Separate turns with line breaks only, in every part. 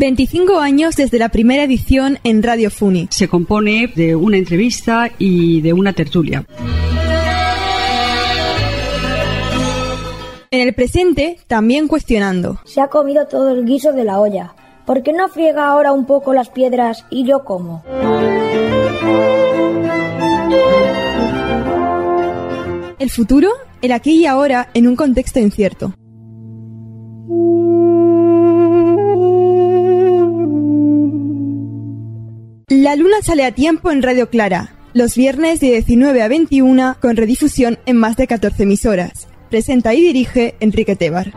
25 años desde la primera edición en Radio Funi.
Se compone de una entrevista y de una tertulia.
En el presente, también cuestionando.
Se ha comido todo el guiso de la olla. ¿Por qué no friega ahora un poco las piedras y yo como?
El futuro, el aquí y ahora, en un contexto incierto. La luna sale a tiempo en Radio Clara, los viernes de 19 a 21 con redifusión en más de 14 emisoras. Presenta y dirige Enrique Tebar.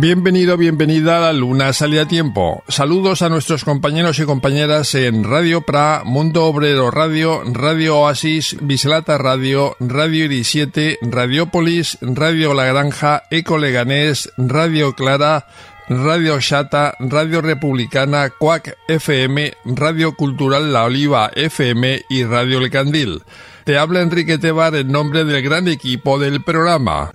Bienvenido, bienvenida a la Luna Salida Tiempo. Saludos a nuestros compañeros y compañeras en Radio Pra, Mundo Obrero Radio, Radio Oasis, Biselata Radio, Radio Iris 7, Radiopolis, Radio La Granja, Eco Leganés, Radio Clara, Radio Chata, Radio Republicana, Cuac FM, Radio Cultural La Oliva FM y Radio El Candil. Te habla Enrique Tebar en nombre del gran equipo del programa.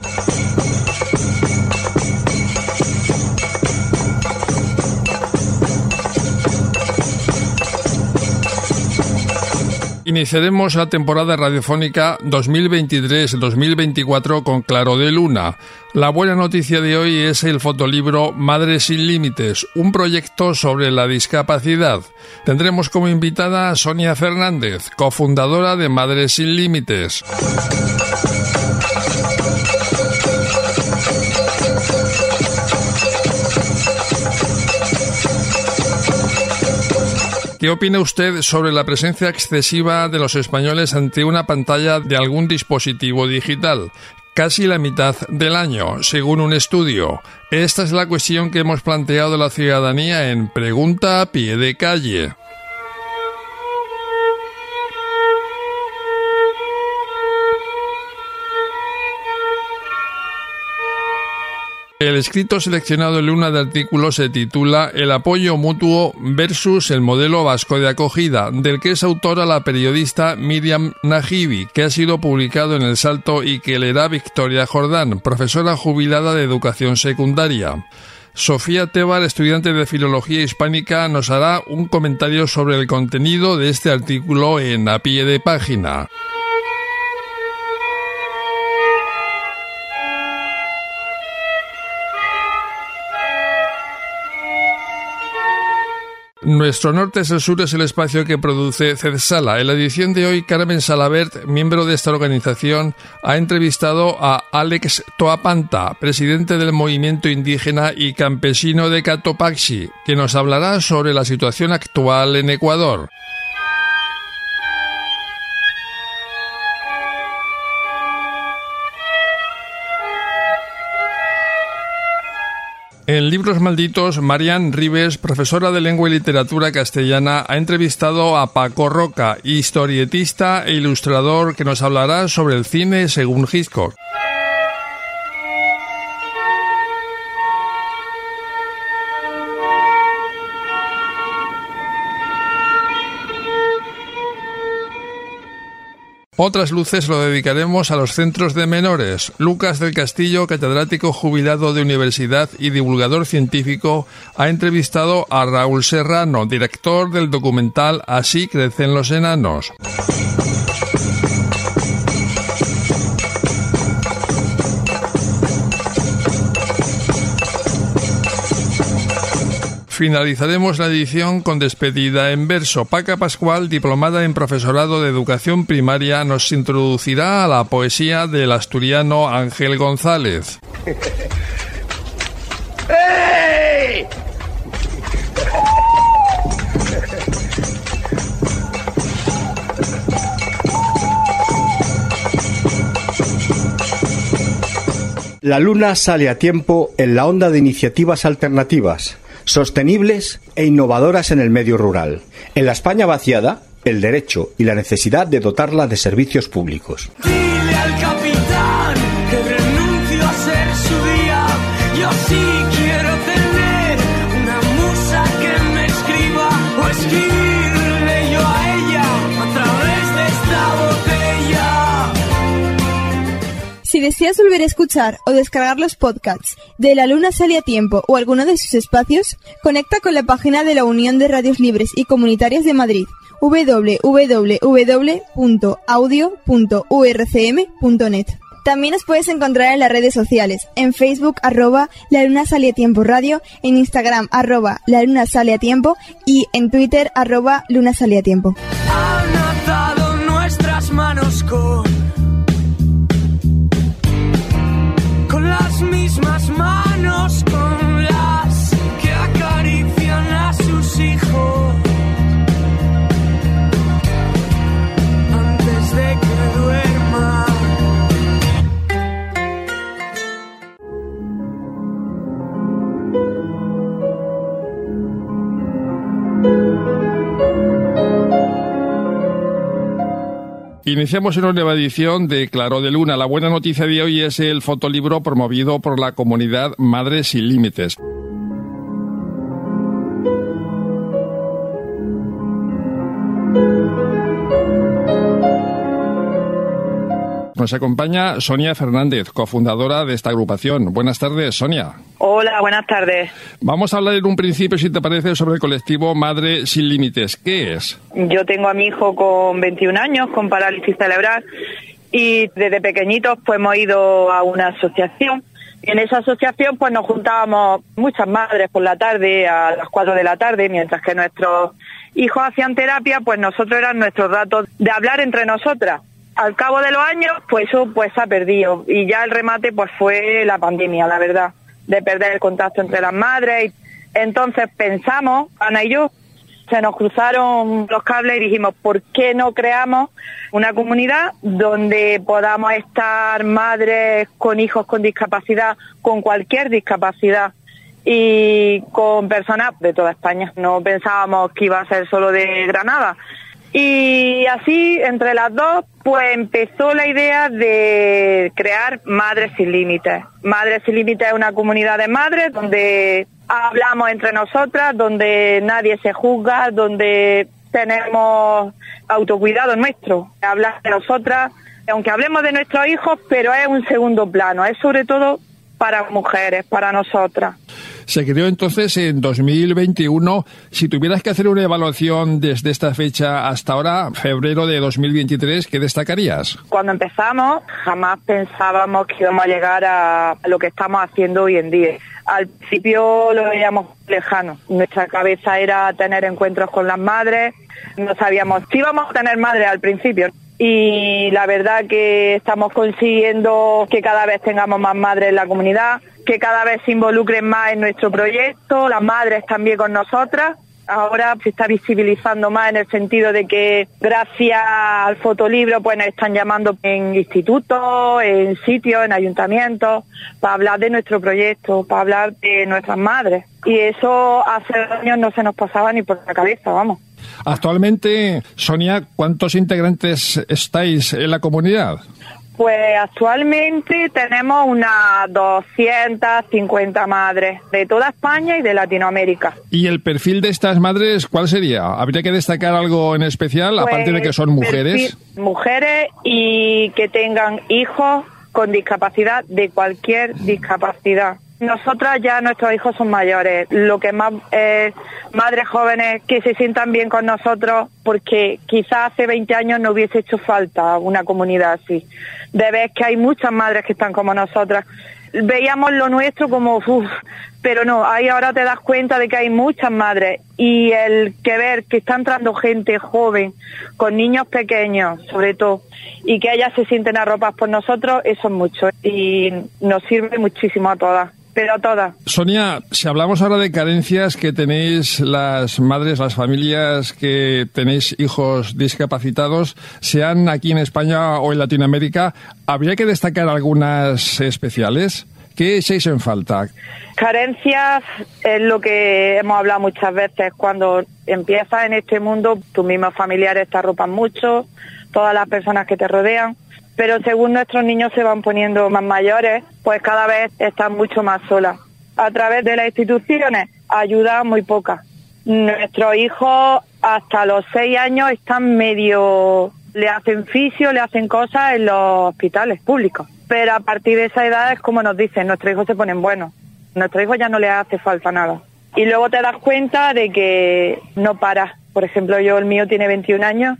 Iniciaremos la temporada radiofónica 2023-2024 con Claro de Luna. La buena noticia de hoy es el fotolibro Madres sin Límites, un proyecto sobre la discapacidad. Tendremos como invitada a Sonia Fernández, cofundadora de Madres sin Límites. ¿Qué opina usted sobre la presencia excesiva de los españoles ante una pantalla de algún dispositivo digital? Casi la mitad del año, según un estudio. Esta es la cuestión que hemos planteado la ciudadanía en Pregunta a pie de calle. El escrito seleccionado en una de artículos se titula El apoyo mutuo versus el modelo vasco de acogida, del que es autora la periodista Miriam Najibi, que ha sido publicado en El Salto y que leerá Victoria Jordán, profesora jubilada de educación secundaria. Sofía Tebar, estudiante de Filología Hispánica, nos hará un comentario sobre el contenido de este artículo en a pie de página. Nuestro norte es el sur es el espacio que produce CEDSALA. En la edición de hoy, Carmen Salabert, miembro de esta organización, ha entrevistado a Alex Toapanta, presidente del movimiento indígena y campesino de Catopaxi, que nos hablará sobre la situación actual en Ecuador. En Libros Malditos, Marian Rives, profesora de lengua y literatura castellana, ha entrevistado a Paco Roca, historietista e ilustrador que nos hablará sobre el cine según Hitchcock. Otras luces lo dedicaremos a los centros de menores. Lucas del Castillo, catedrático jubilado de universidad y divulgador científico, ha entrevistado a Raúl Serrano, director del documental Así crecen los enanos. Finalizaremos la edición con despedida en verso. Paca Pascual, diplomada en profesorado de educación primaria, nos introducirá a la poesía del asturiano Ángel González.
La luna sale a tiempo en la onda de iniciativas alternativas sostenibles e innovadoras en el medio rural. En la España vaciada, el derecho y la necesidad de dotarla de servicios públicos.
Dile al capitán que renuncio a ser su día. Yo sí quiero tener una musa que me escriba o escribirle
Si deseas volver a escuchar o descargar los podcasts de La Luna Sale a Tiempo o alguno de sus espacios, conecta con la página de la Unión de Radios Libres y Comunitarias de Madrid www.audio.urcm.net. También nos puedes encontrar en las redes sociales, en Facebook arroba La Luna Sale a Tiempo Radio, en Instagram arroba La Luna Sale a Tiempo y en Twitter arroba Luna Sale a Tiempo.
Han atado nuestras manos con las mismas manos con las que acarician a sus hijos antes de que duerman.
Iniciamos una nueva edición de Claro de Luna. La buena noticia de hoy es el fotolibro promovido por la comunidad Madres Sin Límites. Nos acompaña Sonia Fernández, cofundadora de esta agrupación. Buenas tardes, Sonia.
Hola, buenas tardes.
Vamos a hablar en un principio, si te parece, sobre el colectivo Madre Sin Límites. ¿Qué es?
Yo tengo a mi hijo con 21 años, con parálisis cerebral, y desde pequeñitos pues hemos ido a una asociación. En esa asociación pues nos juntábamos muchas madres por la tarde, a las 4 de la tarde, mientras que nuestros hijos hacían terapia, pues nosotros eran nuestros ratos de hablar entre nosotras. Al cabo de los años, pues eso pues se ha perdido y ya el remate pues fue la pandemia, la verdad, de perder el contacto entre las madres. Entonces pensamos, Ana y yo, se nos cruzaron los cables y dijimos, ¿por qué no creamos una comunidad donde podamos estar madres con hijos con discapacidad, con cualquier discapacidad? y con personas de toda España. No pensábamos que iba a ser solo de Granada. Y así, entre las dos, pues empezó la idea de crear Madres Sin Límites. Madres Sin Límites es una comunidad de madres donde hablamos entre nosotras, donde nadie se juzga, donde tenemos autocuidado nuestro, hablar de nosotras, aunque hablemos de nuestros hijos, pero es un segundo plano, es sobre todo para mujeres, para nosotras.
Se creó entonces en 2021. Si tuvieras que hacer una evaluación desde esta fecha hasta ahora, febrero de 2023, ¿qué destacarías?
Cuando empezamos, jamás pensábamos que íbamos a llegar a lo que estamos haciendo hoy en día. Al principio lo veíamos lejano. Nuestra cabeza era tener encuentros con las madres. No sabíamos si íbamos a tener madres al principio. Y la verdad que estamos consiguiendo que cada vez tengamos más madres en la comunidad, que cada vez se involucren más en nuestro proyecto, las madres también con nosotras. Ahora se está visibilizando más en el sentido de que gracias al fotolibro pues nos están llamando en institutos, en sitios, en ayuntamientos, para hablar de nuestro proyecto, para hablar de nuestras madres. Y eso hace años no se nos pasaba ni por la cabeza, vamos.
Actualmente, Sonia, ¿cuántos integrantes estáis en la comunidad?
Pues actualmente tenemos unas 250 madres de toda España y de Latinoamérica.
¿Y el perfil de estas madres cuál sería? ¿Habría que destacar algo en especial, aparte de que son mujeres?
Mujeres y que tengan hijos con discapacidad de cualquier discapacidad. Nosotras ya nuestros hijos son mayores, lo que más es madres jóvenes que se sientan bien con nosotros porque quizás hace 20 años no hubiese hecho falta una comunidad así. De ver que hay muchas madres que están como nosotras. Veíamos lo nuestro como, uff, pero no, ahí ahora te das cuenta de que hay muchas madres y el que ver que está entrando gente joven, con niños pequeños sobre todo, y que ellas se sienten arropadas por nosotros, eso es mucho y nos sirve muchísimo a todas, pero a todas.
Sonia, si hablamos ahora de carencias que tenéis las madres, las familias que tenéis hijos discapacitados, sean aquí en España o en Latinoamérica, ¿habría que destacar algunas especiales? ¿Qué echáis en falta?
Carencias es lo que hemos hablado muchas veces. Cuando empiezas en este mundo, tus mismos familiares te arropan mucho, todas las personas que te rodean, pero según nuestros niños se van poniendo más mayores, pues cada vez están mucho más solas. A través de las instituciones, ayuda muy poca. Nuestros hijos hasta los seis años están medio, le hacen fisio, le hacen cosas en los hospitales públicos. Pero a partir de esa edad es como nos dicen, nuestros hijos se ponen buenos. Nuestro hijo ya no le hace falta nada. Y luego te das cuenta de que no paras. Por ejemplo, yo el mío tiene 21 años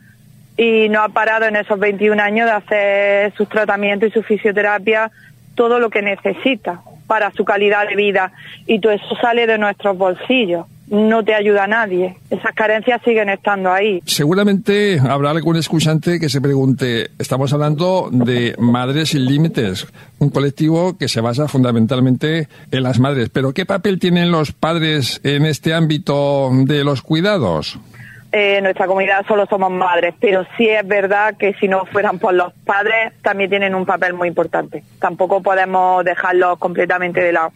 y no ha parado en esos 21 años de hacer sus tratamientos y su fisioterapia todo lo que necesita para su calidad de vida. Y todo eso sale de nuestros bolsillos no te ayuda a nadie. Esas carencias siguen estando ahí.
Seguramente habrá algún escuchante que se pregunte, estamos hablando de Madres sin Límites, un colectivo que se basa fundamentalmente en las madres. Pero ¿qué papel tienen los padres en este ámbito de los cuidados?
Eh, nuestra comunidad solo somos madres, pero sí es verdad que si no fueran por los padres también tienen un papel muy importante. Tampoco podemos dejarlos completamente de lado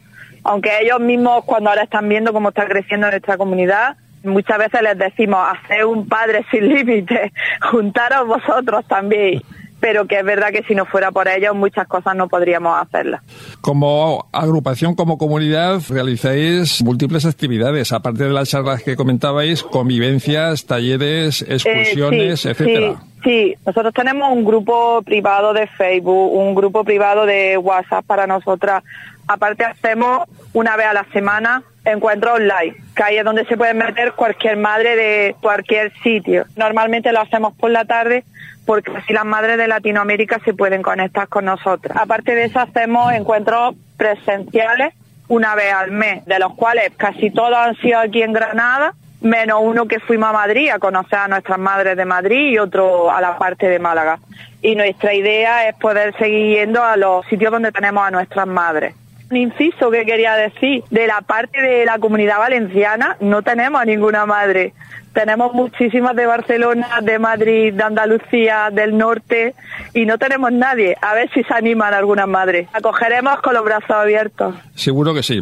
aunque ellos mismos cuando ahora están viendo cómo está creciendo nuestra comunidad, muchas veces les decimos, hacer un padre sin límites, juntaros vosotros también. Pero que es verdad que si no fuera por ellos muchas cosas no podríamos hacerlas.
Como agrupación, como comunidad, realizáis múltiples actividades, aparte de las charlas que comentabais, convivencias, talleres, excursiones,
eh,
etcétera.
Sí, sí, nosotros tenemos un grupo privado de Facebook, un grupo privado de WhatsApp para nosotras Aparte hacemos una vez a la semana encuentros online, que ahí es donde se puede meter cualquier madre de cualquier sitio. Normalmente lo hacemos por la tarde porque así las madres de Latinoamérica se pueden conectar con nosotras. Aparte de eso hacemos encuentros presenciales una vez al mes, de los cuales casi todos han sido aquí en Granada, menos uno que fuimos a Madrid a conocer a nuestras madres de Madrid y otro a la parte de Málaga. Y nuestra idea es poder seguir yendo a los sitios donde tenemos a nuestras madres. Un inciso que quería decir, de la parte de la comunidad valenciana no tenemos a ninguna madre. Tenemos muchísimas de Barcelona, de Madrid, de Andalucía, del norte y no tenemos nadie. A ver si se animan algunas madres. Acogeremos con los brazos abiertos.
Seguro que sí.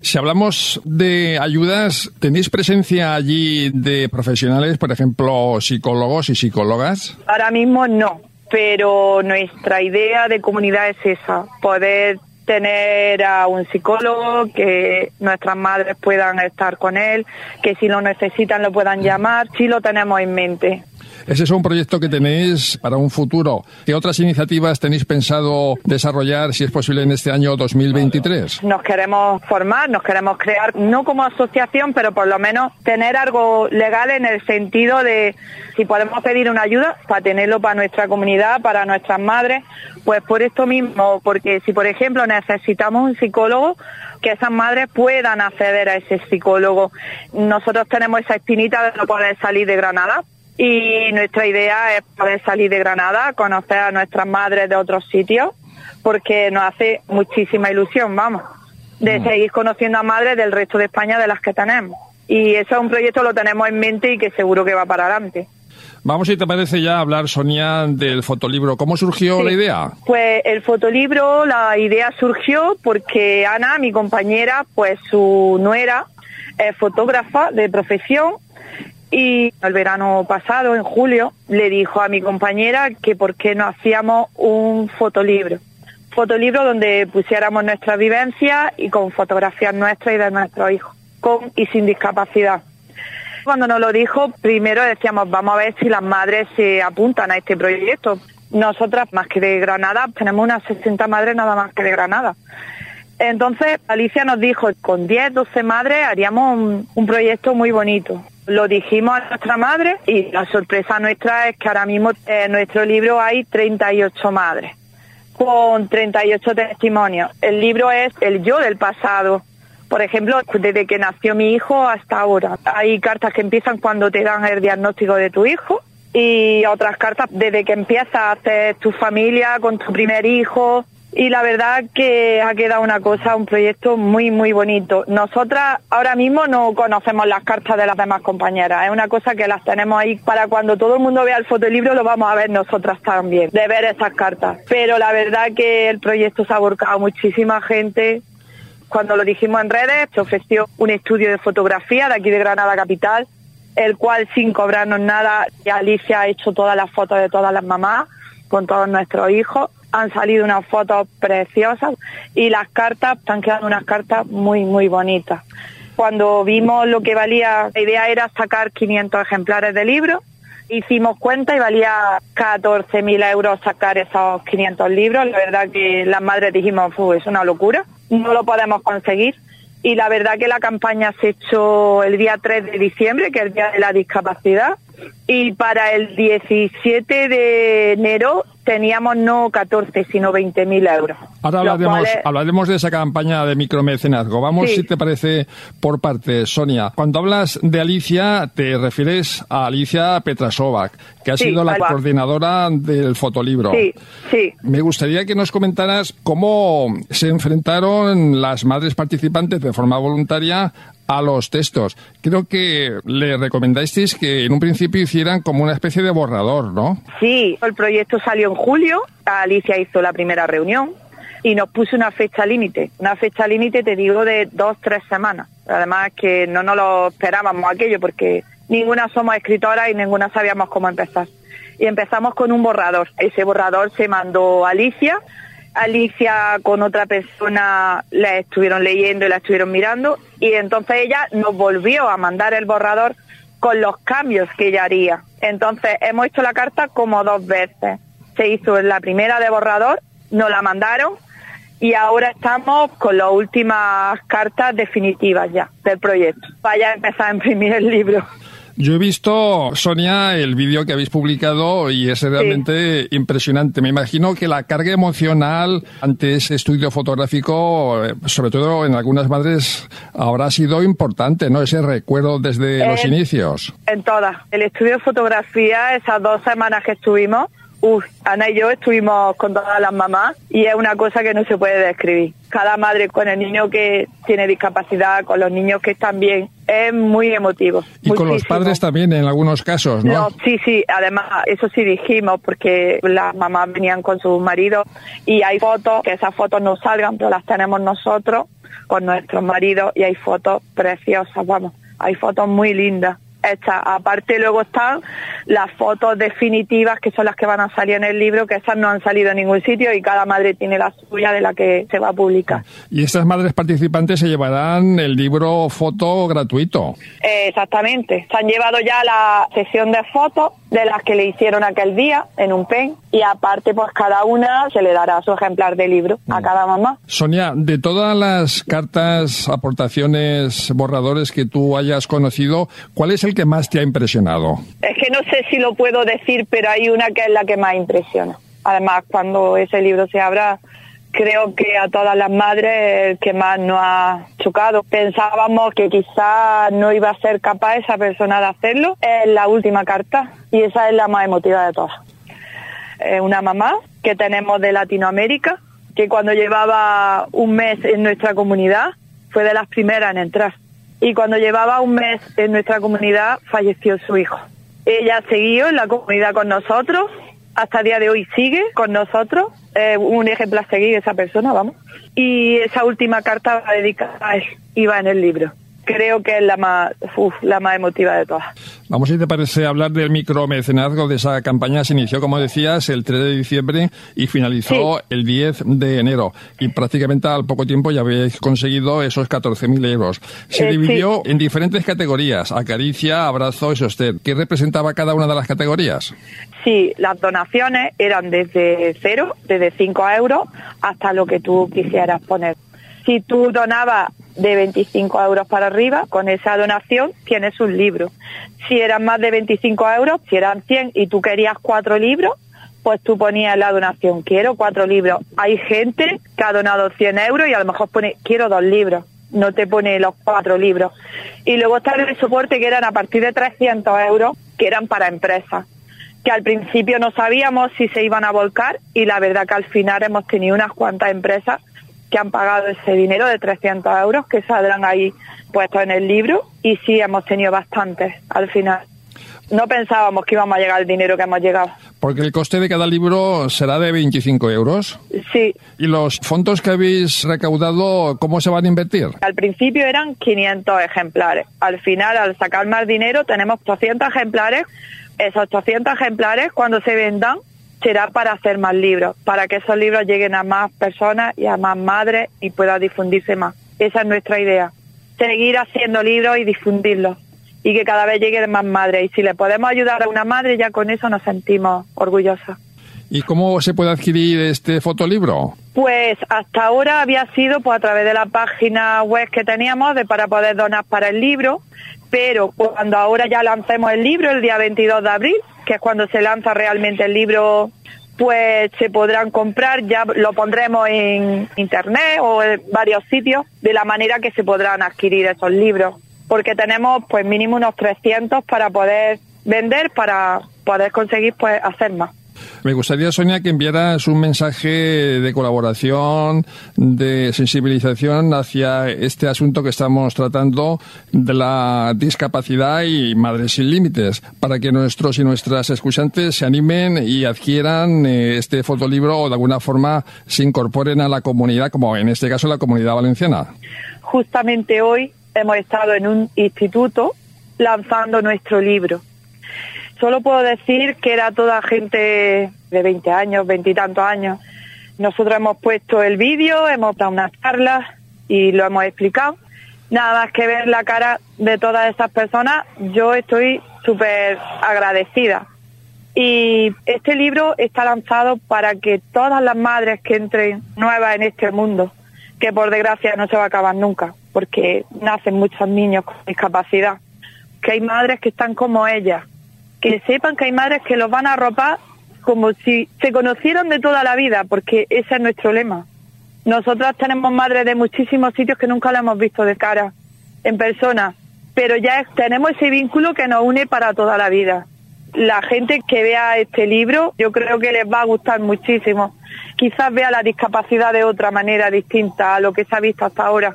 Si hablamos de ayudas, ¿tenéis presencia allí de profesionales, por ejemplo, psicólogos y psicólogas?
Ahora mismo no, pero nuestra idea de comunidad es esa, poder tener a un psicólogo, que nuestras madres puedan estar con él, que si lo necesitan lo puedan llamar, si lo tenemos en mente.
Ese es un proyecto que tenéis para un futuro. ¿Qué otras iniciativas tenéis pensado desarrollar, si es posible, en este año 2023?
Nos queremos formar, nos queremos crear, no como asociación, pero por lo menos tener algo legal en el sentido de si podemos pedir una ayuda para tenerlo para nuestra comunidad, para nuestras madres, pues por esto mismo, porque si por ejemplo necesitamos un psicólogo, que esas madres puedan acceder a ese psicólogo. Nosotros tenemos esa espinita de no poder salir de Granada, y nuestra idea es poder salir de Granada, conocer a nuestras madres de otros sitios, porque nos hace muchísima ilusión, vamos, de
Mm.
seguir conociendo a madres del resto de España de las que tenemos. Y eso es un proyecto lo tenemos en mente y que seguro que va para adelante.
Vamos, si te parece ya, hablar, Sonia, del fotolibro. ¿Cómo surgió
Sí.
la idea?
Pues el fotolibro, la idea surgió porque Ana, mi compañera, pues su nuera es fotógrafa de profesión y el verano pasado, en julio, le dijo a mi compañera que por qué no hacíamos un fotolibro. Fotolibro donde pusiéramos nuestras vivencias y con fotografías nuestras y de nuestros hijos, con y sin discapacidad. Cuando nos lo dijo, primero decíamos, vamos a ver si las madres se apuntan a este proyecto. Nosotras, más que de Granada, tenemos unas 60 madres nada más que de Granada. Entonces, Alicia nos dijo, con 10, 12 madres haríamos un, un proyecto muy bonito. Lo dijimos a nuestra madre y la sorpresa nuestra es que ahora mismo en nuestro libro hay 38 madres, con 38 testimonios. El libro es el yo del pasado. Por ejemplo, desde que nació mi hijo hasta ahora. Hay cartas que empiezan cuando te dan el diagnóstico de tu hijo y otras cartas desde que empiezas a hacer tu familia con tu primer hijo. Y la verdad que ha quedado una cosa, un proyecto muy, muy bonito. Nosotras ahora mismo no conocemos las cartas de las demás compañeras, es una cosa que las tenemos ahí para cuando todo el mundo vea el fotolibro lo vamos a ver nosotras también, de ver esas cartas. Pero la verdad que el proyecto se ha volcado muchísima gente. Cuando lo dijimos en redes, se ofreció un estudio de fotografía de aquí de Granada Capital, el cual sin cobrarnos nada, Alicia ha hecho todas las fotos de todas las mamás con todos nuestros hijos han salido unas fotos preciosas y las cartas, están quedando unas cartas muy, muy bonitas. Cuando vimos lo que valía, la idea era sacar 500 ejemplares de libro, hicimos cuenta y valía 14.000 euros sacar esos 500 libros. La verdad que las madres dijimos, es una locura, no lo podemos conseguir. Y la verdad que la campaña se echó el día 3 de diciembre, que es el día de la discapacidad, y para el 17 de enero teníamos no 14, sino 20.000 euros.
Ahora hablaremos, hablaremos de esa campaña de micromecenazgo. Vamos, si te parece, por parte, Sonia. Cuando hablas de Alicia, te refieres a Alicia Petrasovac, que ha sido la coordinadora del fotolibro.
Sí, sí.
Me gustaría que nos comentaras cómo se enfrentaron las madres participantes de forma voluntaria a los textos. Creo que le recomendasteis que en un principio hicieran como una especie de borrador, ¿no?
Sí, el proyecto salió en julio, Alicia hizo la primera reunión y nos puso una fecha límite. Una fecha límite, te digo, de dos, tres semanas. Además que no nos lo esperábamos aquello porque ninguna somos escritoras y ninguna sabíamos cómo empezar. Y empezamos con un borrador. Ese borrador se mandó a Alicia Alicia con otra persona la estuvieron leyendo y la estuvieron mirando y entonces ella nos volvió a mandar el borrador con los cambios que ella haría. Entonces hemos hecho la carta como dos veces. Se hizo la primera de borrador, nos la mandaron y ahora estamos con las últimas cartas definitivas ya del proyecto. Vaya a empezar a imprimir el libro.
Yo he visto, Sonia, el vídeo que habéis publicado y es realmente impresionante. Me imagino que la carga emocional ante ese estudio fotográfico, eh, sobre todo en algunas madres, habrá sido importante, ¿no? Ese recuerdo desde los inicios.
En todas. El estudio de fotografía, esas dos semanas que estuvimos, Uf, Ana y yo estuvimos con todas las mamás y es una cosa que no se puede describir. Cada madre con el niño que tiene discapacidad, con los niños que están bien, es muy emotivo.
Y con los padres también en algunos casos, ¿no?
Sí, sí, además eso sí dijimos porque las mamás venían con sus maridos y hay fotos, que esas fotos no salgan, pero las tenemos nosotros con nuestros maridos y hay fotos preciosas, vamos, hay fotos muy lindas. Aparte luego están las fotos definitivas que son las que van a salir en el libro, que esas no han salido en ningún sitio y cada madre tiene la suya de la que se va a publicar.
Y estas madres participantes se llevarán el libro foto gratuito.
exactamente. Se han llevado ya la sesión de fotos de las que le hicieron aquel día en un pen y aparte pues cada una se le dará su ejemplar de libro a mm. cada mamá.
Sonia, de todas las cartas, aportaciones, borradores que tú hayas conocido, ¿cuál es el que más te ha impresionado?
Es que no sé si lo puedo decir, pero hay una que es la que más impresiona. Además, cuando ese libro se abra, creo que a todas las madres el que más nos ha chocado. Pensábamos que quizá no iba a ser capaz esa persona de hacerlo. Es la última carta y esa es la más emotiva de todas. Es una mamá que tenemos de Latinoamérica que cuando llevaba un mes en nuestra comunidad fue de las primeras en entrar. Y cuando llevaba un mes en nuestra comunidad falleció su hijo. Ella siguió en la comunidad con nosotros, hasta el día de hoy sigue con nosotros, un ejemplo a seguir esa persona, vamos. Y esa última carta va dedicada a él, iba en el libro creo que es la más, la más emotiva de todas.
Vamos, si te parece, hablar del micromecenazgo de esa campaña. Se inició, como decías, el 3 de diciembre y finalizó el 10 de enero. Y prácticamente al poco tiempo ya habéis conseguido esos 14.000 euros. Se eh, dividió en diferentes categorías, acaricia, abrazo y sostén. ¿Qué representaba cada una de las categorías?
Sí, las donaciones eran desde cero, desde 5 euros, hasta lo que tú quisieras poner. Si tú donabas de 25 euros para arriba, con esa donación tienes un libro. Si eran más de 25 euros, si eran 100 y tú querías cuatro libros, pues tú ponías la donación, quiero cuatro libros. Hay gente que ha donado 100 euros y a lo mejor pone, quiero dos libros, no te pone los cuatro libros. Y luego está el soporte que eran a partir de 300 euros, que eran para empresas. que al principio no sabíamos si se iban a volcar y la verdad que al final hemos tenido unas cuantas empresas que han pagado ese dinero de 300 euros que saldrán ahí puestos en el libro y sí hemos tenido bastantes al final. No pensábamos que íbamos a llegar al dinero que hemos llegado.
Porque el coste de cada libro será de 25 euros.
Sí,
¿Y los fondos que habéis recaudado, cómo se van a invertir?
al principio eran 500 ejemplares. Al final, al sacar más dinero, tenemos 800 ejemplares. Esos 800 ejemplares, cuando se vendan, será para hacer más libros, para que esos libros lleguen a más personas y a más madres y pueda difundirse más. Esa es nuestra idea. Seguir haciendo libros y difundirlos y que cada vez lleguen más madres. Y si le podemos ayudar a una madre, ya con eso nos sentimos orgullosas.
¿Y cómo se puede adquirir este fotolibro?
Pues hasta ahora había sido pues, a través de la página web que teníamos de para poder donar para el libro, pero cuando ahora ya lancemos el libro el día 22 de abril, que es cuando se lanza realmente el libro, pues se podrán comprar, ya lo pondremos en internet o en varios sitios, de la manera que se podrán adquirir esos libros, porque tenemos pues mínimo unos 300 para poder vender, para poder conseguir pues hacer más.
Me gustaría, Sonia, que enviaras un mensaje de colaboración, de sensibilización hacia este asunto que estamos tratando de la discapacidad y Madres sin Límites, para que nuestros y nuestras escuchantes se animen y adquieran eh, este fotolibro o de alguna forma se incorporen a la comunidad, como en este caso la comunidad valenciana.
Justamente hoy hemos estado en un instituto lanzando nuestro libro. Solo puedo decir que era toda gente de 20 años, 20 y tantos años. Nosotros hemos puesto el vídeo, hemos dado unas charlas y lo hemos explicado. Nada más que ver la cara de todas esas personas, yo estoy súper agradecida. Y este libro está lanzado para que todas las madres que entren nuevas en este mundo, que por desgracia no se va a acabar nunca, porque nacen muchos niños con discapacidad, que hay madres que están como ellas, que sepan que hay madres que los van a arropar como si se conocieran de toda la vida, porque ese es nuestro lema. Nosotras tenemos madres de muchísimos sitios que nunca la hemos visto de cara, en persona, pero ya tenemos ese vínculo que nos une para toda la vida. La gente que vea este libro, yo creo que les va a gustar muchísimo. Quizás vea la discapacidad de otra manera distinta a lo que se ha visto hasta ahora.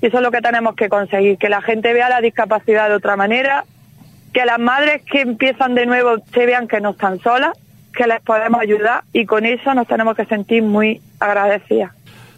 Y eso es lo que tenemos que conseguir, que la gente vea la discapacidad de otra manera, que las madres que empiezan de nuevo se vean que no están solas, que les podemos ayudar y con eso nos tenemos que sentir muy agradecidas.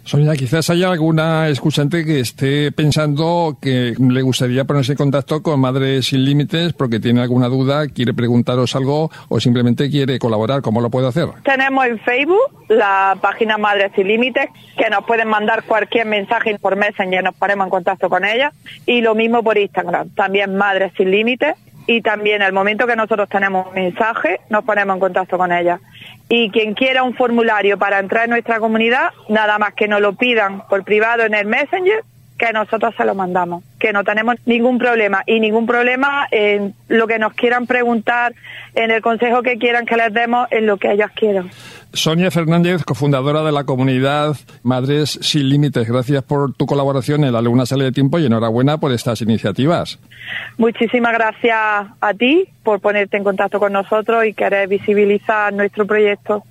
Sonia, quizás haya alguna escuchante que esté pensando que le gustaría ponerse en contacto con Madres Sin Límites porque tiene alguna duda, quiere preguntaros algo o simplemente quiere colaborar. ¿Cómo lo puede hacer?
Tenemos en Facebook la página Madres Sin Límites, que nos pueden mandar cualquier mensaje por Messenger, nos ponemos en contacto con ellas. Y lo mismo por Instagram, también Madres Sin Límites. Y también al momento que nosotros tenemos un mensaje, nos ponemos en contacto con ellas. Y quien quiera un formulario para entrar en nuestra comunidad, nada más que nos lo pidan por privado en el Messenger, que nosotros se lo mandamos, que no tenemos ningún problema y ningún problema en lo que nos quieran preguntar, en el consejo que quieran que les demos, en lo que ellas quieran.
Sonia Fernández, cofundadora de la comunidad Madres Sin Límites, gracias por tu colaboración en la Luna Sale de Tiempo y enhorabuena por estas iniciativas.
Muchísimas gracias a ti por ponerte en contacto con nosotros y querer visibilizar nuestro proyecto.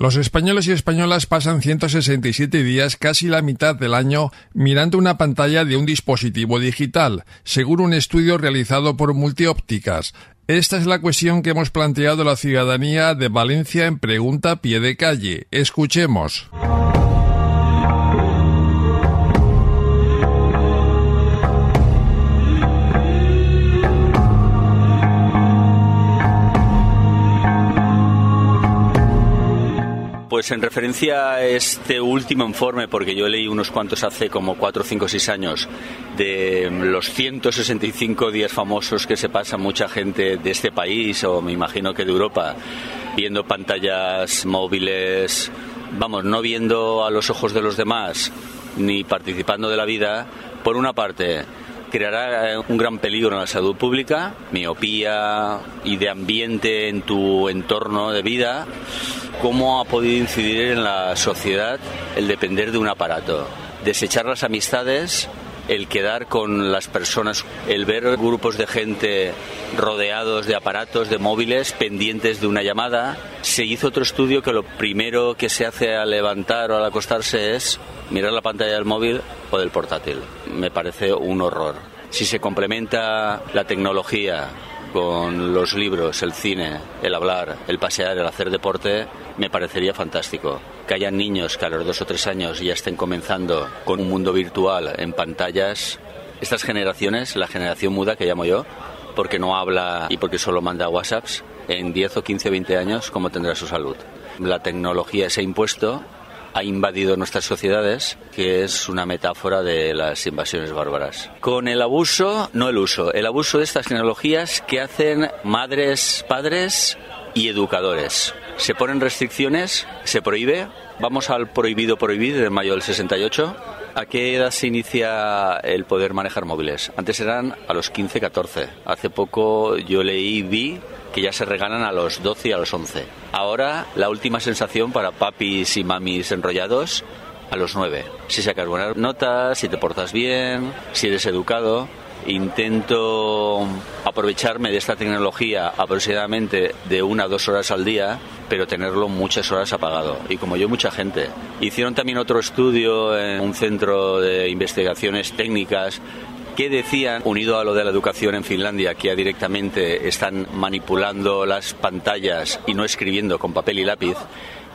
Los españoles y españolas pasan 167 días, casi la mitad del año, mirando una pantalla de un dispositivo digital, según un estudio realizado por Multiópticas. Esta es la cuestión que hemos planteado la ciudadanía de Valencia en Pregunta Pie de Calle. Escuchemos.
Pues en referencia a este último informe, porque yo leí unos cuantos hace como 4, 5, 6 años, de los 165 días famosos que se pasa mucha gente de este país o me imagino que de Europa viendo pantallas móviles, vamos, no viendo a los ojos de los demás ni participando de la vida, por una parte, creará un gran peligro en la salud pública, miopía y de ambiente en tu entorno de vida. ¿Cómo ha podido incidir en la sociedad el depender de un aparato? Desechar las amistades, el quedar con las personas, el ver grupos de gente rodeados de aparatos, de móviles, pendientes de una llamada. Se hizo otro estudio que lo primero que se hace al levantar o al acostarse es mirar la pantalla del móvil o del portátil. Me parece un horror. Si se complementa la tecnología con los libros, el cine, el hablar, el pasear, el hacer deporte, me parecería fantástico. Que haya niños que a los dos o tres años ya estén comenzando con un mundo virtual en pantallas. Estas generaciones, la generación muda que llamo yo, porque no habla y porque solo manda WhatsApps, en 10 o 15 o 20 años, ¿cómo tendrá su salud? La tecnología se ha impuesto ha invadido nuestras sociedades, que es una metáfora de las invasiones bárbaras. Con el abuso, no el uso, el abuso de estas tecnologías que hacen madres, padres y educadores. Se ponen restricciones, se prohíbe. Vamos al prohibido prohibir de mayo del 68. ¿A qué edad se inicia el poder manejar móviles? Antes eran a los 15, 14. Hace poco yo leí, vi que ya se regalan a los 12 y a los 11. Ahora la última sensación para papis y mamis enrollados a los 9. Si sacas buenas notas, si te portas bien, si eres educado. Intento aprovecharme de esta tecnología aproximadamente de una o dos horas al día, pero tenerlo muchas horas apagado. Y como yo, mucha gente. Hicieron también otro estudio en un centro de investigaciones técnicas que decían, unido a lo de la educación en Finlandia, que ya directamente están manipulando las pantallas y no escribiendo con papel y lápiz,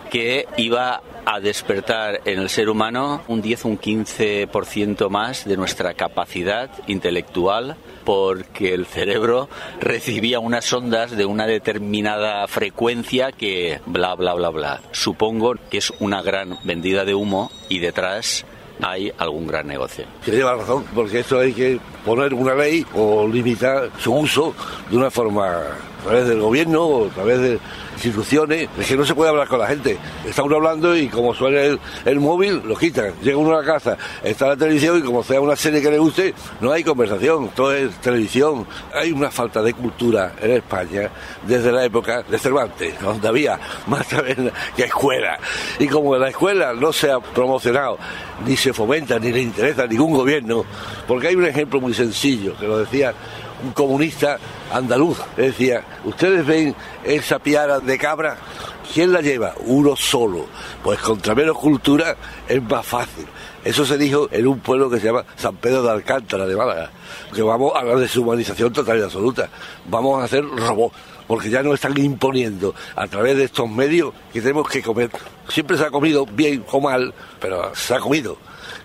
que iba a despertar en el ser humano un 10 o un 15% más de nuestra capacidad intelectual porque el cerebro recibía unas ondas de una determinada frecuencia que bla bla bla bla. Supongo que es una gran vendida de humo y detrás hay algún gran negocio.
Que lleva razón, porque esto hay que poner una ley o limitar su uso de una forma a través del gobierno o a través de instituciones, es que no se puede hablar con la gente. Está uno hablando y como suena el, móvil, lo quitan. Llega uno a la casa, está la televisión y como sea una serie que le guste, no hay conversación, todo es televisión. Hay una falta de cultura en España desde la época de Cervantes, donde había más taberna que escuela. Y como la escuela no se ha promocionado, ni se fomenta, ni le interesa a ningún gobierno, porque hay un ejemplo muy sencillo, que lo decía un comunista andaluz. Decía, ustedes ven esa piara de cabra, ¿quién la lleva? Uno solo. Pues contra menos cultura es más fácil. Eso se dijo en un pueblo que se llama San Pedro de Alcántara de Málaga, que vamos a la deshumanización total y absoluta. Vamos a hacer robots porque ya nos están imponiendo a través de estos medios que tenemos que comer. Siempre se ha comido bien o mal, pero se ha comido.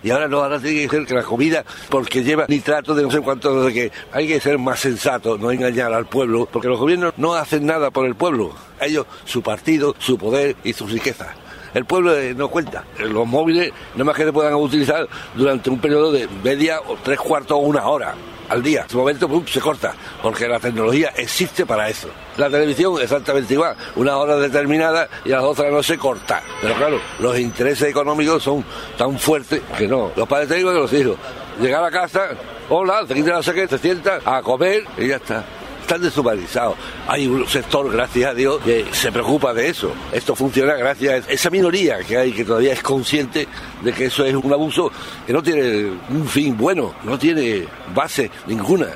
Y ahora no, ahora tiene que ser que la comida, porque lleva nitrato de no sé cuánto, de que hay que ser más sensato, no engañar al pueblo, porque los gobiernos no hacen nada por el pueblo. Ellos, su partido, su poder y sus riquezas. El pueblo eh, no cuenta. Los móviles, no más que se puedan utilizar durante un periodo de media o tres cuartos o una hora al día. En su momento ¡pum! se corta, porque la tecnología existe para eso. La televisión exactamente igual, una hora determinada y a las otras no se corta. Pero claro, los intereses económicos son tan fuertes que no. Los padres tengo que los hijos. Llegar a casa, hola, te quitan la sé se sienta a comer y ya está están deshumanizados. Hay un sector, gracias a Dios, que se preocupa de eso. Esto funciona gracias a esa minoría que hay que todavía es consciente de que eso es un abuso que no tiene un fin bueno, no tiene base ninguna.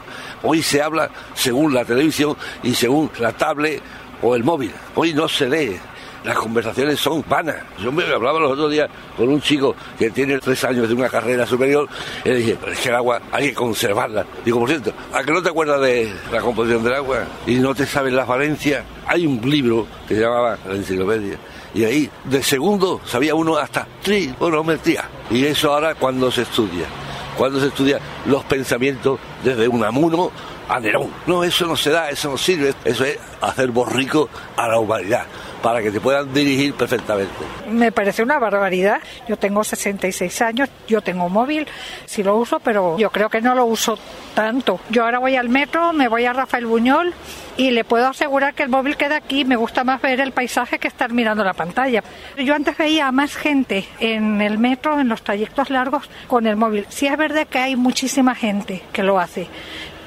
Hoy se habla según la televisión y según la tablet o el móvil. Hoy no se lee las conversaciones son vanas. Yo me hablaba los otros días con un chico que tiene tres años de una carrera superior y le dije, es que el agua hay que conservarla. Digo, por cierto, ¿a que no te acuerdas de la composición del agua y no te sabes las valencias? Hay un libro que se llamaba La Enciclopedia y ahí de segundo sabía uno hasta trigonometría. Y eso ahora cuando se estudia, cuando se estudia los pensamientos desde un amuno a Nerón. No, eso no se da, eso no sirve. Eso es hacer borrico a la humanidad para que te puedan dirigir perfectamente.
Me parece una barbaridad. Yo tengo 66 años, yo tengo móvil, sí lo uso, pero yo creo que no lo uso tanto. Yo ahora voy al metro, me voy a Rafael Buñol y le puedo asegurar que el móvil queda aquí. Me gusta más ver el paisaje que estar mirando la pantalla. Yo antes veía a más gente en el metro, en los trayectos largos, con el móvil. Sí es verdad que hay muchísima gente que lo hace,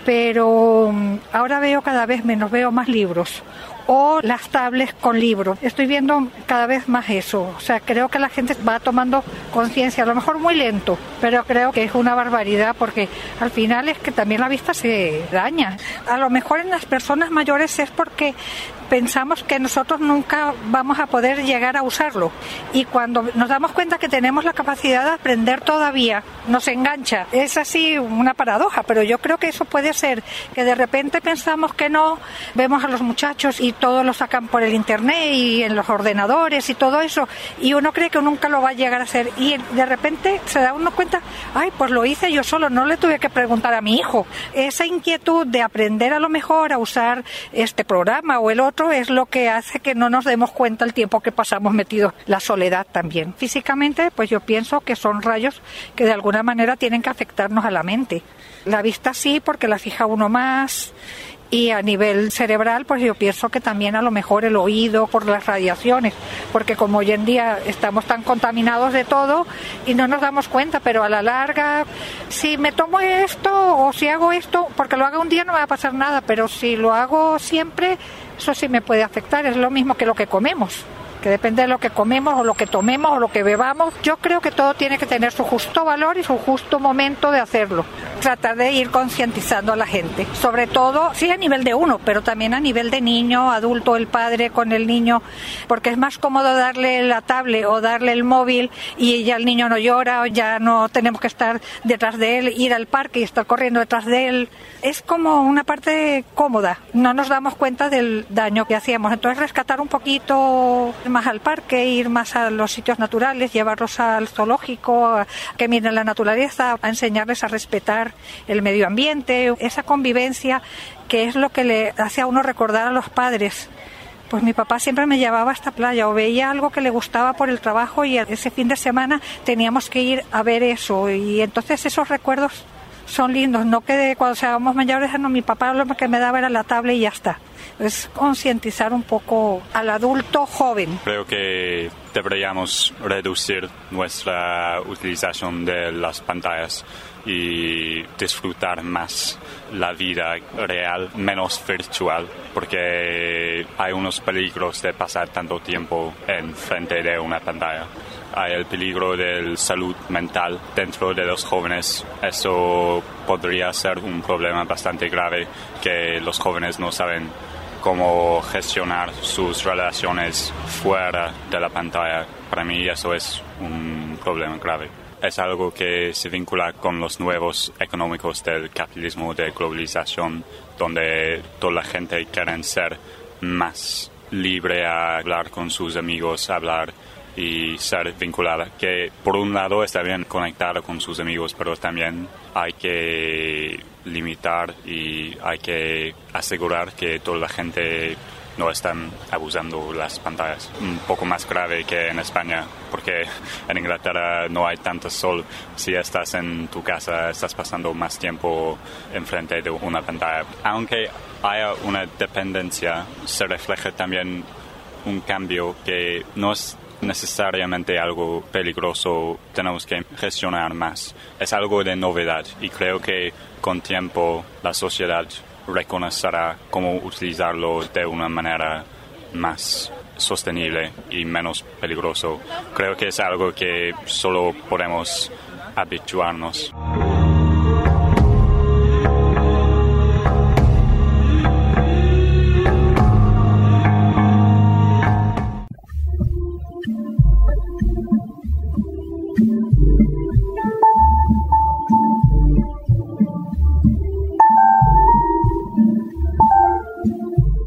pero mm, ahora veo cada vez menos, veo más libros o las tablets con libros. Estoy viendo cada vez más eso. O sea, creo que la gente va tomando conciencia, a lo mejor muy lento, pero creo que es una barbaridad porque al final es que también la vista se daña. A lo mejor en las personas mayores es porque pensamos que nosotros nunca vamos a poder llegar a usarlo. Y cuando nos damos cuenta que tenemos la capacidad de aprender todavía, nos engancha. Es así una paradoja, pero yo creo que eso puede ser que de repente pensamos que no, vemos a los muchachos y todos lo sacan por el internet y en los ordenadores y todo eso, y uno cree que nunca lo va a llegar a hacer. Y de repente se da uno cuenta, ay, pues lo hice yo solo, no le tuve que preguntar a mi hijo. Esa inquietud de aprender a lo mejor a usar este programa o el otro, es lo que hace que no nos demos cuenta el tiempo que pasamos metidos, la soledad también. Físicamente, pues yo pienso que son rayos que de alguna manera tienen que afectarnos a la mente. La vista sí, porque la fija uno más, y a nivel cerebral, pues yo pienso que también a lo mejor el oído por las radiaciones, porque como hoy en día estamos tan contaminados de todo y no nos damos cuenta, pero a la larga, si me tomo esto o si hago esto, porque lo haga un día no me va a pasar nada, pero si lo hago siempre, eso sí me puede afectar, es lo mismo que lo que comemos que depende de lo que comemos o lo que tomemos o lo que bebamos, yo creo que todo tiene que tener su justo valor y su justo momento de hacerlo. Tratar de ir concientizando a la gente, sobre todo, sí a nivel de uno, pero también a nivel de niño, adulto, el padre con el niño, porque es más cómodo darle la tablet o darle el móvil y ya el niño no llora, o ya no tenemos que estar detrás de él, ir al parque y estar corriendo detrás de él. Es como una parte cómoda, no nos damos cuenta del daño que hacíamos. Entonces rescatar un poquito más al parque, ir más a los sitios naturales, llevarlos al zoológico, que miren la naturaleza, a enseñarles a respetar el medio ambiente, esa convivencia que es lo que le hace a uno recordar a los padres. Pues mi papá siempre me llevaba a esta playa o veía algo que le gustaba por el trabajo y ese fin de semana teníamos que ir a ver eso y entonces esos recuerdos son lindos, no que cuando seamos mayores, no, mi papá lo que me daba era la tablet y ya está es concientizar un poco al adulto joven.
Creo que deberíamos reducir nuestra utilización de las pantallas y disfrutar más la vida real, menos virtual, porque hay unos peligros de pasar tanto tiempo en frente de una pantalla. El peligro de salud mental dentro de los jóvenes. Eso podría ser un problema bastante grave que los jóvenes no saben cómo gestionar sus relaciones fuera de la pantalla. Para mí eso es un problema grave. Es algo que se vincula con los nuevos económicos del capitalismo de globalización, donde toda la gente quiere ser más libre a hablar con sus amigos, hablar y ser vinculada, que por un lado está bien conectada con sus amigos, pero también hay que limitar y hay que asegurar que toda la gente no están abusando las pantallas. Un poco más grave que en España, porque en Inglaterra no hay tanto sol. Si estás en tu casa, estás pasando más tiempo enfrente de una pantalla. Aunque haya una dependencia, se refleja también un cambio que no es necesariamente algo peligroso, tenemos que gestionar más. Es algo de novedad y creo que con tiempo la sociedad reconocerá cómo utilizarlo de una manera más sostenible y menos peligroso. Creo que es algo que solo podemos habituarnos.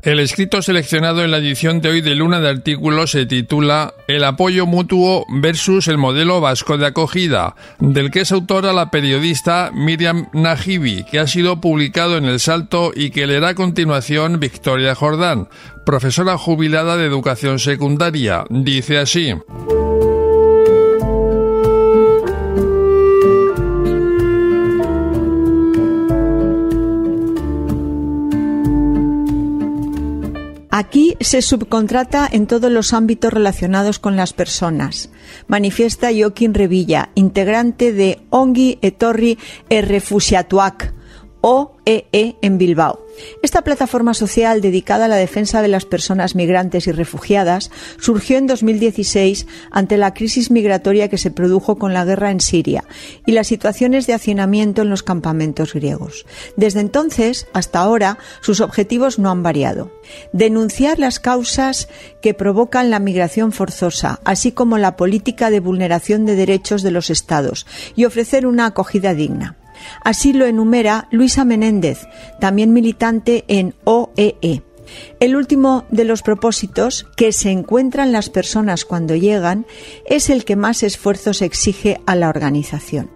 El escrito seleccionado en la edición de hoy de Luna de Artículos se titula El apoyo mutuo versus el modelo vasco de acogida, del que es autora la periodista Miriam Najibi, que ha sido publicado en El Salto y que leerá a continuación Victoria Jordán, profesora jubilada de educación secundaria. Dice así.
Aquí se subcontrata en todos los ámbitos relacionados con las personas, manifiesta Joaquín Revilla, integrante de Ongi Etorri Errefusiatuak, OEE en Bilbao. Esta plataforma social dedicada a la defensa de las personas migrantes y refugiadas surgió en 2016 ante la crisis migratoria que se produjo con la guerra en Siria y las situaciones de hacinamiento en los campamentos griegos. Desde entonces hasta ahora sus objetivos no han variado. Denunciar las causas que provocan la migración forzosa, así como la política de vulneración de derechos de los Estados y ofrecer una acogida digna. Así lo enumera Luisa Menéndez, también militante en OEE. El último de los propósitos que se encuentran las personas cuando llegan es el que más esfuerzos exige a la organización.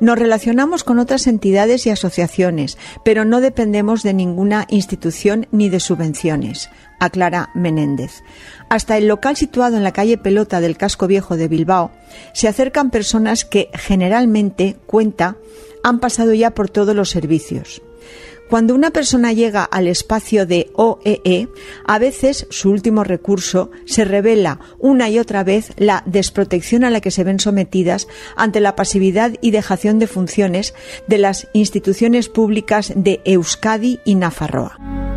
Nos relacionamos con otras entidades y asociaciones, pero no dependemos de ninguna institución ni de subvenciones, aclara Menéndez. Hasta el local situado en la calle Pelota del Casco Viejo de Bilbao se acercan personas que generalmente, cuenta, han pasado ya por todos los servicios. Cuando una persona llega al espacio de OEE, e, a veces su último recurso se revela una y otra vez la desprotección a la que se ven sometidas ante la pasividad y dejación de funciones de las instituciones públicas de Euskadi y Nafarroa.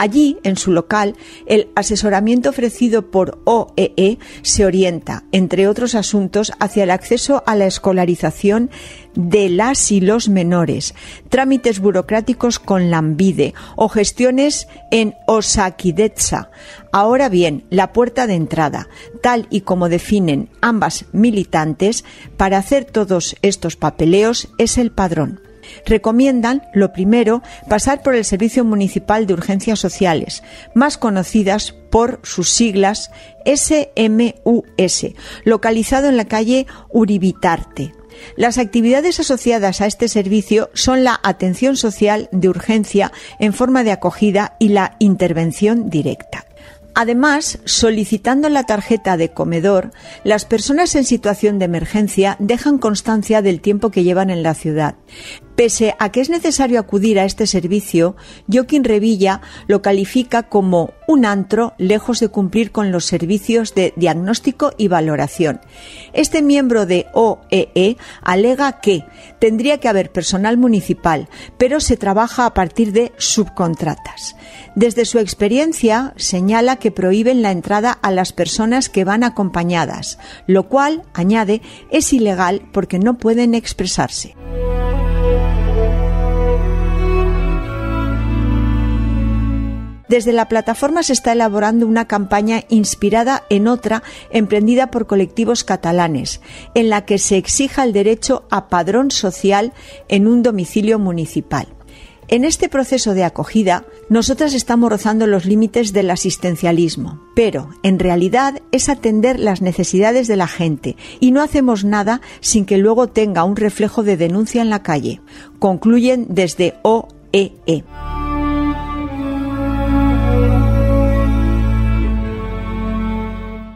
Allí, en su local, el asesoramiento ofrecido por OEE e se orienta, entre otros asuntos, hacia el acceso a la escolarización de las y los menores, trámites burocráticos con Lambide o gestiones en Osakidetza. Ahora bien, la puerta de entrada, tal y como definen ambas militantes, para hacer todos estos papeleos es el padrón recomiendan, lo primero, pasar por el Servicio Municipal de Urgencias Sociales, más conocidas por sus siglas SMUS, localizado en la calle Uribitarte. Las actividades asociadas a este servicio son la atención social de urgencia en forma de acogida y la intervención directa. Además, solicitando la tarjeta de comedor, las personas en situación de emergencia dejan constancia del tiempo que llevan en la ciudad. Pese a que es necesario acudir a este servicio, Joaquín Revilla lo califica como un antro lejos de cumplir con los servicios de diagnóstico y valoración. Este miembro de OEE e alega que tendría que haber personal municipal, pero se trabaja a partir de subcontratas. Desde su experiencia, señala que prohíben la entrada a las personas que van acompañadas, lo cual, añade, es ilegal porque no pueden expresarse. Desde la plataforma se está elaborando una campaña inspirada en otra emprendida por colectivos catalanes, en la que se exija el derecho a padrón social en un domicilio municipal. En este proceso de acogida, nosotras estamos rozando los límites del asistencialismo, pero en realidad es atender las necesidades de la gente y no hacemos nada sin que luego tenga un reflejo de denuncia en la calle, concluyen desde OEE.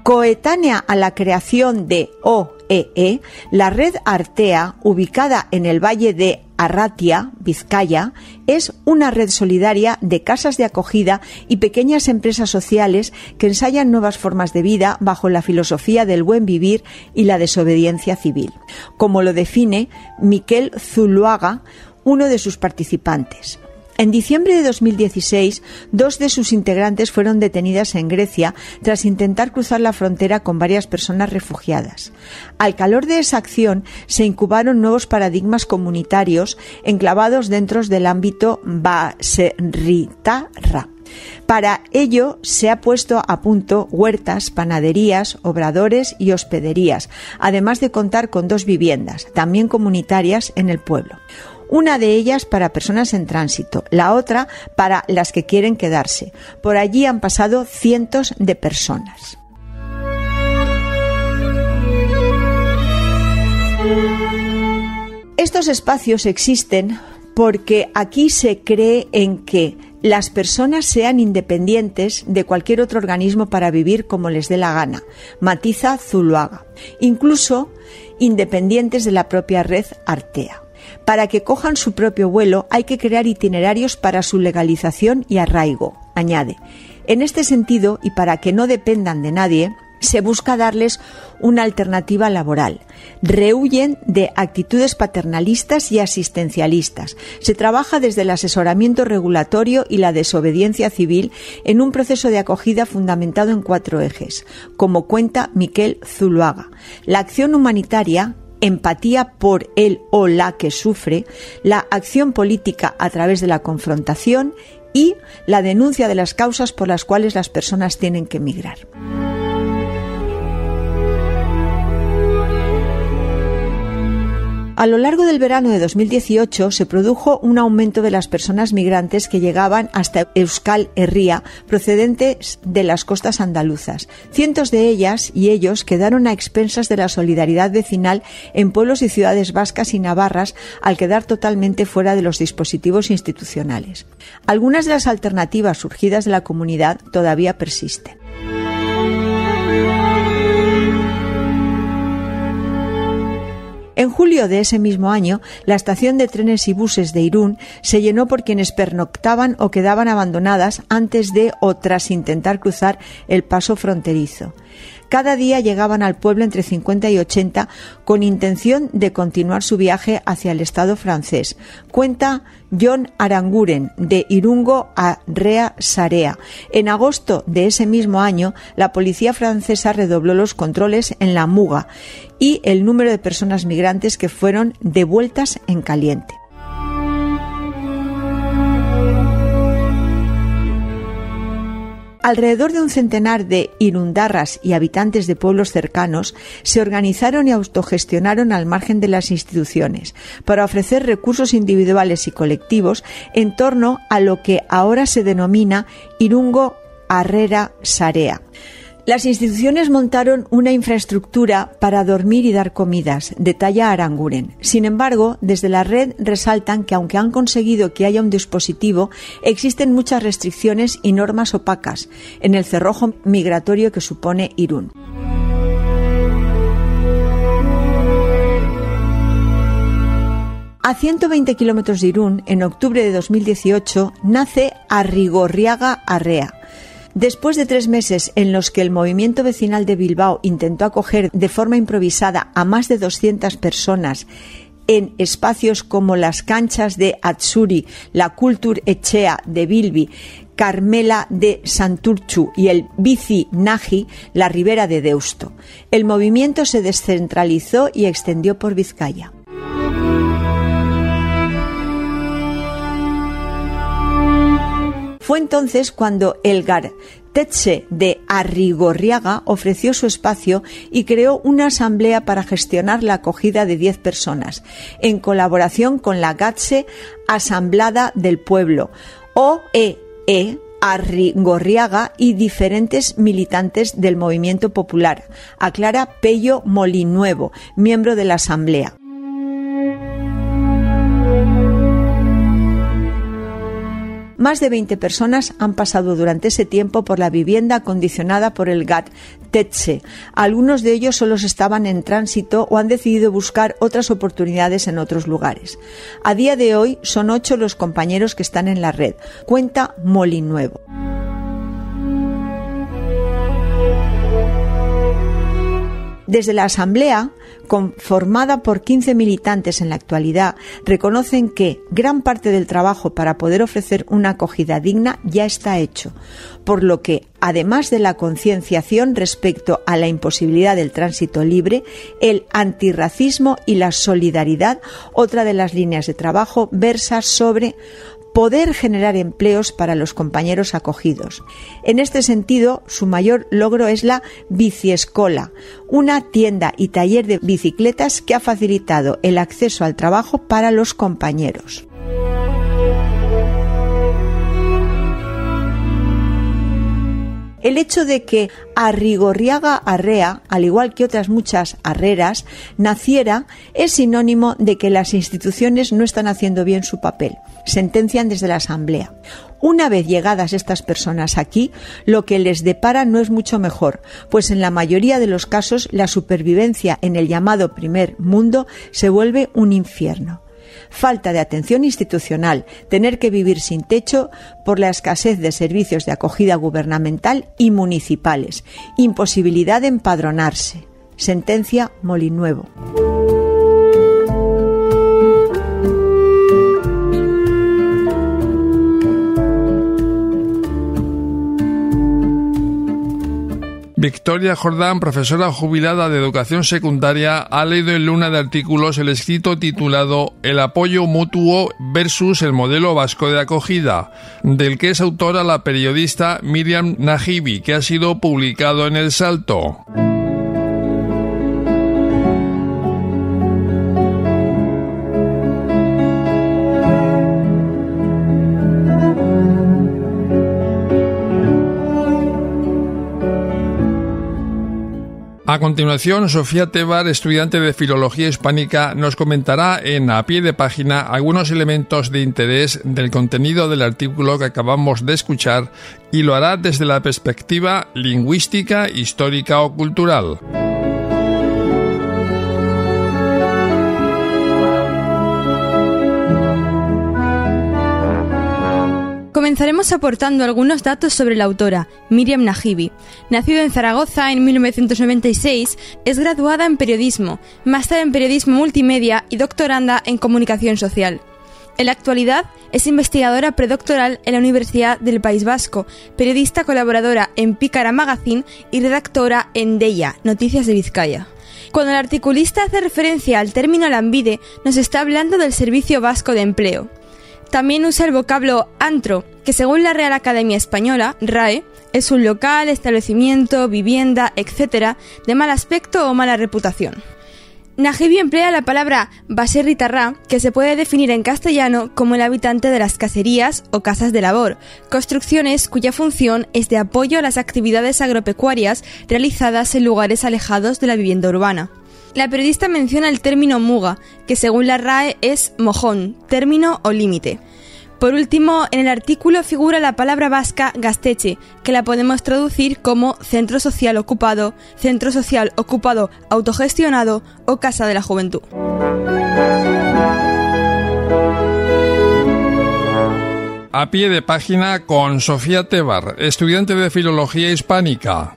Coetánea a la creación de OEE, e, la red Artea, ubicada en el valle de Arratia, Vizcaya, es una red solidaria de casas de acogida y pequeñas empresas sociales que ensayan nuevas formas de vida bajo la filosofía del buen vivir y la desobediencia civil, como lo define Miquel Zuluaga, uno de sus participantes. En diciembre de 2016, dos de sus integrantes fueron detenidas en Grecia tras intentar cruzar la frontera con varias personas refugiadas. Al calor de esa acción se incubaron nuevos paradigmas comunitarios enclavados dentro del ámbito Baserritarra Para ello se ha puesto a punto huertas, panaderías, obradores y hospederías, además de contar con dos viviendas, también comunitarias, en el pueblo una de ellas para personas en tránsito, la otra para las que quieren quedarse. Por allí han pasado cientos de personas. Estos espacios existen porque aquí se cree en que las personas sean independientes de cualquier otro organismo para vivir como les dé la gana, matiza Zuluaga, incluso independientes de la propia red Artea. Para que cojan su propio vuelo hay que crear itinerarios para su legalización y arraigo, añade. En este sentido, y para que no dependan de nadie, se busca darles una alternativa laboral. Rehuyen de actitudes paternalistas y asistencialistas. Se trabaja desde el asesoramiento regulatorio y la desobediencia civil en un proceso de acogida fundamentado en cuatro ejes, como cuenta Miquel Zuluaga. La acción humanitaria, empatía por el o la que sufre, la acción política a través de la confrontación y la denuncia de las causas por las cuales las personas tienen que emigrar. A lo largo del verano de 2018 se produjo un aumento de las personas migrantes que llegaban hasta Euskal Herria procedentes de las costas andaluzas. Cientos de ellas y ellos quedaron a expensas de la solidaridad vecinal en pueblos y ciudades vascas y navarras al quedar totalmente fuera de los dispositivos institucionales. Algunas de las alternativas surgidas de la comunidad todavía persisten. En julio de ese mismo año, la estación de trenes y buses de Irún se llenó por quienes pernoctaban o quedaban abandonadas antes de o tras intentar cruzar el paso fronterizo. Cada día llegaban al pueblo entre 50 y 80 con intención de continuar su viaje hacia el Estado francés. Cuenta John Aranguren, de Irungo a Rea Sarea. En agosto de ese mismo año, la policía francesa redobló los controles en la Muga y el número de personas migrantes que fueron devueltas en caliente. Alrededor de un centenar de irundarras y habitantes de pueblos cercanos se organizaron y autogestionaron al margen de las instituciones para ofrecer recursos individuales y colectivos en torno a lo que ahora se denomina Irungo Arrera Sarea. Las instituciones montaron una infraestructura para dormir y dar comidas, detalla Aranguren. Sin embargo, desde la red resaltan que aunque han conseguido que haya un dispositivo, existen muchas restricciones y normas opacas en el cerrojo migratorio que supone Irún. A 120 kilómetros de Irún, en octubre de 2018, nace Arrigorriaga Arrea Después de tres meses en los que el movimiento vecinal de Bilbao intentó acoger de forma improvisada a más de 200 personas en espacios como las canchas de Atsuri, la Cultur Echea de Bilbi, Carmela de Santurchu y el Bici Naji, la ribera de Deusto. El movimiento se descentralizó y extendió por Vizcaya. Fue entonces cuando Elgar Tetze de Arrigorriaga ofreció su espacio y creó una asamblea para gestionar la acogida de 10 personas, en colaboración con la GATSE Asamblada del Pueblo, OEE, e, Arrigorriaga y diferentes militantes del movimiento popular, aclara Pello Molinuevo, miembro de la Asamblea. Más de 20 personas han pasado durante ese tiempo por la vivienda acondicionada por el GAT TETSE. Algunos de ellos solo estaban en tránsito o han decidido buscar otras oportunidades en otros lugares. A día de hoy son ocho los compañeros que están en la red. Cuenta Molinuevo. Desde la Asamblea, conformada por 15 militantes en la actualidad, reconocen que gran parte del trabajo para poder ofrecer una acogida digna ya está hecho, por lo que, además de la concienciación respecto a la imposibilidad del tránsito libre, el antirracismo y la solidaridad, otra de las líneas de trabajo, versa sobre poder generar empleos para los compañeros acogidos. En este sentido, su mayor logro es la Biciescola, una tienda y taller de bicicletas que ha facilitado el acceso al trabajo para los compañeros. el hecho de que Arrigorriaga Arrea, al igual que otras muchas arreras, naciera es sinónimo de que las instituciones no están haciendo bien su papel, sentencian desde la Asamblea. Una vez llegadas estas personas aquí, lo que les depara no es mucho mejor, pues en la mayoría de los casos la supervivencia en el llamado primer mundo se vuelve un infierno falta de atención institucional, tener que vivir sin techo por la escasez de servicios de acogida gubernamental y municipales, imposibilidad de empadronarse. Sentencia Molinuevo.
Victoria Jordán, profesora jubilada de educación secundaria, ha leído en Luna de artículos el escrito titulado El apoyo mutuo versus el modelo vasco de acogida, del que es autora la periodista Miriam Najibi, que ha sido publicado en El Salto. A continuación, Sofía Tebar, estudiante de Filología Hispánica, nos comentará en a pie de página algunos elementos de interés del contenido del artículo que acabamos de escuchar y lo hará desde la perspectiva lingüística, histórica o cultural.
Comenzaremos aportando algunos datos sobre la autora, Miriam Najibi. Nacida en Zaragoza en 1996, es graduada en periodismo, máster en periodismo multimedia y doctoranda en comunicación social. En la actualidad es investigadora predoctoral en la Universidad del País Vasco, periodista colaboradora en Pícara Magazine y redactora en Deia, Noticias de Vizcaya. Cuando el articulista hace referencia al término Lambide, nos está hablando del Servicio Vasco de Empleo. También usa el vocablo antro, que según la Real Academia Española, RAE, es un local, establecimiento, vivienda, etc., de mal aspecto o mala reputación. Najibi emplea la palabra baserritarra, que se puede definir en castellano como el habitante de las caserías o casas de labor, construcciones cuya función es de apoyo a las actividades agropecuarias realizadas en lugares alejados de la vivienda urbana. La periodista menciona el término muga, que según la RAE es mojón, término o límite. Por último, en el artículo figura la palabra vasca gasteche, que la podemos traducir como centro social ocupado, centro social ocupado autogestionado o casa de la juventud.
A pie de página con Sofía Tebar, estudiante de Filología Hispánica.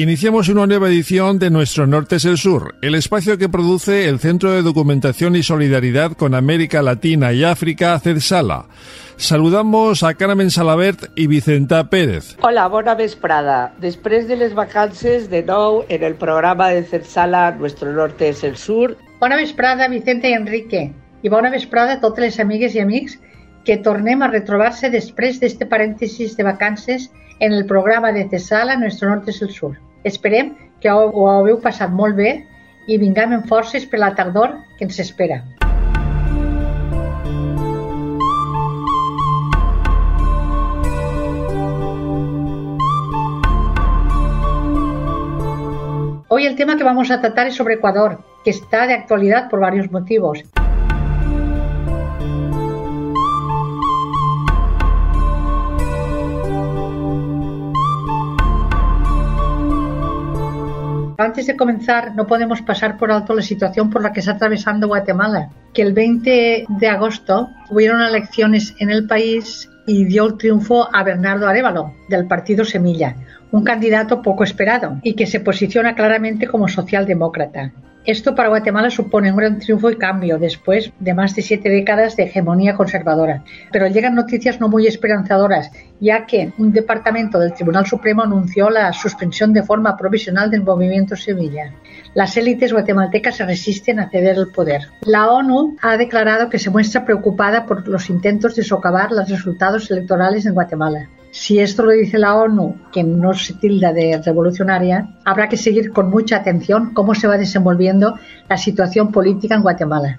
Iniciamos una nueva edición de Nuestro Norte es el Sur, el espacio que produce el Centro de Documentación y Solidaridad con América Latina y África, CEDSALA. Saludamos a Carmen Salabert i Vicenta Pérez.
Hola, bona vesprada. Després de les vacances, de nou en el programa de CEDSALA Nuestro Norte es el Sur.
Bona vesprada, Vicenta i Enrique. I bona vesprada a totes les amigues i amics que tornem a retrobar-se després d'este parèntesis de vacances en el programa de Tesala Nuestro Norte es el Sur. Esperem que ho, hagueu passat molt bé i vinguem amb forces per la tardor que ens espera. Hoy el tema que vamos a tratar es sobre Ecuador, que está de actualidad por varios motivos. Antes de comenzar, no podemos pasar por alto la situación por la que está atravesando Guatemala, que el 20 de agosto hubieron elecciones en el país y dio el triunfo a Bernardo Arevalo, del partido Semilla, un candidato poco esperado y que se posiciona claramente como socialdemócrata. Esto para Guatemala supone un gran triunfo y cambio después de más de siete décadas de hegemonía conservadora. Pero llegan noticias no muy esperanzadoras, ya que un departamento del Tribunal Supremo anunció la suspensión de forma provisional del movimiento Sevilla. Las élites guatemaltecas se resisten a ceder el poder. La ONU ha declarado que se muestra preocupada por los intentos de socavar los resultados electorales en Guatemala. Si esto lo dice la ONU, que no se tilda de revolucionaria, habrá que seguir con mucha atención cómo se va desenvolviendo la situación política en Guatemala.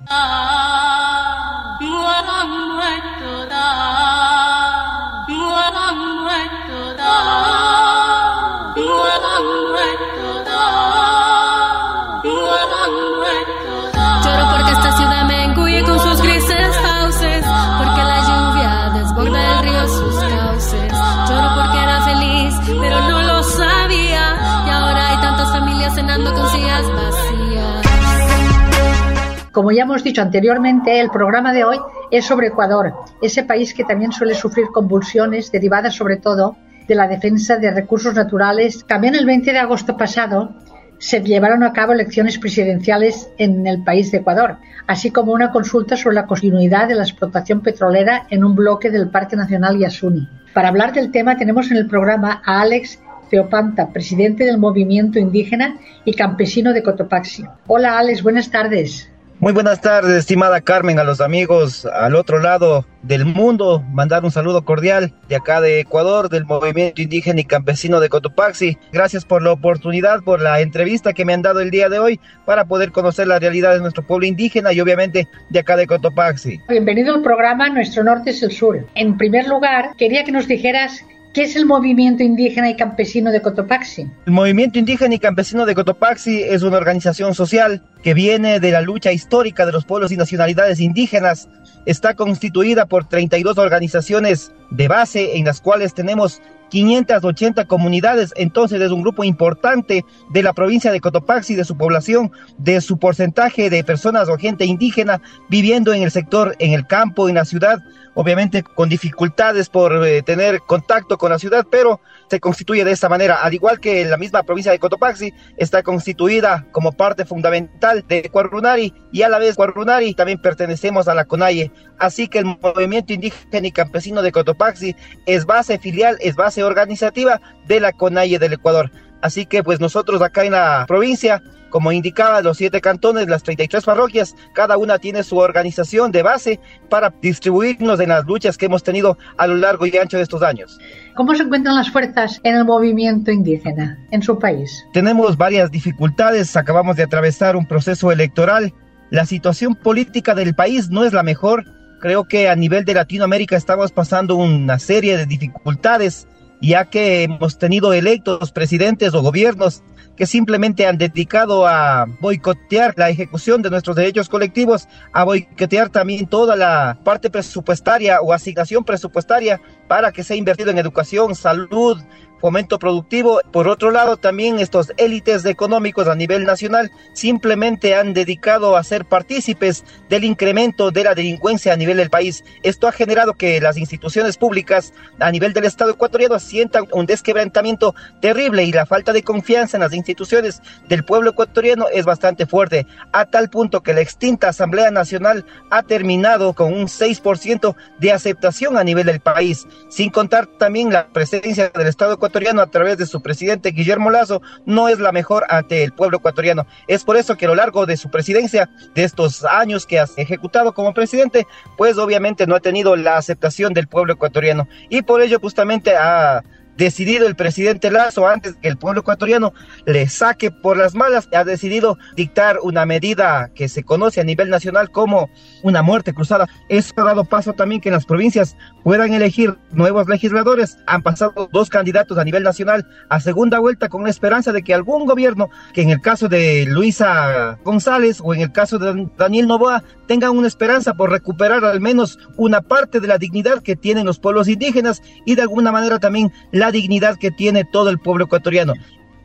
Como ya hemos dicho anteriormente, el programa de hoy es sobre Ecuador, ese país que también suele sufrir convulsiones derivadas sobre todo de la defensa de recursos naturales. También el 20 de agosto pasado se llevaron a cabo elecciones presidenciales en el país de Ecuador, así como una consulta sobre la continuidad de la explotación petrolera en un bloque del Parque Nacional Yasuni. Para hablar del tema tenemos en el programa a Alex Teopanta, presidente del movimiento indígena y campesino de Cotopaxi. Hola Alex, buenas tardes.
Muy buenas tardes, estimada Carmen, a los amigos al otro lado del mundo. Mandar un saludo cordial de acá de Ecuador, del movimiento indígena y campesino de Cotopaxi. Gracias por la oportunidad, por la entrevista que me han dado el día de hoy para poder conocer la realidad de nuestro pueblo indígena y obviamente de acá de Cotopaxi.
Bienvenido al programa Nuestro Norte es el Sur. En primer lugar, quería que nos dijeras ¿Qué es el movimiento indígena y campesino de Cotopaxi?
El movimiento indígena y campesino de Cotopaxi es una organización social que viene de la lucha histórica de los pueblos y nacionalidades indígenas. Está constituida por 32 organizaciones de base en las cuales tenemos 580 comunidades, entonces es un grupo importante de la provincia de Cotopaxi, de su población, de su porcentaje de personas o gente indígena viviendo en el sector, en el campo, en la ciudad, obviamente con dificultades por eh, tener contacto con la ciudad, pero se constituye de esta manera, al igual que la misma provincia de Cotopaxi está constituida como parte fundamental de Cuarrunari y a la vez Cuarrunari también pertenecemos a la CONAIE, así que el movimiento indígena y campesino de Cotopaxi es base filial, es base organizativa de la CONAIE del Ecuador. Así que pues nosotros acá en la provincia, como indicaba, los siete cantones, las 33 parroquias, cada una tiene su organización de base para distribuirnos en las luchas que hemos tenido a lo largo y ancho de estos años.
¿Cómo se encuentran las fuerzas en el movimiento indígena en su país?
Tenemos varias dificultades, acabamos de atravesar un proceso electoral, la situación política del país no es la mejor, creo que a nivel de Latinoamérica estamos pasando una serie de dificultades ya que hemos tenido electos presidentes o gobiernos que simplemente han dedicado a boicotear la ejecución de nuestros derechos colectivos, a boicotear también toda la parte presupuestaria o asignación presupuestaria para que sea invertido en educación, salud, fomento productivo. Por otro lado, también estos élites económicos a nivel nacional simplemente han dedicado a ser partícipes del incremento de la delincuencia a nivel del país. Esto ha generado que las instituciones públicas a nivel del Estado ecuatoriano sientan un desquebrantamiento terrible y la falta de confianza en las instituciones del pueblo ecuatoriano es bastante fuerte, a tal punto que la extinta Asamblea Nacional ha terminado con un 6% de aceptación a nivel del país, sin contar también la presencia del Estado ecuatoriano a través de su presidente Guillermo Lazo, no es la mejor ante el pueblo ecuatoriano. Es por eso que a lo largo de su presidencia, de estos años que ha ejecutado como presidente, pues obviamente no ha tenido la aceptación del pueblo ecuatoriano y por ello justamente ha decidido el presidente Lazo, antes que el pueblo ecuatoriano le saque por las malas, ha decidido dictar una medida que se conoce a nivel nacional como una muerte cruzada. Eso ha dado paso también que las provincias puedan elegir nuevos legisladores. Han pasado dos candidatos a nivel nacional a segunda vuelta con la esperanza de que algún gobierno, que en el caso de Luisa González o en el caso de Daniel Novoa, tengan una esperanza por recuperar al menos una parte de la dignidad que tienen los pueblos indígenas y de alguna manera también la dignidad que tiene todo el pueblo ecuatoriano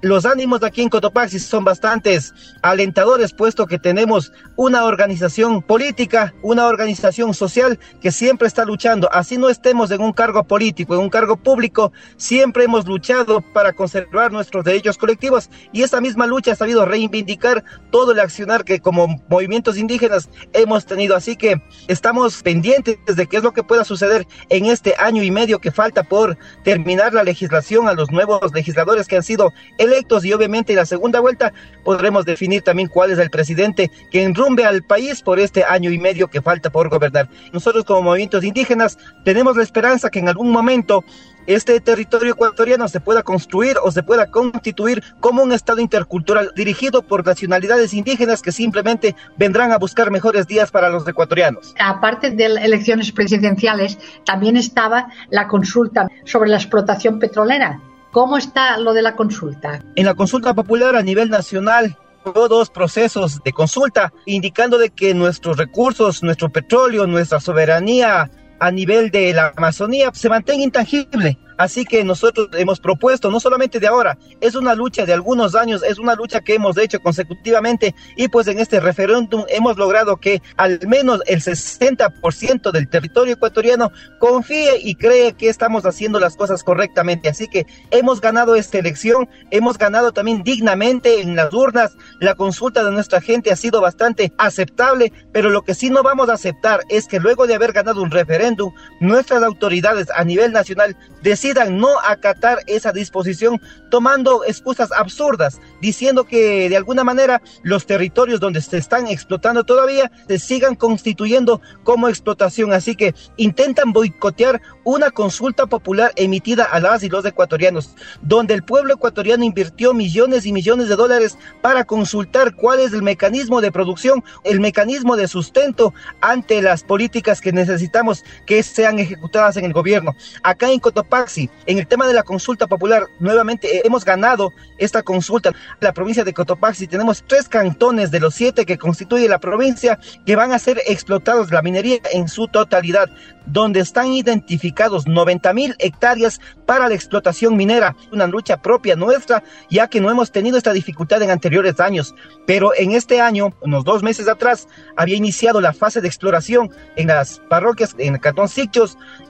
los ánimos aquí en Cotopaxi son bastantes alentadores, puesto que tenemos una organización política, una organización social que siempre está luchando. Así no estemos en un cargo político, en un cargo público, siempre hemos luchado para conservar nuestros derechos colectivos y esa misma lucha ha sabido reivindicar todo el accionar que como movimientos indígenas hemos tenido. Así que estamos pendientes de qué es lo que pueda suceder en este año y medio que falta por terminar la legislación a los nuevos legisladores que han sido electos y obviamente en la segunda vuelta podremos definir también cuál es el presidente que enrumbe al país por este año y medio que falta por gobernar. Nosotros como movimientos indígenas tenemos la esperanza que en algún momento este territorio ecuatoriano se pueda construir o se pueda constituir como un Estado intercultural dirigido por nacionalidades indígenas que simplemente vendrán a buscar mejores días para los ecuatorianos.
Aparte de elecciones presidenciales, también estaba la consulta sobre la explotación petrolera ¿Cómo está lo de la consulta?
En la consulta popular a nivel nacional dos procesos de consulta indicando de que nuestros recursos, nuestro petróleo, nuestra soberanía a nivel de la Amazonía se mantenga intangible. Así que nosotros hemos propuesto, no solamente de ahora, es una lucha de algunos años, es una lucha que hemos hecho consecutivamente y pues en este referéndum hemos logrado que al menos el 60% del territorio ecuatoriano confíe y cree que estamos haciendo las cosas correctamente. Así que hemos ganado esta elección, hemos ganado también dignamente en las urnas, la consulta de nuestra gente ha sido bastante aceptable, pero lo que sí no vamos a aceptar es que luego de haber ganado un referéndum, nuestras autoridades a nivel nacional deciden decidan no acatar esa disposición tomando excusas absurdas, diciendo que de alguna manera los territorios donde se están explotando todavía se sigan constituyendo como explotación. Así que intentan boicotear una consulta popular emitida a las y los ecuatorianos, donde el pueblo ecuatoriano invirtió millones y millones de dólares para consultar cuál es el mecanismo de producción, el mecanismo de sustento ante las políticas que necesitamos que sean ejecutadas en el gobierno. Acá en Cotopaxi en el tema de la consulta popular, nuevamente eh, hemos ganado esta consulta. La provincia de Cotopaxi tenemos tres cantones de los siete que constituye la provincia que van a ser explotados la minería en su totalidad, donde están identificados 90 mil hectáreas para la explotación minera. Una lucha propia nuestra, ya que no hemos tenido esta dificultad en anteriores años. Pero en este año, unos dos meses atrás, había iniciado la fase de exploración en las parroquias, en el cantón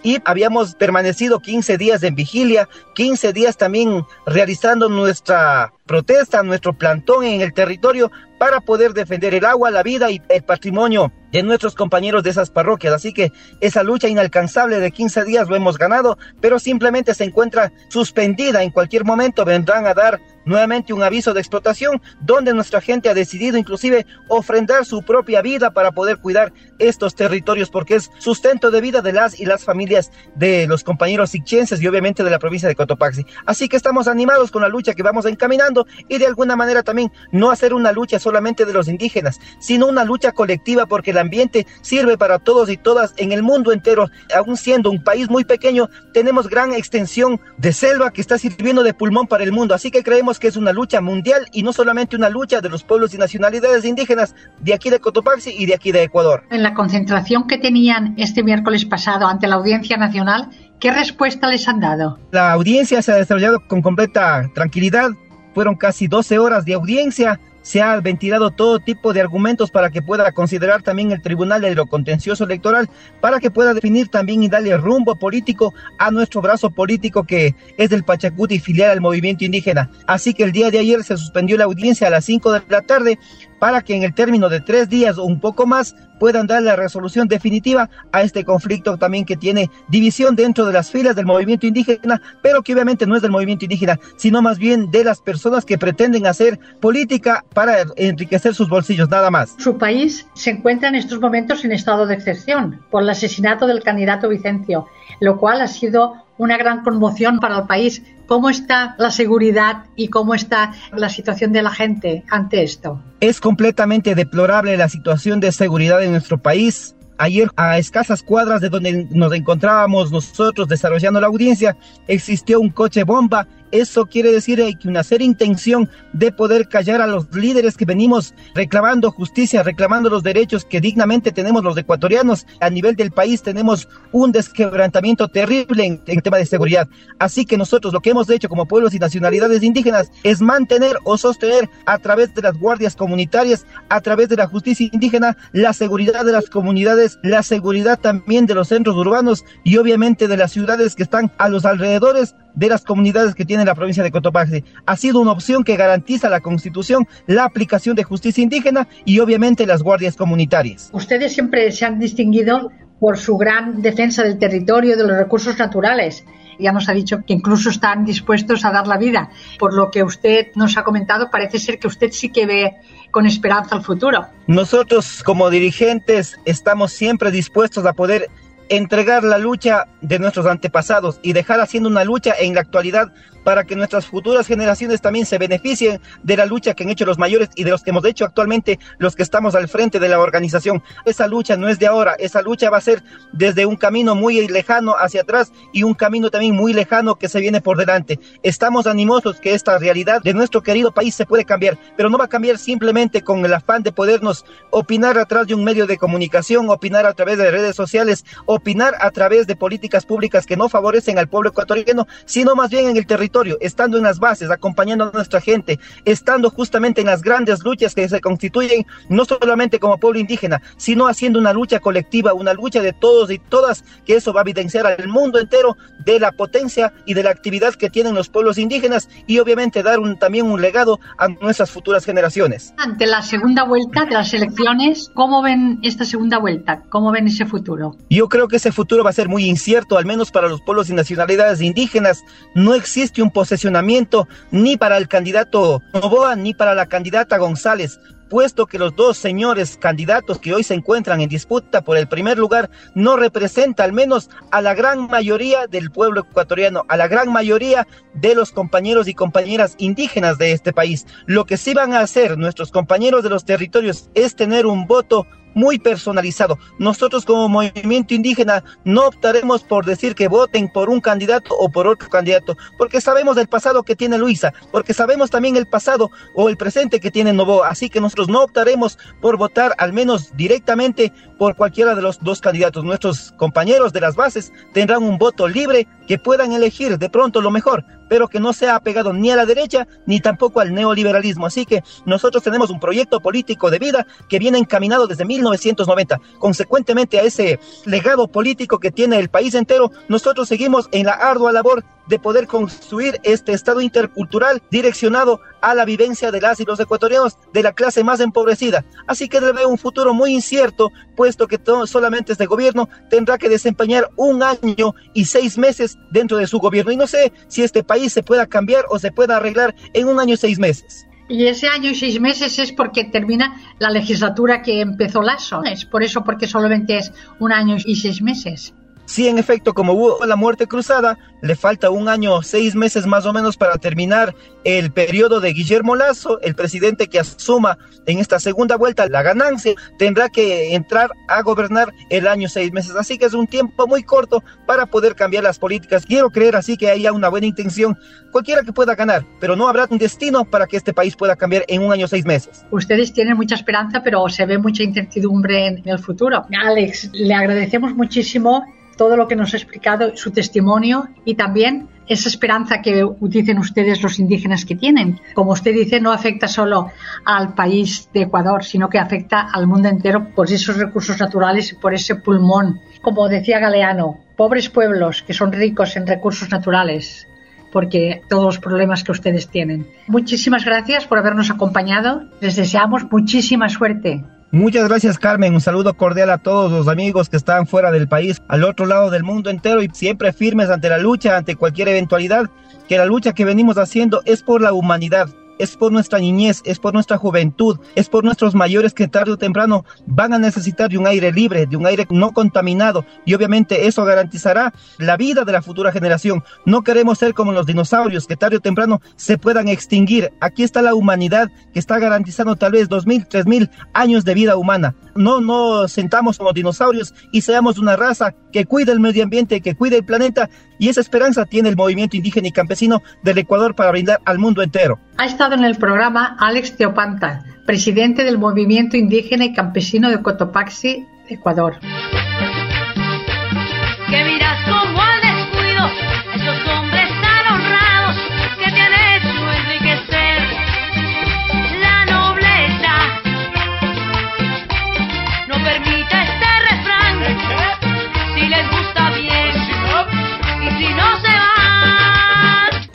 y habíamos permanecido 15 días en vigilia, 15 días también realizando nuestra protesta, nuestro plantón en el territorio para poder defender el agua, la vida y el patrimonio de nuestros compañeros de esas parroquias. Así que esa lucha inalcanzable de 15 días lo hemos ganado, pero simplemente se encuentra suspendida. En cualquier momento vendrán a dar nuevamente un aviso de explotación donde nuestra gente ha decidido inclusive ofrendar su propia vida para poder cuidar estos territorios porque es sustento de vida de las y las familias de los compañeros sichenses y obviamente de la provincia de Cotopaxi. Así que estamos animados con la lucha que vamos encaminando y de alguna manera también no hacer una lucha solamente de los indígenas, sino una lucha colectiva porque el ambiente sirve para todos y todas en el mundo entero. Aún siendo un país muy pequeño, tenemos gran extensión de selva que está sirviendo de pulmón para el mundo. Así que creemos que es una lucha mundial y no solamente una lucha de los pueblos y nacionalidades indígenas de aquí de Cotopaxi y de aquí de Ecuador.
En la concentración que tenían este miércoles pasado ante la Audiencia Nacional, ¿Qué respuesta les han dado?
La audiencia se ha desarrollado con completa tranquilidad. Fueron casi 12 horas de audiencia se ha ventilado todo tipo de argumentos para que pueda considerar también el Tribunal de lo Contencioso Electoral, para que pueda definir también y darle rumbo político a nuestro brazo político que es del Pachacuti filial al movimiento indígena. Así que el día de ayer se suspendió la audiencia a las 5 de la tarde para que en el término de tres días o un poco más puedan dar la resolución definitiva a este conflicto también que tiene división dentro de las filas del movimiento indígena, pero que obviamente no es del movimiento indígena, sino más bien de las personas que pretenden hacer política para enriquecer sus bolsillos, nada más.
Su país se encuentra en estos momentos en estado de excepción por el asesinato del candidato Vicencio, lo cual ha sido una gran conmoción para el país. ¿Cómo está la seguridad y cómo está la situación de la gente ante esto?
Es completamente deplorable la situación de seguridad en nuestro país. Ayer, a escasas cuadras de donde nos encontrábamos nosotros desarrollando la audiencia, existió un coche bomba eso quiere decir que una seria intención de poder callar a los líderes que venimos reclamando justicia, reclamando los derechos que dignamente tenemos los ecuatorianos. A nivel del país tenemos un desquebrantamiento terrible en, en tema de seguridad. Así que nosotros lo que hemos hecho como pueblos y nacionalidades indígenas es mantener o sostener a través de las guardias comunitarias, a través de la justicia indígena, la seguridad de las comunidades, la seguridad también de los centros urbanos y obviamente de las ciudades que están a los alrededores de las comunidades que tiene la provincia de Cotopaxi. Ha sido una opción que garantiza la Constitución, la aplicación de justicia indígena y obviamente las guardias comunitarias.
Ustedes siempre se han distinguido por su gran defensa del territorio y de los recursos naturales. Ya nos ha dicho que incluso están dispuestos a dar la vida. Por lo que usted nos ha comentado, parece ser que usted sí que ve con esperanza el futuro.
Nosotros como dirigentes estamos siempre dispuestos a poder entregar la lucha de nuestros antepasados y dejar haciendo una lucha en la actualidad para que nuestras futuras generaciones también se beneficien de la lucha que han hecho los mayores y de los que hemos hecho actualmente los que estamos al frente de la organización. Esa lucha no es de ahora, esa lucha va a ser desde un camino muy lejano hacia atrás y un camino también muy lejano que se viene por delante. Estamos animosos que esta realidad de nuestro querido país se puede cambiar, pero no va a cambiar simplemente con el afán de podernos opinar a través de un medio de comunicación, opinar a través de redes sociales, opinar a través de políticas públicas que no favorecen al pueblo ecuatoriano, sino más bien en el territorio estando en las bases, acompañando a nuestra gente, estando justamente en las grandes luchas que se constituyen, no solamente como pueblo indígena, sino haciendo una lucha colectiva, una lucha de todos y todas, que eso va a evidenciar al mundo entero de la potencia y de la actividad que tienen los pueblos indígenas y obviamente dar un, también un legado a nuestras futuras generaciones.
Ante la segunda vuelta de las elecciones, ¿cómo ven esta segunda vuelta? ¿Cómo ven ese futuro?
Yo creo que ese futuro va a ser muy incierto, al menos para los pueblos y nacionalidades indígenas. No existe un posesionamiento ni para el candidato Novoa ni para la candidata González puesto que los dos señores candidatos que hoy se encuentran en disputa por el primer lugar no representa al menos a la gran mayoría del pueblo ecuatoriano, a la gran mayoría de los compañeros y compañeras indígenas de este país. Lo que sí van a hacer nuestros compañeros de los territorios es tener un voto muy personalizado. Nosotros como movimiento indígena no optaremos por decir que voten por un candidato o por otro candidato, porque sabemos del pasado que tiene Luisa, porque sabemos también el pasado o el presente que tiene Novoa, así que nosotros no optaremos por votar al menos directamente por cualquiera de los dos candidatos. Nuestros compañeros de las bases tendrán un voto libre que puedan elegir de pronto lo mejor, pero que no sea apegado ni a la derecha ni tampoco al neoliberalismo. Así que nosotros tenemos un proyecto político de vida que viene encaminado desde 1990. Consecuentemente a ese legado político que tiene el país entero, nosotros seguimos en la ardua labor de poder construir este Estado intercultural direccionado a la vivencia de las y los ecuatorianos de la clase más empobrecida. Así que debe un futuro muy incierto, puesto que todo, solamente este gobierno tendrá que desempeñar un año y seis meses dentro de su gobierno. Y no sé si este país se pueda cambiar o se pueda arreglar en un año y seis meses.
Y ese año y seis meses es porque termina la legislatura que empezó Lasso. Es por eso porque solamente es un año y seis meses.
Sí, en efecto, como hubo la muerte cruzada, le falta un año, seis meses más o menos para terminar el periodo de Guillermo Lazo, el presidente que asuma en esta segunda vuelta la ganancia, tendrá que entrar a gobernar el año seis meses. Así que es un tiempo muy corto para poder cambiar las políticas. Quiero creer así que haya una buena intención, cualquiera que pueda ganar, pero no habrá un destino para que este país pueda cambiar en un año seis meses.
Ustedes tienen mucha esperanza, pero se ve mucha incertidumbre en el futuro. Alex, le agradecemos muchísimo todo lo que nos ha explicado, su testimonio y también esa esperanza que dicen ustedes los indígenas que tienen. Como usted dice, no afecta solo al país de Ecuador, sino que afecta al mundo entero por esos recursos naturales y por ese pulmón. Como decía Galeano, pobres pueblos que son ricos en recursos naturales, porque todos los problemas que ustedes tienen. Muchísimas gracias por habernos acompañado. Les deseamos muchísima suerte.
Muchas gracias Carmen, un saludo cordial a todos los amigos que están fuera del país, al otro lado del mundo entero y siempre firmes ante la lucha, ante cualquier eventualidad, que la lucha que venimos haciendo es por la humanidad, es por nuestra niñez, es por nuestra juventud, es por nuestros mayores que tarde o temprano van a necesitar de un aire libre, de un aire no contaminado y obviamente eso garantizará la vida de la futura generación. No queremos ser como los dinosaurios que tarde o temprano se puedan extinguir. Aquí está la humanidad que está garantizando tal vez dos mil, tres mil años de vida humana. No nos sentamos como dinosaurios y seamos una raza que cuide el medio ambiente, que cuide el planeta y esa esperanza tiene el movimiento indígena y campesino del Ecuador para brindar al mundo entero.
Ha estado en el programa Alex Teopanta, presidente del movimiento indígena y campesino de Cotopaxi, Ecuador.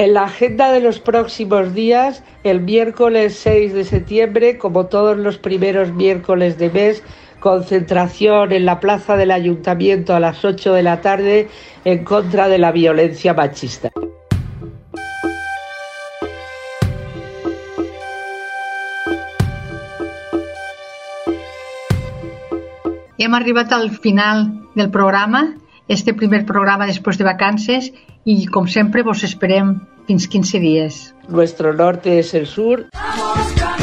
En la agenda de los próximos días, el miércoles 6 de septiembre, como todos los primeros miércoles de mes, concentración en la plaza del ayuntamiento a las 8 de la tarde en contra de la violencia machista.
I hem arribat al final del programa, este primer programa després de vacances, i com sempre vos esperem fins 15 dies.
Nuestro norte es el sur.
Vamos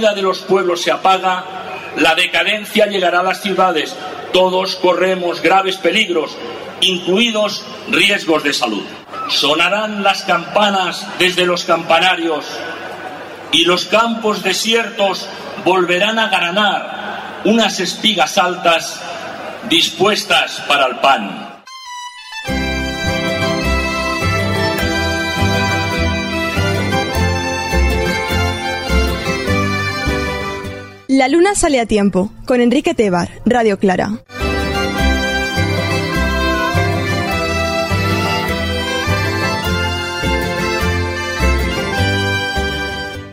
vida de los pueblos se apaga, la decadencia llegará a las ciudades. Todos corremos graves peligros, incluidos riesgos de salud. Sonarán las campanas desde los campanarios y los campos desiertos volverán a granar unas espigas altas dispuestas para el pan.
La luna sale a tiempo, con Enrique Tebar, Radio Clara.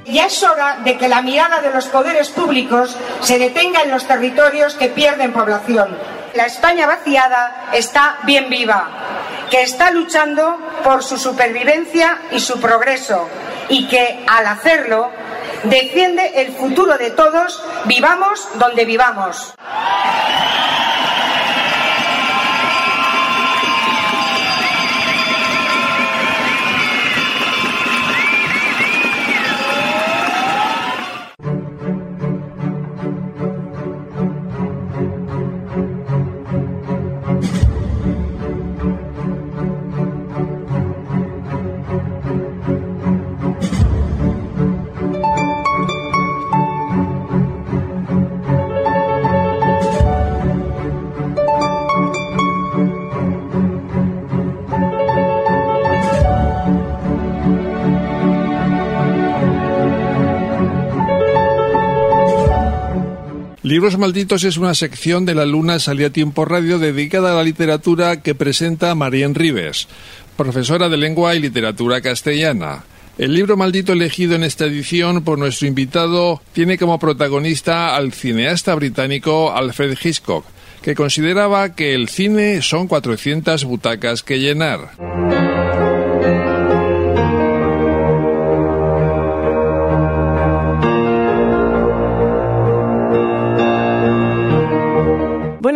Ya es hora de que la mirada de los poderes públicos se detenga en los territorios que pierden población. La España vaciada está bien viva, que está luchando por su supervivencia y su progreso y que al hacerlo defiende el futuro de todos, vivamos donde vivamos.
Libros Malditos es una sección de la Luna Salía Tiempo Radio dedicada a la literatura que presenta Marién Rives, profesora de lengua y literatura castellana. El libro maldito elegido en esta edición por nuestro invitado tiene como protagonista al cineasta británico Alfred Hitchcock, que consideraba que el cine son 400 butacas que llenar.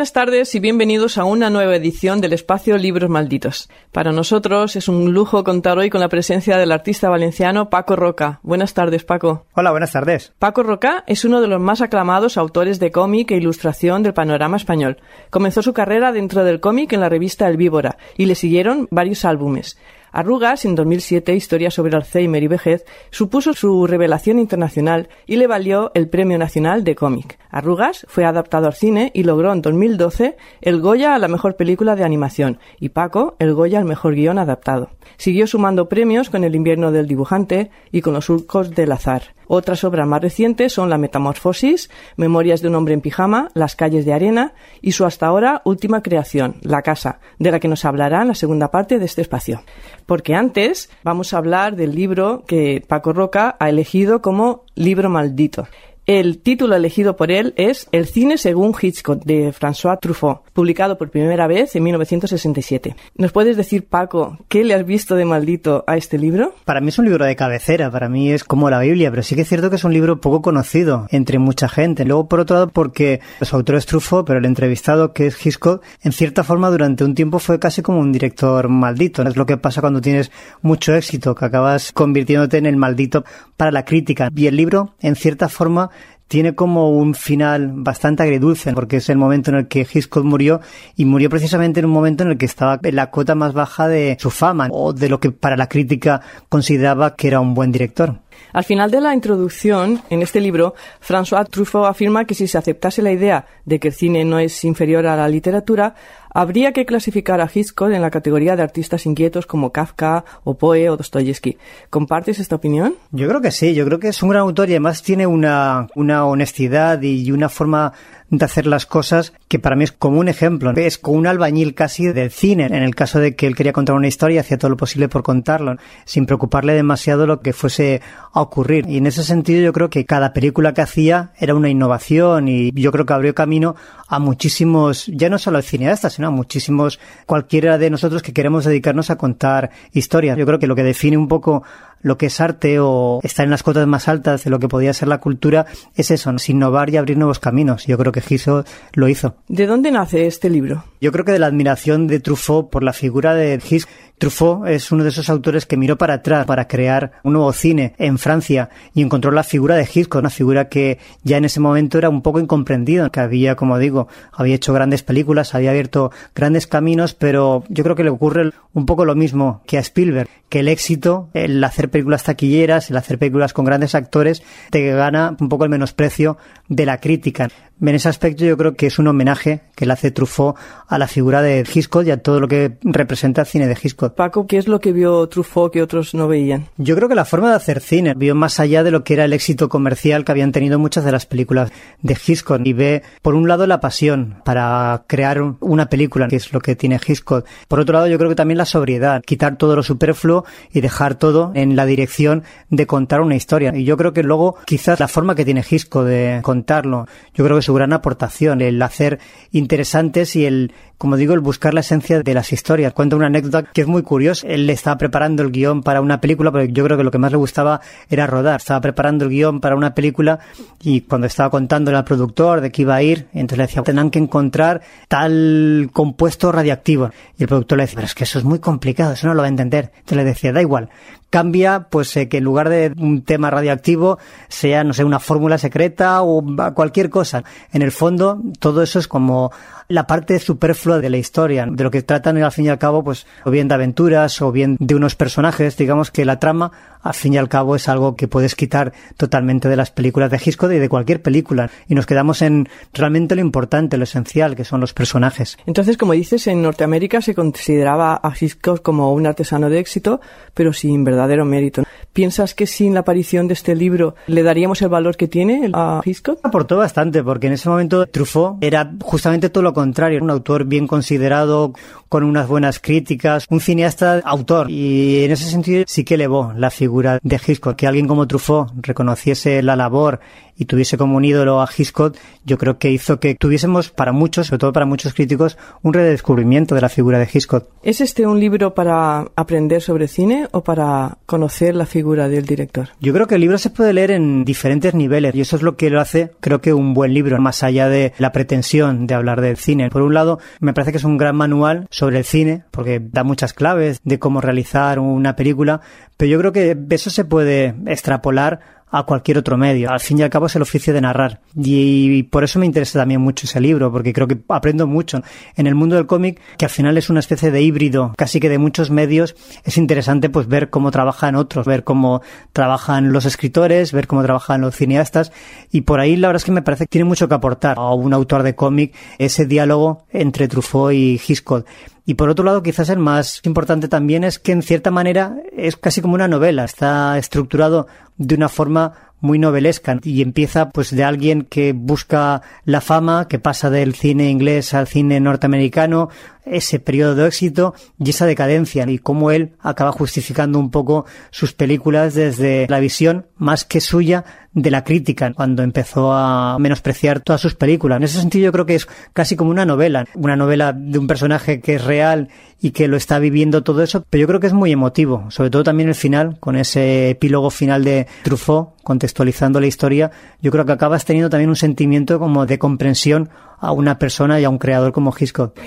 Buenas tardes y bienvenidos a una nueva edición del espacio Libros Malditos. Para nosotros es un lujo contar hoy con la presencia del artista valenciano Paco Roca. Buenas tardes, Paco.
Hola, buenas tardes.
Paco Roca es uno de los más aclamados autores de cómic e ilustración del panorama español. Comenzó su carrera dentro del cómic en la revista El Víbora y le siguieron varios álbumes. Arrugas, en 2007, Historia sobre Alzheimer y vejez, supuso su revelación internacional y le valió el Premio Nacional de Cómic. Arrugas fue adaptado al cine y logró en 2012 el Goya a la mejor película de animación y Paco el Goya al mejor guion adaptado. Siguió sumando premios con El invierno del dibujante y con Los surcos del azar. Otras obras más recientes son La Metamorfosis, Memorias de un hombre en pijama, Las calles de arena y su hasta ahora última creación, La casa, de la que nos hablará en la segunda parte de este espacio. Porque antes vamos a hablar del libro que Paco Roca ha elegido como libro maldito. El título elegido por él es El cine según Hitchcock de François Truffaut, publicado por primera vez en 1967. ¿Nos puedes decir, Paco, qué le has visto de maldito a este libro?
Para mí es un libro de cabecera, para mí es como la Biblia, pero sí que es cierto que es un libro poco conocido entre mucha gente. Luego, por otro lado, porque su autor es Truffaut, pero el entrevistado, que es Hitchcock, en cierta forma durante un tiempo fue casi como un director maldito. Es lo que pasa cuando tienes mucho éxito, que acabas convirtiéndote en el maldito para la crítica. Y el libro, en cierta forma, tiene como un final bastante agridulce, porque es el momento en el que Hitchcock murió y murió precisamente en un momento en el que estaba en la cota más baja de su fama o de lo que para la crítica consideraba que era un buen director.
Al final de la introducción, en este libro, François Truffaut afirma que si se aceptase la idea de que el cine no es inferior a la literatura, habría que clasificar a Hitchcock en la categoría de artistas inquietos como Kafka o Poe o Dostoyevsky. ¿Compartes esta opinión?
Yo creo que sí, yo creo que es un gran autor y además tiene una, una honestidad y una forma de hacer las cosas que para mí es como un ejemplo. Es como un albañil casi del cine. En el caso de que él quería contar una historia, hacía todo lo posible por contarlo, sin preocuparle demasiado lo que fuese a ocurrir. Y en ese sentido yo creo que cada película que hacía era una innovación y yo creo que abrió camino a muchísimos, ya no solo al cineastas, sino a muchísimos, cualquiera de nosotros que queremos dedicarnos a contar historias. Yo creo que lo que define un poco lo que es arte o estar en las cotas más altas de lo que podía ser la cultura es eso, innovar y abrir nuevos caminos. Yo creo que Giso lo hizo.
¿De dónde nace este libro?
Yo creo que de la admiración de Truffaut por la figura de Gis. Truffaut es uno de esos autores que miró para atrás para crear un nuevo cine en Francia y encontró la figura de Hitchcock, una figura que ya en ese momento era un poco incomprendida, que había, como digo, había hecho grandes películas, había abierto grandes caminos, pero yo creo que le ocurre un poco lo mismo que a Spielberg, que el éxito, el hacer películas taquilleras, el hacer películas con grandes actores, te gana un poco el menosprecio de la crítica. En ese aspecto yo creo que es un homenaje que le hace Truffaut a la figura de Hitchcock y a todo lo que representa el cine de Hitchcock.
Paco, ¿qué es lo que vio Truffaut que otros no veían?
Yo creo que la forma de hacer cine vio más allá de lo que era el éxito comercial que habían tenido muchas de las películas de Hitchcock y ve por un lado la pasión para crear una película, que es lo que tiene Hitchcock. Por otro lado yo creo que también la sobriedad, quitar todo lo superfluo y dejar todo en la dirección de contar una historia. Y yo creo que luego quizás la forma que tiene Hitchcock de contarlo, yo creo que su gran aportación, el hacer interesantes y el, como digo, el buscar la esencia de las historias. Cuenta una anécdota que es muy curiosa. Él estaba preparando el guion para una película, porque yo creo que lo que más le gustaba era rodar. Estaba preparando el guion para una película y cuando estaba contándole al productor de que iba a ir, entonces le decía, tendrán que encontrar tal compuesto radioactivo. Y el productor le decía, pero es que eso es muy complicado, eso no lo va a entender. Entonces le decía, da igual, cambia pues eh, que en lugar de un tema radioactivo sea no sé una fórmula secreta o cualquier cosa. En el fondo todo eso es como la parte superflua de la historia de lo que tratan al fin y al cabo pues o bien de aventuras o bien de unos personajes. Digamos que la trama al fin y al cabo es algo que puedes quitar totalmente de las películas de Hitchcock y de cualquier película. Y nos quedamos en realmente lo importante lo esencial que son los personajes.
Entonces como dices en Norteamérica se consideraba a Hitchcock como un artesano de éxito pero sin verdad verdadero mérito. ¿Piensas que sin la aparición de este libro le daríamos el valor que tiene a Hitchcock?
Aportó bastante, porque en ese momento Truffaut era justamente todo lo contrario, un autor bien considerado, con unas buenas críticas, un cineasta autor. Y en ese sentido sí que elevó la figura de Hitchcock, que alguien como Truffaut reconociese la labor y tuviese como un ídolo a Hitchcock, yo creo que hizo que tuviésemos para muchos, sobre todo para muchos críticos, un redescubrimiento de la figura de Hitchcock.
¿Es este un libro para aprender sobre cine o para conocer la figura del director?
Yo creo que el libro se puede leer en diferentes niveles y eso es lo que lo hace, creo que un buen libro, más allá de la pretensión de hablar del cine. Por un lado, me parece que es un gran manual sobre el cine, porque da muchas claves de cómo realizar una película, pero yo creo que eso se puede extrapolar a cualquier otro medio. Al fin y al cabo es el oficio de narrar. Y por eso me interesa también mucho ese libro, porque creo que aprendo mucho. En el mundo del cómic, que al final es una especie de híbrido, casi que de muchos medios, es interesante pues ver cómo trabajan otros, ver cómo trabajan los escritores, ver cómo trabajan los cineastas. Y por ahí la verdad es que me parece que tiene mucho que aportar a un autor de cómic ese diálogo entre Truffaut y Hitchcock. Y por otro lado, quizás el más importante también es que en cierta manera es casi como una novela, está estructurado de una forma muy novelesca. Y empieza pues de alguien que busca la fama, que pasa del cine inglés al cine norteamericano, ese periodo de éxito y esa decadencia. Y cómo él acaba justificando un poco sus películas desde la visión más que suya de la crítica cuando empezó a menospreciar todas sus películas. En ese sentido yo creo que es casi como una novela, una novela de un personaje que es real y que lo está viviendo todo eso, pero yo creo que es muy emotivo, sobre todo también el final, con ese epílogo final de Truffaut, contextualizando la historia, yo creo que acabas teniendo también un sentimiento como de comprensión a una persona y a un creador como Hitchcock.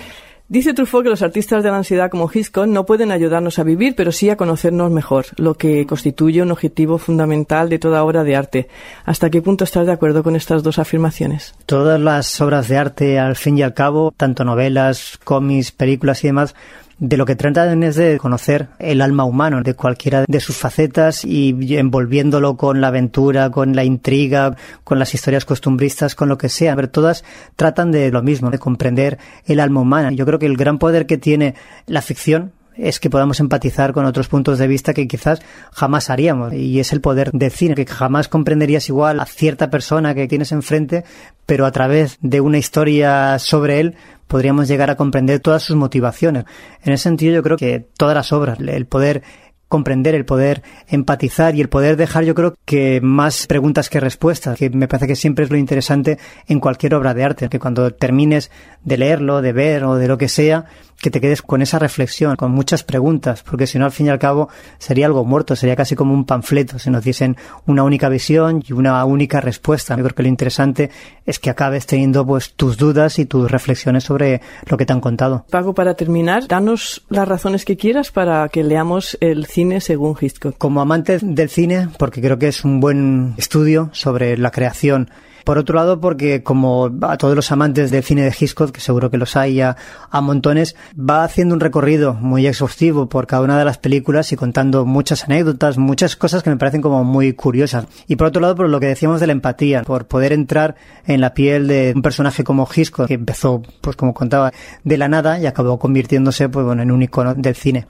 Dice Truffaut que los artistas de la ansiedad como Hitchcock no pueden ayudarnos a vivir, pero sí a conocernos mejor, lo que constituye un objetivo fundamental de toda obra de arte. ¿Hasta qué punto estás de acuerdo con estas dos afirmaciones?
Todas las obras de arte, al fin y al cabo, tanto novelas, cómics, películas y demás, de lo que tratan es de conocer el alma humano, de cualquiera de sus facetas y envolviéndolo con la aventura, con la intriga, con las historias costumbristas, con lo que sea. Pero todas tratan de lo mismo, de comprender el alma humana. Yo creo que el gran poder que tiene la ficción es que podamos empatizar con otros puntos de vista que quizás jamás haríamos. Y es el poder del cine, que jamás comprenderías igual a cierta persona que tienes enfrente, pero a través de una historia sobre él podríamos llegar a comprender todas sus motivaciones. En ese sentido yo creo que todas las obras, el poder comprender, el poder empatizar y el poder dejar, yo creo que más preguntas que respuestas, que me parece que siempre es lo interesante en cualquier obra de arte, que cuando termines de leerlo, de ver o de lo que sea, que te quedes con esa reflexión, con muchas preguntas, porque si no, al fin y al cabo, sería algo muerto, sería casi como un panfleto, si nos diesen una única visión y una única respuesta. Yo creo que lo interesante es que acabes teniendo pues tus dudas y tus reflexiones sobre lo que te han contado.
Pago, para terminar, danos las razones que quieras para que leamos el cine según Hitchcock.
Como amante del cine, porque creo que es un buen estudio sobre la creación por otro lado, porque como a todos los amantes del cine de Hitchcock, que seguro que los hay a, a montones, va haciendo un recorrido muy exhaustivo por cada una de las películas y contando muchas anécdotas, muchas cosas que me parecen como muy curiosas. Y por otro lado, por lo que decíamos de la empatía, por poder entrar en la piel de un personaje como Hitchcock, que empezó, pues como contaba, de la nada y acabó convirtiéndose pues, bueno, en un icono del cine.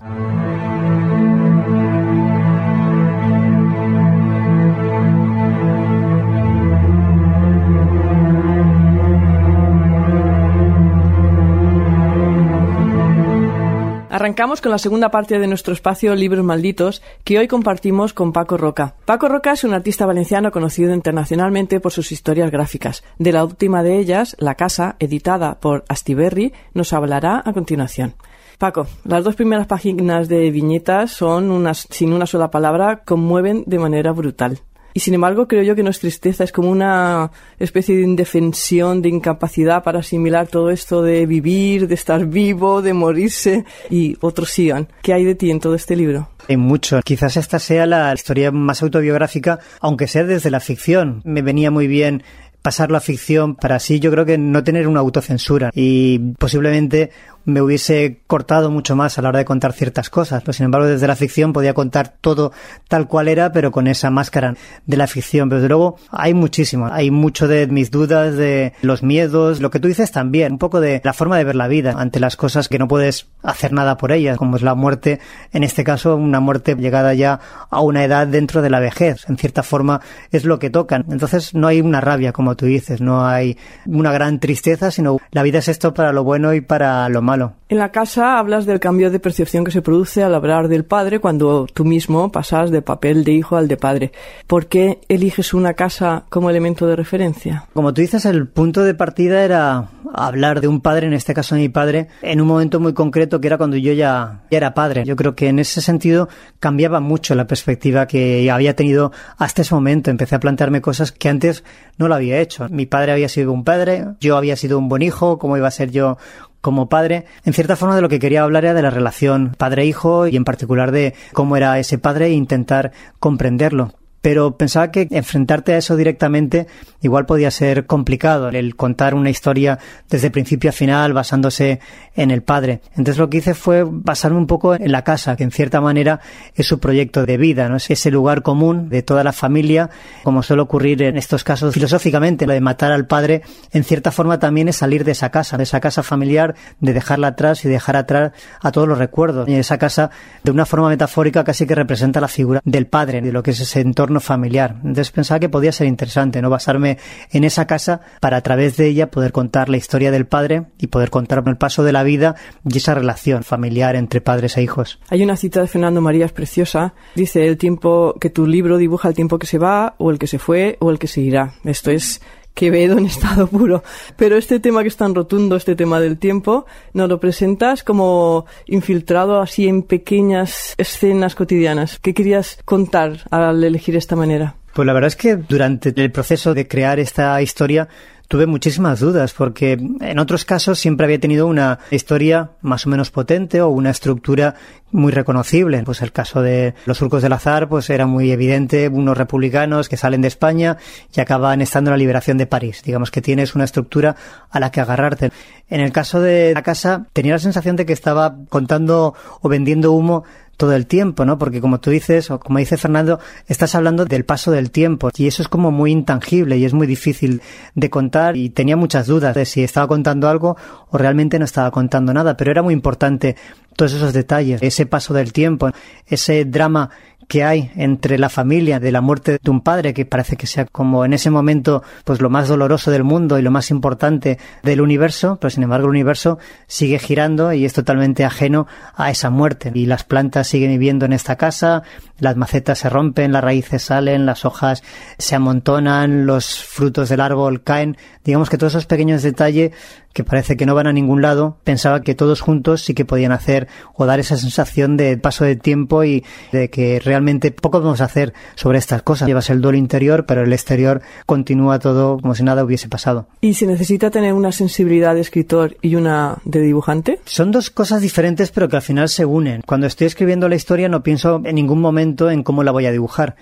Arrancamos con la segunda parte de nuestro espacio Libros Malditos, que hoy compartimos con Paco Roca. Paco Roca es un artista valenciano conocido internacionalmente por sus historias gráficas. De la última de ellas, La Casa, editada por Astiberri, nos hablará a continuación. Paco, las dos primeras páginas de viñetas son unas, sin una sola palabra, conmueven de manera brutal. Y sin embargo, creo yo que no es tristeza, es como una especie de indefensión, de incapacidad para asimilar todo esto de vivir, de estar vivo, de morirse y otros sigan. ¿Qué hay de ti en todo este libro?
Hay mucho. Quizás esta sea la historia más autobiográfica, aunque sea desde la ficción. Me venía muy bien pasarlo a ficción para así yo creo que no tener una autocensura y posiblemente me hubiese cortado mucho más a la hora de contar ciertas cosas. Pero sin embargo, desde la ficción podía contar todo tal cual era, pero con esa máscara de la ficción. Pero desde luego hay muchísimo. Hay mucho de mis dudas, de los miedos, lo que tú dices también, un poco de la forma de ver la vida ante las cosas que no puedes hacer nada por ellas, como es la muerte, en este caso una muerte llegada ya a una edad dentro de la vejez. En cierta forma es lo que tocan. Entonces no hay una rabia, como tú dices, no hay una gran tristeza, sino la vida es esto para lo bueno y para lo malo malo.
En la casa hablas del cambio de percepción que se produce al hablar del padre cuando tú mismo pasas del papel de hijo al de padre. ¿Por qué eliges una casa como elemento de referencia?
Como tú dices, el punto de partida era hablar de un padre, en este caso mi padre, en un momento muy concreto que era cuando yo ya, ya era padre. Yo creo que en ese sentido cambiaba mucho la perspectiva que había tenido hasta ese momento. Empecé a plantearme cosas que antes no lo había hecho. Mi padre había sido un padre, yo había sido un buen hijo, ¿cómo iba a ser yo como padre, en cierta forma de lo que quería hablar era de la relación padre-hijo y en particular de cómo era ese padre e intentar comprenderlo pero pensaba que enfrentarte a eso directamente igual podía ser complicado, el contar una historia desde principio a final basándose en el padre. Entonces lo que hice fue basarme un poco en la casa, que en cierta manera es su proyecto de vida, ¿no? Es ese lugar común de toda la familia, como suele ocurrir en estos casos filosóficamente, lo de matar al padre, en cierta forma también es salir de esa casa, de esa casa familiar, de dejarla atrás y dejar atrás a todos los recuerdos. Y esa casa, de una forma metafórica, casi que representa la figura del padre, de lo que es ese entorno familiar. Entonces pensaba que podía ser interesante, ¿no? Basarme en esa casa para a través de ella poder contar la historia del padre y poder contar el paso de la vida y esa relación familiar entre padres e hijos.
Hay una cita de Fernando Marías preciosa. Dice el tiempo que tu libro dibuja el tiempo que se va o el que se fue o el que se irá. Esto es Quevedo en estado puro. Pero este tema que es tan rotundo, este tema del tiempo, nos lo presentas como infiltrado así en pequeñas escenas cotidianas. ¿Qué querías contar al elegir esta manera?
Pues la verdad es que durante el proceso de crear esta historia tuve muchísimas dudas porque en otros casos siempre había tenido una historia más o menos potente o una estructura muy reconocible. Pues el caso de los surcos del azar, pues era muy evidente, unos republicanos que salen de España y acaban estando en la liberación de París. Digamos que tienes una estructura a la que agarrarte. En el caso de la casa, tenía la sensación de que estaba contando o vendiendo humo todo el tiempo, ¿no? Porque como tú dices, o como dice Fernando, estás hablando del paso del tiempo y eso es como muy intangible y es muy difícil de contar y tenía muchas dudas de si estaba contando algo o realmente no estaba contando nada, pero era muy importante todos esos detalles, ese paso del tiempo, ese drama que hay entre la familia de la muerte de un padre que parece que sea como en ese momento pues lo más doloroso del mundo y lo más importante del universo, pero sin embargo el universo sigue girando y es totalmente ajeno a esa muerte. Y las plantas siguen viviendo en esta casa, las macetas se rompen, las raíces salen, las hojas se amontonan, los frutos del árbol caen, digamos que todos esos pequeños detalles que parece que no van a ningún lado, pensaba que todos juntos sí que podían hacer o dar esa sensación de paso de tiempo y de que realmente poco podemos hacer sobre estas cosas. Llevas el duelo interior, pero el exterior continúa todo como si nada hubiese pasado.
¿Y se necesita tener una sensibilidad de escritor y una de dibujante?
Son dos cosas diferentes, pero que al final se unen. Cuando estoy escribiendo la historia no pienso en ningún momento en cómo la voy a dibujar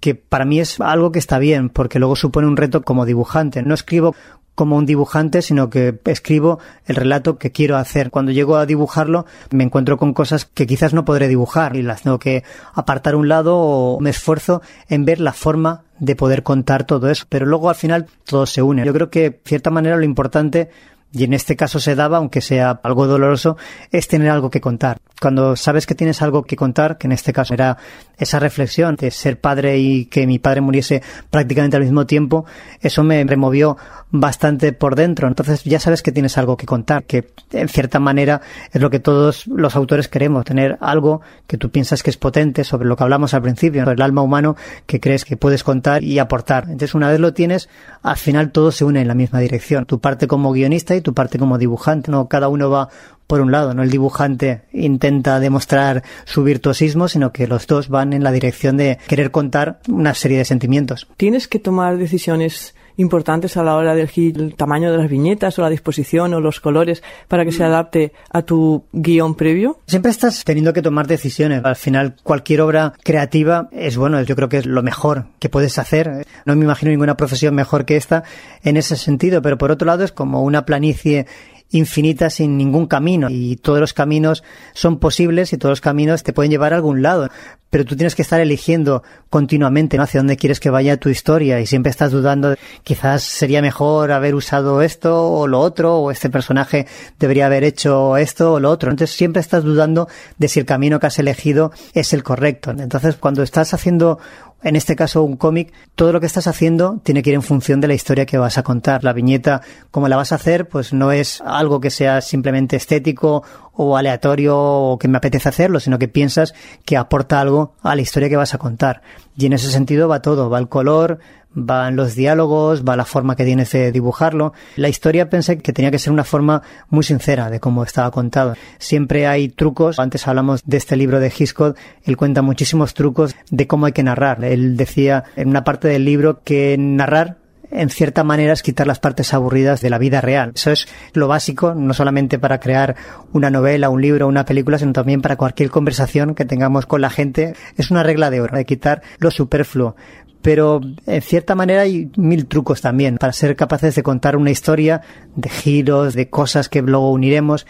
que para mí es algo que está bien, porque luego supone un reto como dibujante. No escribo como un dibujante, sino que escribo el relato que quiero hacer. Cuando llego a dibujarlo, me encuentro con cosas que quizás no podré dibujar y las tengo que apartar un lado o me esfuerzo en ver la forma de poder contar todo eso. Pero luego al final todo se une. Yo creo que, de cierta manera, lo importante y en este caso se daba, aunque sea algo doloroso, es tener algo que contar. Cuando sabes que tienes algo que contar, que en este caso era esa reflexión de ser padre y que mi padre muriese prácticamente al mismo tiempo, eso me removió bastante por dentro. Entonces ya sabes que tienes algo que contar, que en cierta manera es lo que todos los autores queremos, tener algo que tú piensas que es potente sobre lo que hablamos al principio, sobre el alma humano que crees que puedes contar y aportar. Entonces una vez lo tienes, al final todo se une en la misma dirección. Tu parte como guionista tu parte como dibujante, no cada uno va por un lado, no el dibujante intenta demostrar su virtuosismo, sino que los dos van en la dirección de querer contar una serie de sentimientos.
Tienes que tomar decisiones importantes a la hora de elegir el tamaño de las viñetas o la disposición o los colores para que se adapte a tu guion previo?
Siempre estás teniendo que tomar decisiones. Al final, cualquier obra creativa es bueno, yo creo que es lo mejor que puedes hacer. No me imagino ninguna profesión mejor que esta en ese sentido, pero por otro lado es como una planicie infinita sin ningún camino y todos los caminos son posibles y todos los caminos te pueden llevar a algún lado. pero tú tienes que estar eligiendo continuamente ¿no? hacia dónde quieres que vaya tu historia y siempre estás dudando, quizás sería mejor haber usado esto o lo otro, o este personaje debería haber hecho esto o lo otro. Entonces siempre estás dudando de si el camino que has elegido es el correcto. Entonces cuando estás haciendo en este caso un cómic, todo lo que estás haciendo tiene que ir en función de la historia que vas a contar. La viñeta, como la vas a hacer, pues no es algo que sea simplemente estético o aleatorio o que me apetece hacerlo, sino que piensas que aporta algo a la historia que vas a contar. Y en ese sentido va todo, va el color, van los diálogos, va la forma que tienes de dibujarlo. La historia pensé que tenía que ser una forma muy sincera de cómo estaba contado. Siempre hay trucos. Antes hablamos de este libro de Hitchcock. Él cuenta muchísimos trucos de cómo hay que narrar. Él decía en una parte del libro que narrar en cierta manera es quitar las partes aburridas de la vida real. Eso es lo básico, no solamente para crear una novela, un libro, una película, sino también para cualquier conversación que tengamos con la gente. Es una regla de oro, de quitar lo superfluo pero en cierta manera hay mil trucos también para ser capaces de contar una historia de giros, de cosas que luego uniremos.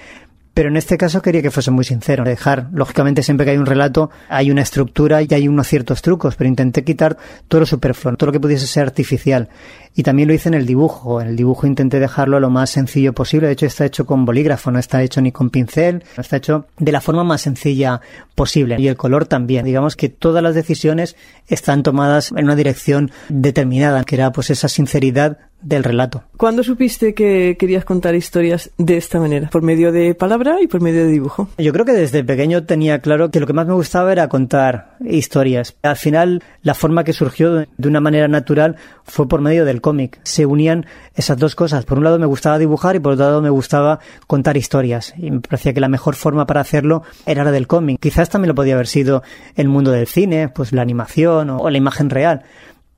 Pero en este caso quería que fuese muy sincero, dejar, lógicamente siempre que hay un relato hay una estructura y hay unos ciertos trucos, pero intenté quitar todo lo superfluo, todo lo que pudiese ser artificial. Y también lo hice en el dibujo. En el dibujo intenté dejarlo lo más sencillo posible. De hecho, está hecho con bolígrafo, no está hecho ni con pincel, está hecho de la forma más sencilla posible. Y el color también. Digamos que todas las decisiones están tomadas en una dirección determinada, que era pues esa sinceridad del relato.
¿Cuándo supiste que querías contar historias de esta manera? ¿Por medio de palabra y por medio de dibujo?
Yo creo que desde pequeño tenía claro que lo que más me gustaba era contar historias. Al final, la forma que surgió de una manera natural fue por medio del cómic. Se unían esas dos cosas. Por un lado me gustaba dibujar y por otro lado me gustaba contar historias. Y me parecía que la mejor forma para hacerlo era la del cómic. Quizás también lo podía haber sido el mundo del cine, pues la animación o la imagen real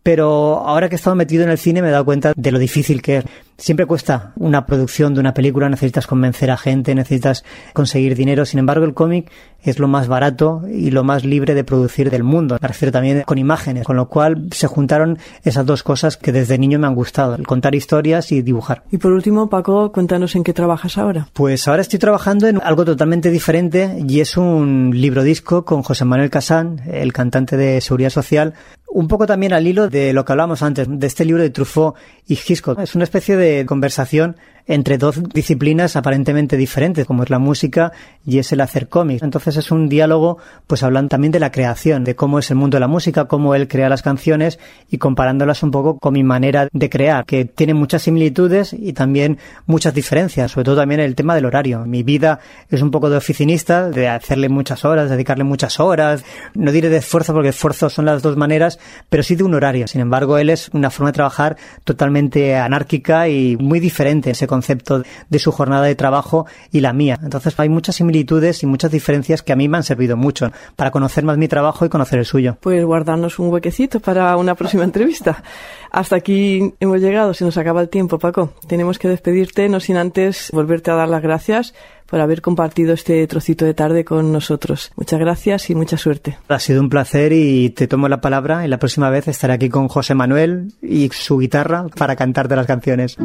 pero ahora que he estado metido en el cine me he dado cuenta de lo difícil que es. Siempre cuesta una producción de una película, necesitas convencer a gente, necesitas conseguir dinero. Sin embargo, el cómic es lo más barato y lo más libre de producir del mundo. Me refiero también con imágenes, con lo cual se juntaron esas dos cosas que desde niño me han gustado, el contar historias y dibujar.
Y por último, Paco, cuéntanos en qué trabajas ahora.
Pues ahora estoy trabajando en algo totalmente diferente y es un libro disco con José Manuel Casán, el cantante de Seguridad Social, un poco también al hilo de lo que hablábamos antes, de este libro de Truffaut y Hitchcock. Es una especie de conversación entre dos disciplinas aparentemente diferentes, como es la música y es el hacer cómics. Entonces es un diálogo, pues hablando también de la creación, de cómo es el mundo de la música, cómo él crea las canciones y comparándolas un poco con mi manera de crear, que tiene muchas similitudes y también muchas diferencias, sobre todo también el tema del horario. Mi vida es un poco de oficinista, de hacerle muchas horas, dedicarle muchas horas, no diré de esfuerzo porque esfuerzo son las dos maneras, pero sí de un horario. Sin embargo, él es una forma de trabajar totalmente anárquica y muy diferente concepto de su jornada de trabajo y la mía. Entonces hay muchas similitudes y muchas diferencias que a mí me han servido mucho para conocer más mi trabajo y conocer el suyo.
Pues guardarnos un huequecito para una próxima entrevista. Hasta aquí hemos llegado, se nos acaba el tiempo, Paco. Tenemos que despedirte, no sin antes volverte a dar las gracias por haber compartido este trocito de tarde con nosotros. Muchas gracias y mucha suerte.
Ha sido un placer y te tomo la palabra y la próxima vez estaré aquí con José Manuel y su guitarra para cantarte las canciones.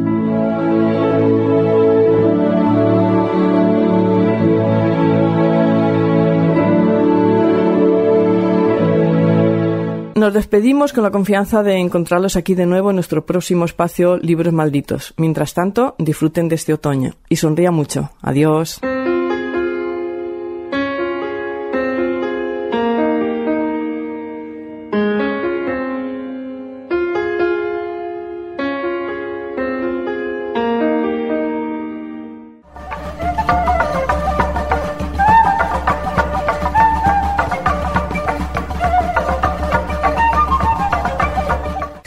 Nos despedimos con la confianza de encontrarlos aquí de nuevo en nuestro próximo espacio Libros Malditos. Mientras tanto, disfruten de este otoño y sonría mucho. Adiós.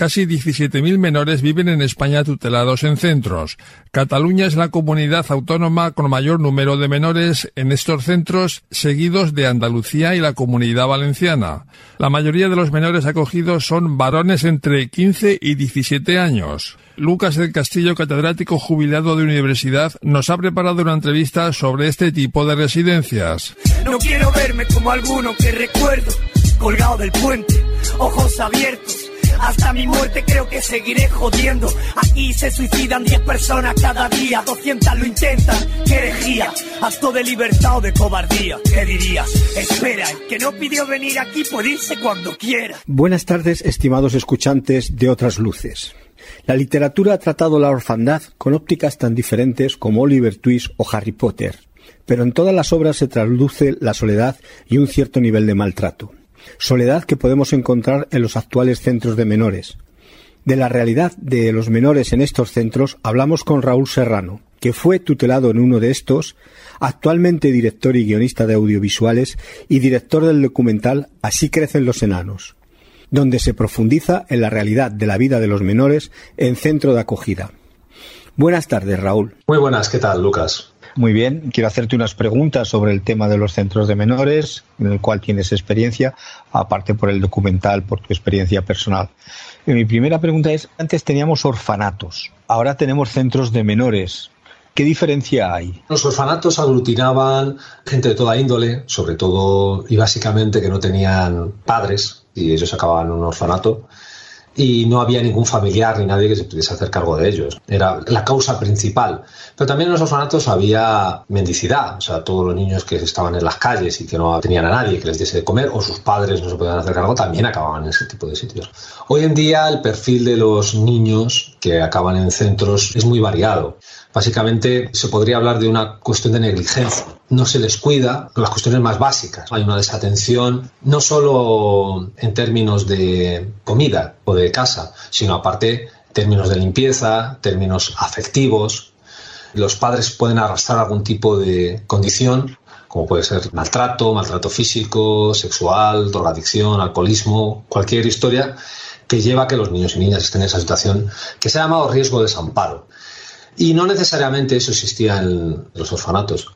Casi 17.000 menores viven en España tutelados en centros. Cataluña es la comunidad autónoma con mayor número de menores en estos centros, seguidos de Andalucía y la comunidad valenciana. La mayoría de los menores acogidos son varones entre 15 y 17 años. Lucas del Castillo, catedrático jubilado de universidad, nos ha preparado una entrevista sobre este tipo de residencias.
No quiero verme como alguno que recuerdo, colgado del puente, ojos abiertos Hasta mi muerte creo que seguiré jodiendo. Aquí se suicidan 10 personas cada día, 200 lo intentan. ¡Qué herejía! Acto de libertad o de cobardía. ¿Qué dirías? Espera, el que no pidió venir aquí puede irse cuando quiera.
Buenas tardes, estimados escuchantes de Otras Luces. La literatura ha tratado la orfandad con ópticas tan diferentes como Oliver Twist o Harry Potter, pero en todas las obras se trasluce la soledad y un cierto nivel de maltrato. Soledad que podemos encontrar en los actuales centros de menores. De la realidad de los menores en estos centros hablamos con Raúl Serrano, que fue tutelado en uno de estos, actualmente director y guionista de audiovisuales y director del documental Así crecen los enanos, donde se profundiza en la realidad de la vida de los menores en centro de acogida. Buenas tardes, Raúl.
Muy buenas, ¿qué tal, Lucas?
Muy bien, quiero hacerte unas preguntas sobre el tema de los centros de menores, en el cual tienes experiencia, aparte por el documental, por tu experiencia personal. Y mi primera pregunta es, antes teníamos orfanatos, ahora tenemos centros de menores. ¿Qué diferencia hay?
Los orfanatos aglutinaban gente de toda índole, sobre todo y básicamente que no tenían padres y ellos acababan en un orfanato y no había ningún familiar ni nadie que se pudiese hacer cargo de ellos. Era la causa principal. Pero también en los orfanatos había mendicidad, o sea, todos los niños que estaban en las calles y que no tenían a nadie que les diese de comer o sus padres no se podían hacer cargo también acababan en ese tipo de sitios. Hoy en día el perfil de los niños que acaban en centros es muy variado. Básicamente se podría hablar de una cuestión de negligencia. No se les cuida las cuestiones más básicas. Hay una desatención no solo en términos de comida o de casa, sino aparte términos de limpieza, términos afectivos. Los padres pueden arrastrar algún tipo de condición, como puede ser maltrato, maltrato físico, sexual, drogadicción, alcoholismo, cualquier historia que lleva a que los niños y niñas estén en esa situación que se ha llamado riesgo de desamparo. Y no necesariamente eso existía en los orfanatos.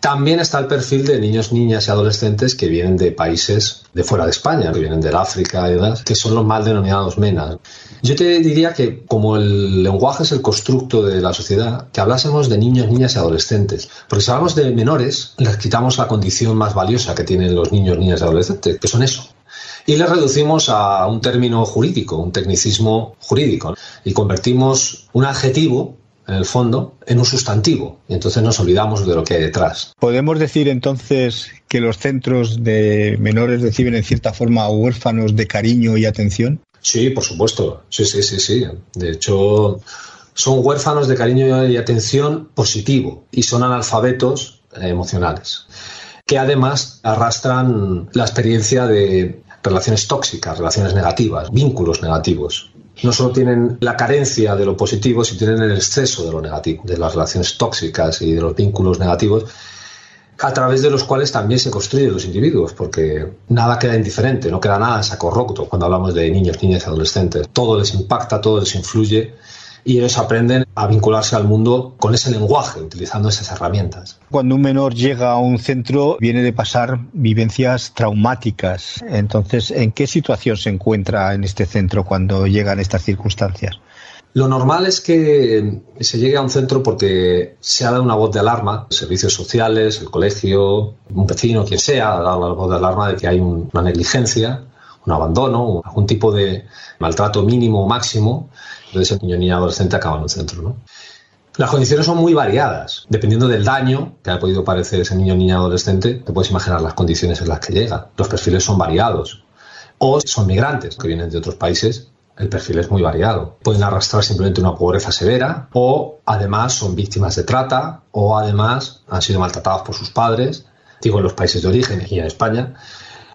También está el perfil de niños, niñas y adolescentes que vienen de países de fuera de España, que vienen del África y demás, que son los mal denominados MENA. Yo te diría que como el lenguaje es el constructo de la sociedad, que hablásemos de niños, niñas y adolescentes. Porque si hablamos de menores, les quitamos la condición más valiosa que tienen los niños, niñas y adolescentes, que son eso. Y les reducimos a un término jurídico, un tecnicismo jurídico, y convertimos un adjetivo en el fondo, en un sustantivo. Y entonces nos olvidamos de lo que hay detrás.
¿Podemos decir entonces que los centros de menores reciben en cierta forma huérfanos de cariño y atención?
Sí, por supuesto. Sí, sí, sí, sí. De hecho, son huérfanos de cariño y atención positivo y son analfabetos emocionales, que además arrastran la experiencia de relaciones tóxicas, relaciones negativas, vínculos negativos no solo tienen la carencia de lo positivo, sino tienen el exceso de lo negativo, de las relaciones tóxicas y de los vínculos negativos, a través de los cuales también se construyen los individuos, porque nada queda indiferente, no queda nada saco roto cuando hablamos de niños, niñas y adolescentes. Todo les impacta, todo les influye y ellos aprenden a vincularse al mundo con ese lenguaje, utilizando esas herramientas.
Cuando un menor llega a un centro, viene de pasar vivencias traumáticas. Entonces, ¿en qué situación se encuentra en este centro cuando llegan estas circunstancias?
Lo normal es que se llegue a un centro porque se ha dado una voz de alarma, servicios sociales, el colegio, un vecino, quien sea, ha dado la voz de alarma de que hay una negligencia, un abandono, algún tipo de maltrato mínimo o máximo entonces el niño niña adolescente acaba en un centro. ¿no? Las condiciones son muy variadas, dependiendo del daño que ha podido padecer ese niño niña adolescente, te puedes imaginar las condiciones en las que llega. Los perfiles son variados. O son migrantes que vienen de otros países, el perfil es muy variado. Pueden arrastrar simplemente una pobreza severa o además son víctimas de trata o además han sido maltratados por sus padres, digo en los países de origen y en España,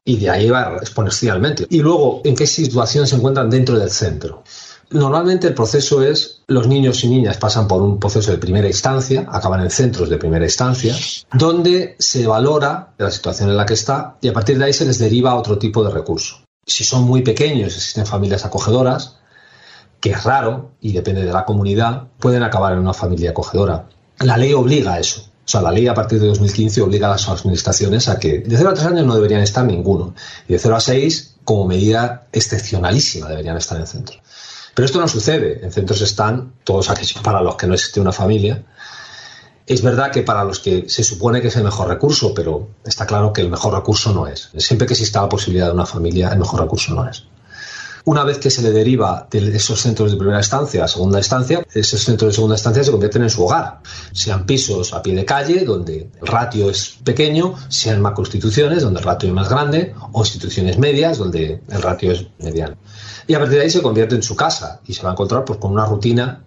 y de ahí va exponencialmente. Y luego, ¿en qué situación se encuentran dentro del centro? Normalmente el proceso es, los niños y niñas pasan por un proceso de primera instancia, acaban en centros de primera instancia, donde se valora la situación en la que está y a partir de ahí se les deriva otro tipo de recurso. Si son muy pequeños, existen familias acogedoras, que es raro y depende de la comunidad, pueden acabar en una familia acogedora. La ley obliga a eso. O sea, la ley a partir de 2015 obliga a las administraciones a que de 0 a 3 años no deberían estar ninguno. Y de 0 a 6, como medida excepcionalísima, deberían estar en centro. Pero esto no sucede. En centros están todos aquellos para los que no existe una familia. Es verdad que para los que se supone que es el mejor recurso, pero está claro que el mejor recurso no es. Siempre que exista la posibilidad de una familia, el mejor recurso no es. Una vez que se le deriva de esos centros de primera instancia a segunda instancia, esos centros de segunda instancia se convierten en su hogar. Sean pisos a pie de calle, donde el ratio es pequeño, sean macroinstituciones, donde el ratio es más grande, o instituciones medias, donde el ratio es mediano. Y a partir de ahí se convierte en su casa y se va a encontrar pues, con una rutina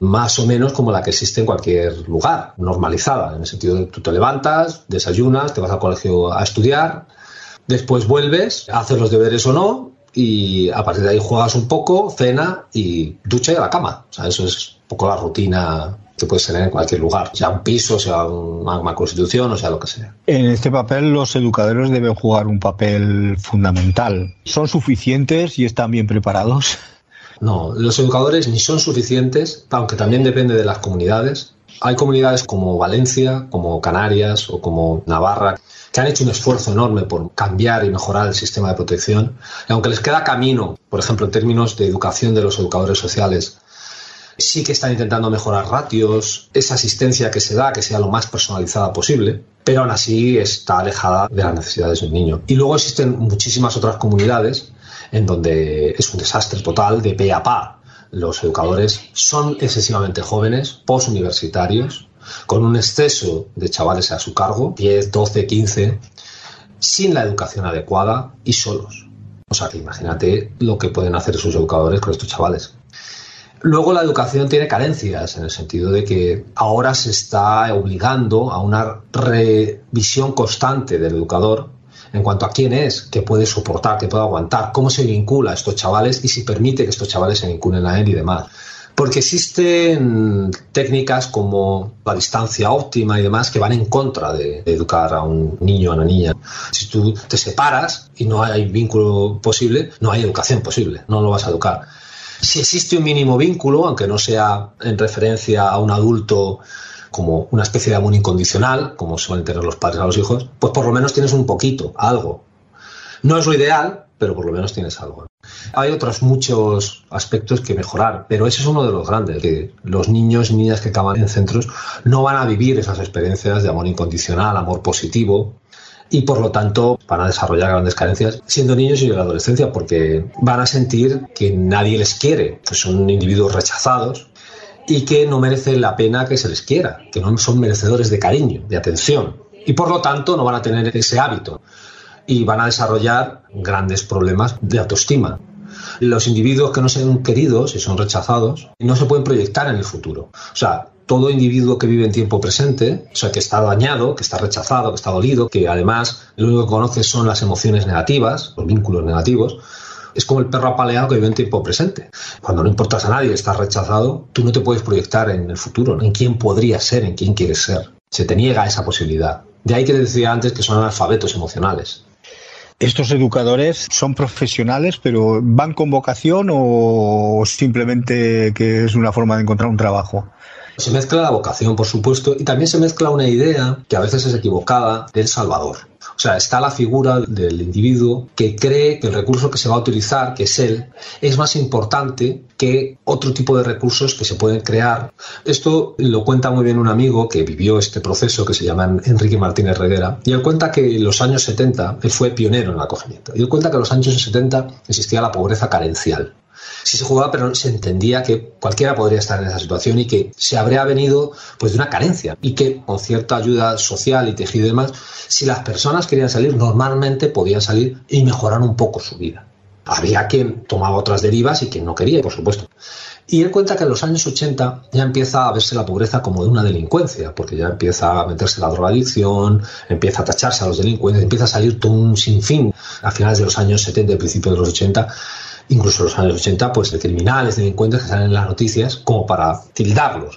más o menos como la que existe en cualquier lugar, normalizada, en el sentido de tú te levantas, desayunas, te vas al colegio a estudiar, después vuelves, haces los deberes o no, y a partir de ahí juegas un poco, cena y ducha y a la cama. O sea, eso es un poco la rutina que puedes tener en cualquier lugar, sea un piso, sea una constitución o sea lo que sea.
En este papel los educadores deben jugar un papel fundamental. ¿Son suficientes y están bien preparados?
No, los educadores ni son suficientes, aunque también depende de las comunidades. Hay comunidades como Valencia, como Canarias o como Navarra que han hecho un esfuerzo enorme por cambiar y mejorar el sistema de protección. Y aunque les queda camino, por ejemplo, en términos de educación de los educadores sociales, sí que están intentando mejorar ratios, esa asistencia que se da, que sea lo más personalizada posible, pero aún así está alejada de las necesidades del niño. Y luego existen muchísimas otras comunidades en donde es un desastre total de pe a pa. Los educadores son excesivamente jóvenes, postuniversitarios, con un exceso de chavales a su cargo, 10, 12, 15, sin la educación adecuada y solos. O sea que imagínate lo que pueden hacer sus educadores con estos chavales. Luego la educación tiene carencias en el sentido de que ahora se está obligando a una revisión constante del educador en cuanto a quién es, qué puede soportar, qué puede aguantar, cómo se vincula a estos chavales y si permite que estos chavales se vinculen a él y demás. Porque existen técnicas como la distancia óptima y demás que van en contra de, educar a un niño o a una niña. Si tú te separas y no hay vínculo posible, no hay educación posible, no lo vas a educar. Si existe un mínimo vínculo, aunque no sea en referencia a un adulto como una especie de amor incondicional, como suelen tener los padres a los hijos, pues por lo menos tienes un poquito, algo. No es lo ideal, pero por lo menos tienes algo. Hay otros muchos aspectos que mejorar, pero ese es uno de los grandes, que los niños y niñas que acaban en centros no van a vivir esas experiencias de amor incondicional, amor positivo, y por lo tanto van a desarrollar grandes carencias siendo niños y en la adolescencia porque van a sentir que nadie les quiere, que son individuos rechazados y que no merecen la pena que se les quiera, que no son merecedores de cariño, de atención y por lo tanto no van a tener ese hábito y van a desarrollar grandes problemas de autoestima. Los individuos que no sean queridos y son rechazados no se pueden proyectar en el futuro. O sea, todo individuo que vive en tiempo presente, o sea, que está dañado, que está rechazado, que está dolido, que además lo único que conoce son las emociones negativas, los vínculos negativos, es como el perro apaleado que vive en tiempo presente. Cuando no importas a nadie, estás rechazado, tú no te puedes proyectar en el futuro, en quién podrías ser, en quién quieres ser. Se te niega esa posibilidad. De ahí que te decía antes que son analfabetos emocionales.
¿Estos educadores son profesionales, pero van con vocación o simplemente que es una forma de encontrar un trabajo?
Se mezcla la vocación, por supuesto, y también se mezcla una idea que a veces es equivocada del Salvador. O sea, está la figura del individuo que cree que el recurso que se va a utilizar, que es él, es más importante que otro tipo de recursos que se pueden crear. Esto lo cuenta muy bien un amigo que vivió este proceso que se llama Enrique Martínez Reguera. Y él cuenta que en los años 70, él fue pionero en el acogimiento. Y él cuenta que en los años 70 existía la pobreza carencial sí se jugaba, pero se entendía que cualquiera podría estar en esa situación y que se habría venido pues de una carencia y que con cierta ayuda social y tejido y demás, si las personas querían salir, normalmente podían salir y mejorar un poco su vida. Había quien tomaba otras derivas y quien no quería, por supuesto. Y él cuenta que en los años 80 ya empieza a verse la pobreza como de una delincuencia, porque ya empieza a meterse la drogadicción, empieza a tacharse a los delincuentes, empieza a salir todo un sinfín a finales de los años 70 y principios de los 80 incluso en los años 80, pues de criminales, delincuentes que salen en las noticias como para tildarlos.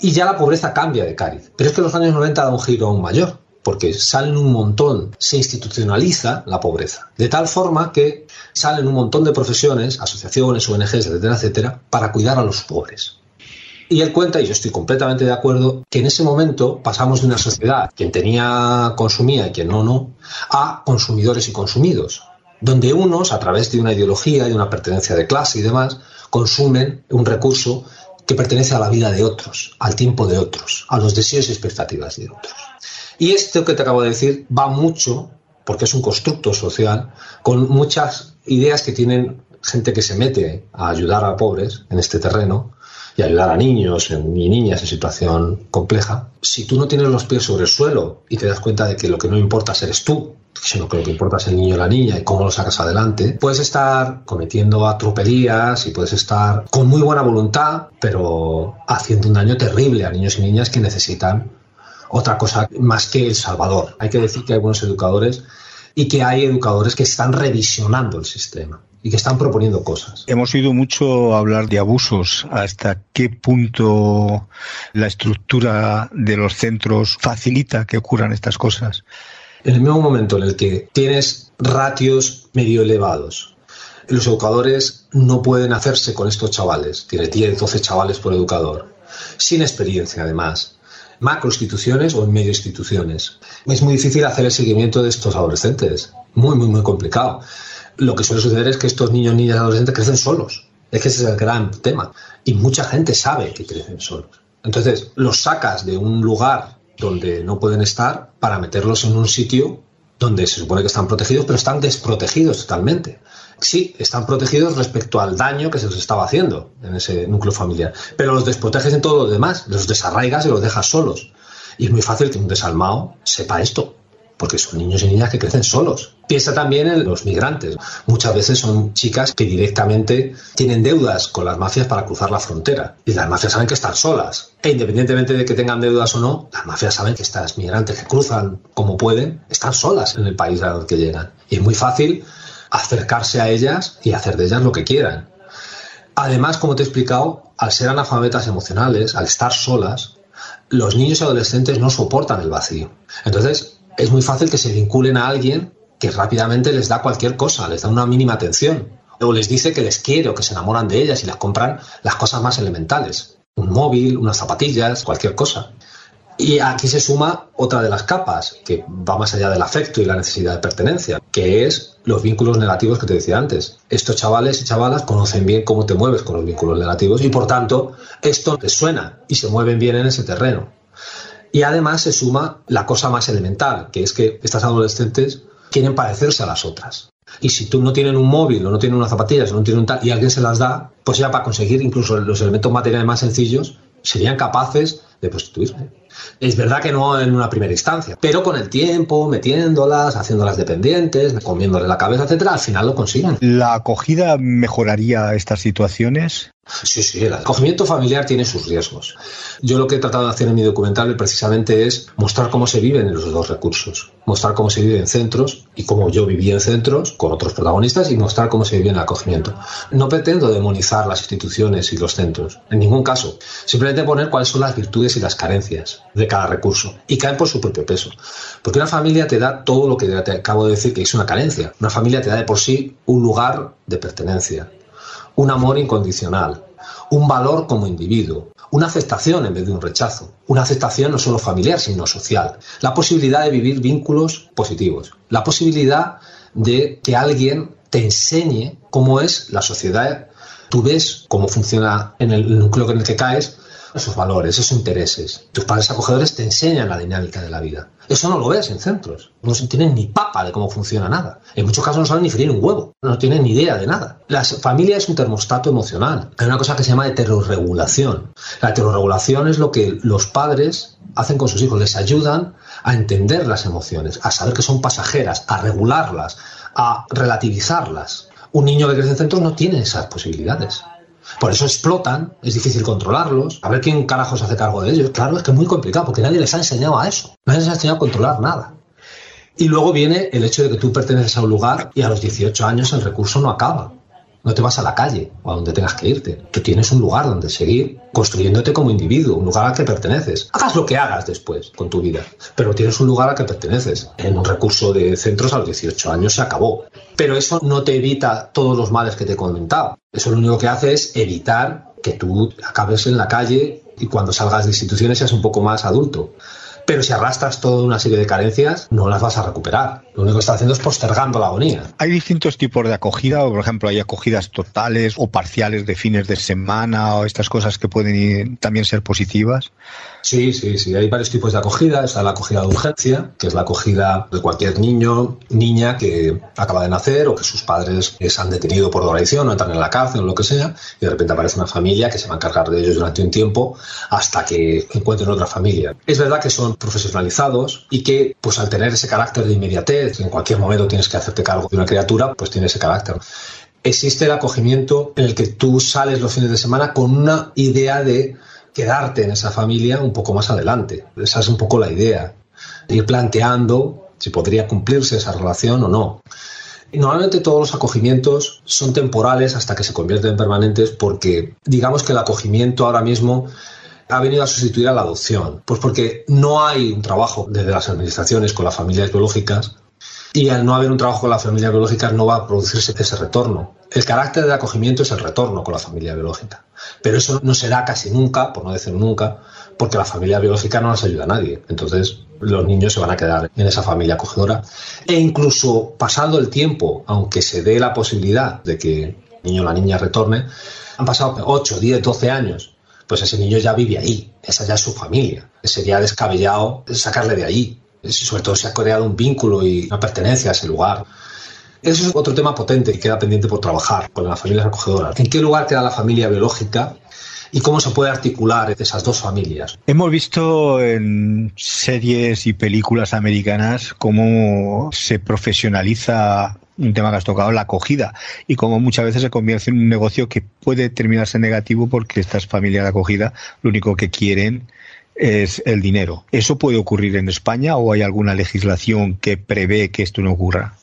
Y ya la pobreza cambia de cariz. Pero es que los años 90 da un giro aún mayor, porque salen un montón, se institucionaliza la pobreza. De tal forma que salen un montón de profesiones, asociaciones, ONGs, etcétera, etcétera, para cuidar a los pobres. Y él cuenta, y yo estoy completamente de acuerdo, que en ese momento pasamos de una sociedad, quien tenía consumía y quien no, no, a consumidores y consumidos donde unos, a través de una ideología y una pertenencia de clase y demás, consumen un recurso que pertenece a la vida de otros, al tiempo de otros, a los deseos y expectativas de otros. Y esto que te acabo de decir va mucho, porque es un constructo social, con muchas ideas que tienen gente que se mete a ayudar a pobres en este terreno y ayudar a niños y niñas en situación compleja, si tú no tienes los pies sobre el suelo y te das cuenta de que lo que no importa eres tú, sino que lo que importa es el niño o la niña y cómo lo sacas adelante, puedes estar cometiendo atropelías y puedes estar con muy buena voluntad, pero haciendo un daño terrible a niños y niñas que necesitan otra cosa más que el Salvador. Hay que decir que hay buenos educadores y que hay educadores que están revisionando el sistema y que están proponiendo cosas.
Hemos oído mucho hablar de abusos. ¿Hasta qué punto la estructura de los centros facilita que ocurran estas cosas?
En el mismo momento en el que tienes ratios medio elevados, los educadores no pueden hacerse con estos chavales. Tiene 10, 12 chavales por educador. Sin experiencia, además macroinstituciones o en medio instituciones. Es muy difícil hacer el seguimiento de estos adolescentes, muy, muy, muy complicado. Lo que suele suceder es que estos niños, niñas adolescentes crecen solos. Es que ese es el gran tema. Y mucha gente sabe que crecen solos. Entonces, los sacas de un lugar donde no pueden estar para meterlos en un sitio donde se supone que están protegidos, pero están desprotegidos totalmente sí, están protegidos respecto al daño que se les estaba haciendo en ese núcleo familiar, pero los desproteges en todo lo demás, los desarraigas y los dejas solos. Y es muy fácil que un desalmado sepa esto, porque son niños y niñas que crecen solos. Piensa también en los migrantes. Muchas veces son chicas que directamente tienen deudas con las mafias para cruzar la frontera. Y las mafias saben que están solas. E independientemente de que tengan deudas o no, las mafias saben que estas migrantes que cruzan como pueden, están solas en el país al que llegan. Y es muy fácil acercarse a ellas y hacer de ellas lo que quieran. Además, como te he explicado, al ser analfabetas emocionales, al estar solas, los niños y adolescentes no soportan el vacío. Entonces, es muy fácil que se vinculen a alguien que rápidamente les da cualquier cosa, les da una mínima atención, o les dice que les quiere o que se enamoran de ellas y les compran las cosas más elementales, un móvil, unas zapatillas, cualquier cosa. Y aquí se suma otra de las capas, que va más allá del afecto y la necesidad de pertenencia, que es los vínculos negativos que te decía antes. Estos chavales y chavalas conocen bien cómo te mueves con los vínculos negativos y por tanto esto te suena y se mueven bien en ese terreno. Y además se suma la cosa más elemental, que es que estas adolescentes quieren parecerse a las otras. Y si tú no tienen un móvil o no tienen unas zapatillas o no tienen un tal y alguien se las da, pues ya para conseguir incluso los elementos materiales más sencillos, serían capaces de prostituirse. Es verdad que no en una primera instancia, pero con el tiempo, metiéndolas, haciéndolas dependientes, comiéndole la cabeza, etcétera, al final lo consiguen.
¿La acogida mejoraría estas situaciones?
Sí, sí, el acogimiento familiar tiene sus riesgos. Yo lo que he tratado de hacer en mi documental precisamente es mostrar cómo se viven los dos recursos, mostrar cómo se vive en centros y cómo yo viví en centros con otros protagonistas y mostrar cómo se vive en el acogimiento. No pretendo demonizar las instituciones y los centros, en ningún caso. Simplemente poner cuáles son las virtudes y las carencias de cada recurso y caen por su propio peso. Porque una familia te da todo lo que te acabo de decir que es una carencia. Una familia te da de por sí un lugar de pertenencia, un amor incondicional, un valor como individuo, una aceptación en vez de un rechazo, una aceptación no solo familiar, sino social, la posibilidad de vivir vínculos positivos, la posibilidad de que alguien te enseñe cómo es la sociedad, tú ves cómo funciona en el núcleo en el que caes, esos valores, esos intereses. Tus padres acogedores te enseñan la dinámica de la vida. Eso no lo ves en centros. No se tienen ni papa de cómo funciona nada. En muchos casos no saben ni freír un huevo. No tienen ni idea de nada. La familia es un termostato emocional. Hay una cosa que se llama heterorregulación. La heterorregulación es lo que los padres hacen con sus hijos. Les ayudan a entender las emociones, a saber que son pasajeras, a regularlas, a relativizarlas. Un niño que crece en centros no tiene esas posibilidades. Por eso explotan, es difícil controlarlos, a ver quién carajos hace cargo de ellos. Claro, es que es muy complicado porque nadie les ha enseñado a eso, nadie les ha enseñado a controlar nada. Y luego viene el hecho de que tú perteneces a un lugar y a los 18 años el recurso no acaba. No te vas a la calle o a donde tengas que irte. Tú tienes un lugar donde seguir construyéndote como individuo, un lugar al que perteneces. Hagas lo que hagas después con tu vida, pero tienes un lugar al que perteneces. En un recurso de centros a los 18 años se acabó. Pero eso no te evita todos los males que te he comentado. Eso lo único que hace es evitar que tú acabes en la calle y cuando salgas de instituciones seas un poco más adulto. Pero si arrastras toda una serie de carencias, no las vas a recuperar. Lo único que estás haciendo es postergando la agonía.
Hay distintos tipos de acogida, o por ejemplo, hay acogidas totales o parciales de fines de semana o estas cosas que pueden ir- también ser positivas.
Sí, sí, sí. Hay varios tipos de acogida. Está la acogida de urgencia, que es la acogida de cualquier niño, niña que acaba de nacer o que sus padres se han detenido por drogadicción o entran en la cárcel o lo que sea, y de repente aparece una familia que se va a encargar de ellos durante un tiempo hasta que encuentren otra familia. Es verdad que son profesionalizados y que, pues al tener ese carácter de inmediatez, en cualquier momento tienes que hacerte cargo de una criatura, pues tiene ese carácter. Existe el acogimiento en el que tú sales los fines de semana con una idea de quedarte en esa familia un poco más adelante. Esa es un poco la idea. Ir planteando si podría cumplirse esa relación o no. Normalmente todos los acogimientos son temporales hasta que se convierten en permanentes porque digamos que el acogimiento ahora mismo ha venido a sustituir a la adopción. Pues porque no hay un trabajo desde las administraciones con las familias biológicas y al no haber un trabajo con las familias biológicas no va a producirse ese retorno. El carácter de acogimiento es el retorno con la familia biológica. Pero eso no se da casi nunca, por no decir nunca, porque la familia biológica no nos ayuda a nadie. Entonces los niños se van a quedar en esa familia acogedora. E incluso pasando el tiempo, aunque se dé la posibilidad de que el niño o la niña retorne, han pasado 8, 10, 12 años. Pues ese niño ya vive ahí, esa ya es su familia. Sería descabellado sacarle de ahí. Sobre todo se ha creado un vínculo y una pertenencia a ese lugar. Eso es otro tema potente que queda pendiente por trabajar con las familias acogedoras. ¿En qué lugar queda la familia biológica y cómo se puede articular esas dos familias?
Hemos visto en series y películas americanas cómo se profesionaliza un tema que has tocado, la acogida, y cómo muchas veces se convierte en un negocio que puede terminarse negativo porque estas familias de acogida lo único que quieren es el dinero. ¿Eso puede ocurrir en España o hay alguna legislación que prevé que esto no ocurra?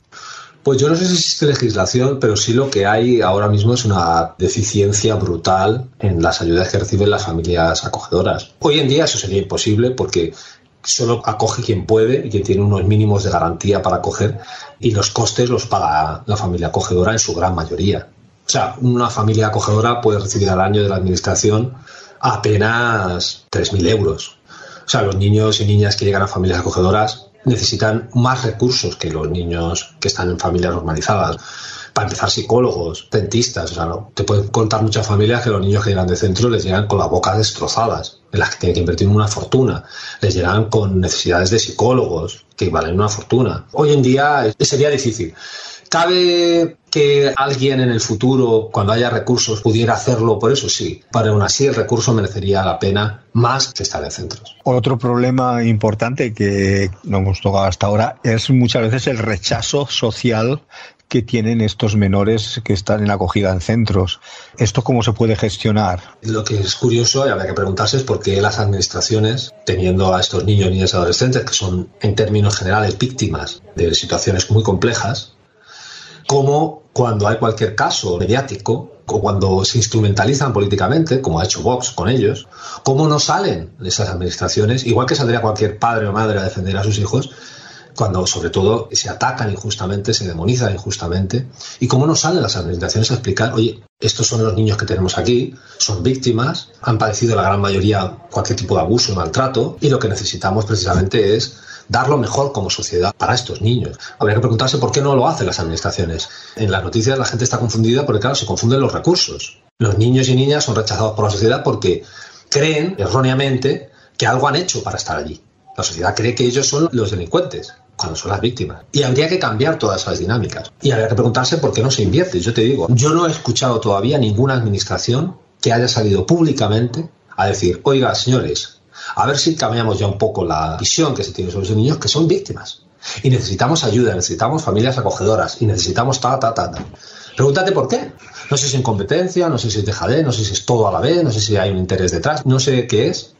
Pues yo no sé si existe legislación, pero sí lo que hay ahora mismo es una deficiencia brutal en las ayudas que reciben las familias acogedoras. Hoy en día eso sería imposible porque solo acoge quien puede y quien tiene unos mínimos de garantía para acoger y los costes los paga la familia acogedora en su gran mayoría. O sea, una familia acogedora puede recibir al año de la administración apenas 3.000 euros. O sea, los niños y niñas que llegan a familias acogedoras necesitan más recursos que los niños que están en familias normalizadas. Para empezar, psicólogos, dentistas. O sea, te pueden contar muchas familias que los niños que llegan de centro les llegan con las bocas destrozadas, en las que tienen que invertir una fortuna. Les llegan con necesidades de psicólogos, que valen una fortuna. Hoy en día sería difícil. ¿Cabe que alguien en el futuro, cuando haya recursos, pudiera hacerlo por eso? Sí. Pero aún así el recurso merecería la pena más que estar en centros.
Otro problema importante que no hemos tocado hasta ahora es muchas veces el rechazo social que tienen estos menores que están en acogida en centros. ¿Esto cómo se puede gestionar?
Lo que es curioso y habría que preguntarse es por qué las administraciones, teniendo a estos niños, niñas y adolescentes, que son en términos generales víctimas de situaciones muy complejas, como cuando hay cualquier caso mediático o cuando se instrumentalizan políticamente, como ha hecho Vox con ellos, cómo no salen esas administraciones, igual que saldría cualquier padre o madre a defender a sus hijos, cuando sobre todo se atacan injustamente, se demonizan injustamente, y cómo no salen las administraciones a explicar, oye, estos son los niños que tenemos aquí, son víctimas, han padecido la gran mayoría cualquier tipo de abuso maltrato, y lo que necesitamos precisamente es dar lo mejor como sociedad para estos niños. Habría que preguntarse por qué no lo hacen las administraciones. En las noticias la gente está confundida porque, claro, se confunden los recursos. Los niños y niñas son rechazados por la sociedad porque creen erróneamente que algo han hecho para estar allí. La sociedad cree que ellos son los delincuentes cuando son las víctimas. Y habría que cambiar todas esas dinámicas. Y habría que preguntarse por qué no se invierte. Yo te digo, yo no he escuchado todavía ninguna administración que haya salido públicamente a decir, oiga, señores, a ver si cambiamos ya un poco la visión que se tiene sobre esos niños que son víctimas. Y necesitamos ayuda, necesitamos familias acogedoras y necesitamos ta, ta, ta, ta. Pregúntate por qué. No sé si es incompetencia, no sé si es dejadez, no sé si es todo a la vez, no sé si hay un interés detrás, no sé qué es.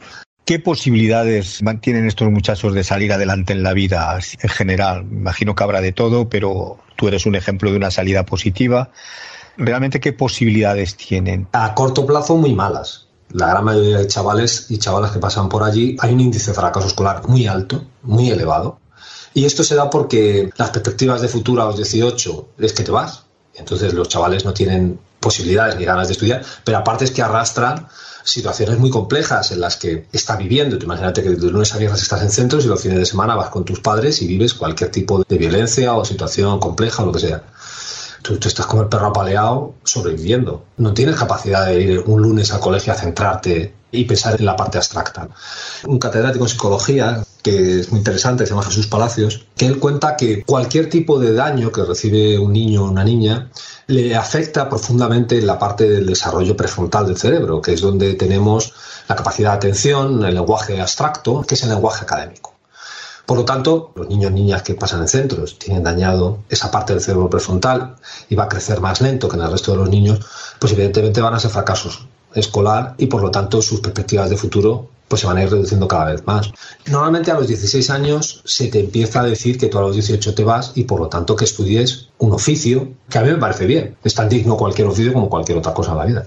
¿Qué posibilidades mantienen estos muchachos de salir adelante en la vida en general? Imagino que habrá de todo, pero tú eres un ejemplo de una salida positiva. ¿Realmente qué posibilidades tienen?
A corto plazo, muy malas. La gran mayoría de chavales y chavalas que pasan por allí hay un índice de fracaso escolar muy alto, muy elevado. Y esto se da porque las perspectivas de futuro a los 18 es que te vas. Entonces los chavales no tienen posibilidades ni ganas de estudiar, pero aparte es que arrastran situaciones muy complejas en las que está viviendo. imagínate que de lunes a viernes estás en centros y los fines de semana vas con tus padres y vives cualquier tipo de violencia o situación compleja o lo que sea. Tú, tú, estás como el perro apaleado sobreviviendo. No tienes capacidad de ir un lunes al colegio a centrarte y pensar en la parte abstracta. Un catedrático en psicología que es muy interesante, se llama Jesús Palacios, que él cuenta que cualquier tipo de daño que recibe un niño o una niña le afecta profundamente la parte del desarrollo prefrontal del cerebro, que es donde tenemos la capacidad de atención, el lenguaje abstracto, que es el lenguaje académico. Por lo tanto, los niños y niñas que pasan en centros tienen dañado esa parte del cerebro prefrontal y va a crecer más lento que en el resto de los niños, pues evidentemente van a ser fracasos escolar y por lo tanto sus perspectivas de futuro pues se van a ir reduciendo cada vez más. Normalmente a los 16 años se te empieza a decir que tú a los 18 te vas y por lo tanto que estudies un oficio, que a mí me parece bien. Es tan digno cualquier oficio como cualquier otra cosa en la vida.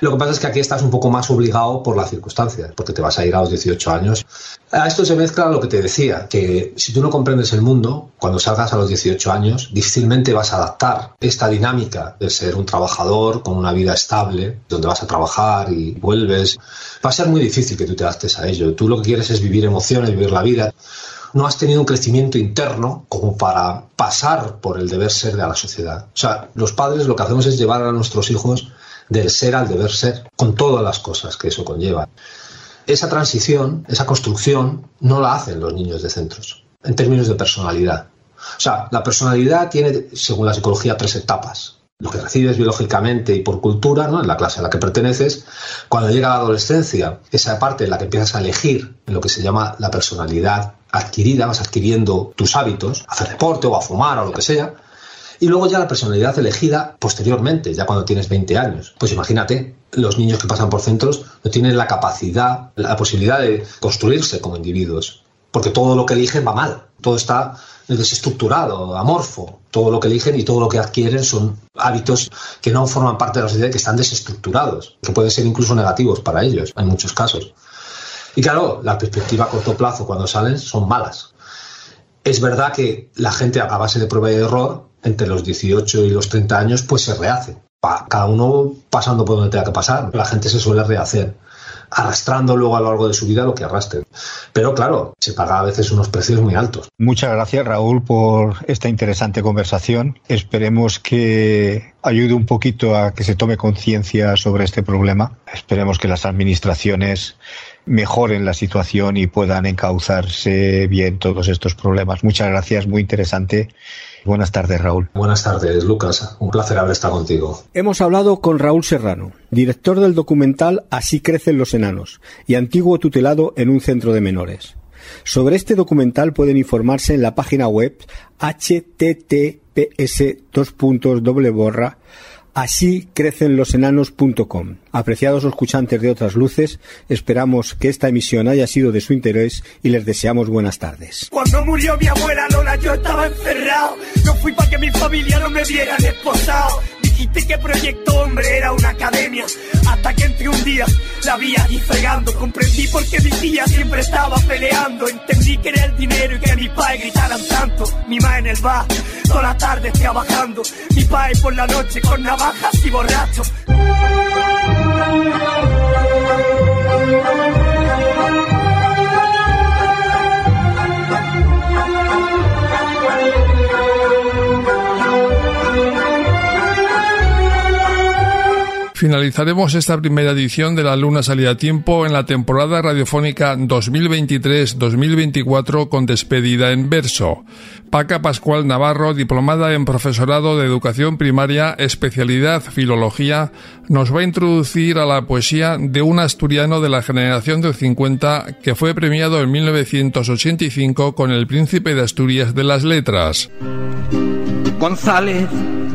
Lo que pasa es que aquí estás un poco más obligado por las circunstancias, porque te vas a ir a los 18 años. A esto se mezcla lo que te decía, que si tú no comprendes el mundo, cuando salgas a los 18 años, difícilmente vas a adaptar esta dinámica de ser un trabajador con una vida estable, donde vas a trabajar y vuelves. Va a ser muy difícil que tú te adaptes a ello. Tú lo que quieres es vivir emociones, vivir la vida no has tenido un crecimiento interno como para pasar por el deber ser de la sociedad. O sea, los padres lo que hacemos es llevar a nuestros hijos del ser al deber ser, con todas las cosas que eso conlleva. Esa transición, esa construcción, no la hacen los niños de centros, en términos de personalidad. O sea, la personalidad tiene, según la psicología, tres etapas. Lo que recibes biológicamente y por cultura, ¿no? en la clase a la que perteneces, cuando llega la adolescencia, esa parte en la que empiezas a elegir en lo que se llama la personalidad adquirida, vas adquiriendo tus hábitos, a hacer deporte o a fumar o lo que sea, y luego ya la personalidad elegida posteriormente, ya cuando tienes 20 años. Pues imagínate, los niños que pasan por centros no tienen la capacidad, la posibilidad de construirse como individuos, porque todo lo que eligen va mal, todo está desestructurado, amorfo, todo lo que eligen y todo lo que adquieren son hábitos que no forman parte de la sociedad, que están desestructurados, que pueden ser incluso negativos para ellos en muchos casos. Y claro, la perspectiva a corto plazo cuando salen son malas. Es verdad que la gente a base de prueba y error entre los 18 y los 30 años, pues se rehace. Cada uno pasando por donde tenga que pasar. La gente se suele rehacer, arrastrando luego a lo largo de su vida lo que arrastre. Pero claro, se paga a veces unos precios muy altos.
Muchas gracias, Raúl, por esta interesante conversación. Esperemos que ayude un poquito a que se tome conciencia sobre este problema. Esperemos que las administraciones mejoren la situación y puedan encauzarse bien todos estos problemas. Muchas gracias, muy interesante Buenas tardes, Raúl.
Buenas tardes, Lucas. Un placer haber estado contigo.
Hemos hablado con Raúl Serrano, director del documental Así crecen los enanos y antiguo tutelado en un centro de menores. Sobre este documental pueden informarse en la página web https borra Así crecen los enanos.com. Apreciados escuchantes de otras luces, esperamos que esta emisión haya sido de su interés y les deseamos buenas tardes.
Cuando murió mi abuela Lola yo estaba encerrado. No fui para que mi familia no me vieran esposado. Dijiste que Proyecto Hombre era una academia. Hasta que entre un día allí fregando. Comprendí por qué mi tía siempre estaba peleando. Entendí que era el dinero y que mis padres gritaran tanto. Mi ma en el bar, toda la tarde trabajando. Mi padre por la noche con navajas y borracho.
Finalizaremos esta primera edición de La Luna Salida a Tiempo en la temporada radiofónica 2023-2024 con despedida en verso. Paca Pascual Navarro, diplomada en Profesorado de Educación Primaria, especialidad Filología, nos va a introducir a la poesía de un asturiano de la generación del 50 que fue premiado en 1985 con el Príncipe de Asturias de las Letras.
González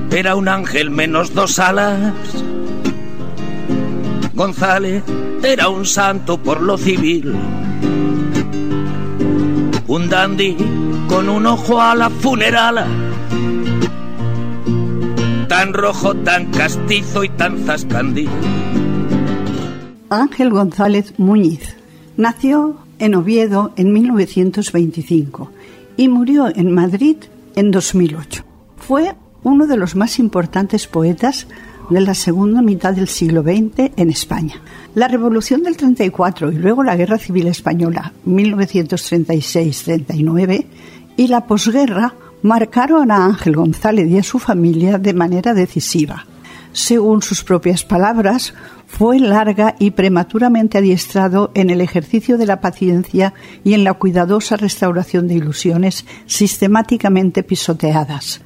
era un ángel menos dos alas González era un santo por lo civil. Un dandy con un ojo a la funerala. Tan rojo, tan castizo y tan zascandil.
Ángel González Muñiz nació en Oviedo en 1925 y murió en Madrid en 2008. Fue uno de los más importantes poetas de la segunda mitad del siglo XX en España. La Revolución del 34 y luego la Guerra Civil Española 1936-39 y la posguerra marcaron a Ángel González y a su familia de manera decisiva. Según sus propias palabras, fue larga y prematuramente adiestrado en el ejercicio de la paciencia y en la cuidadosa restauración de ilusiones sistemáticamente pisoteadas.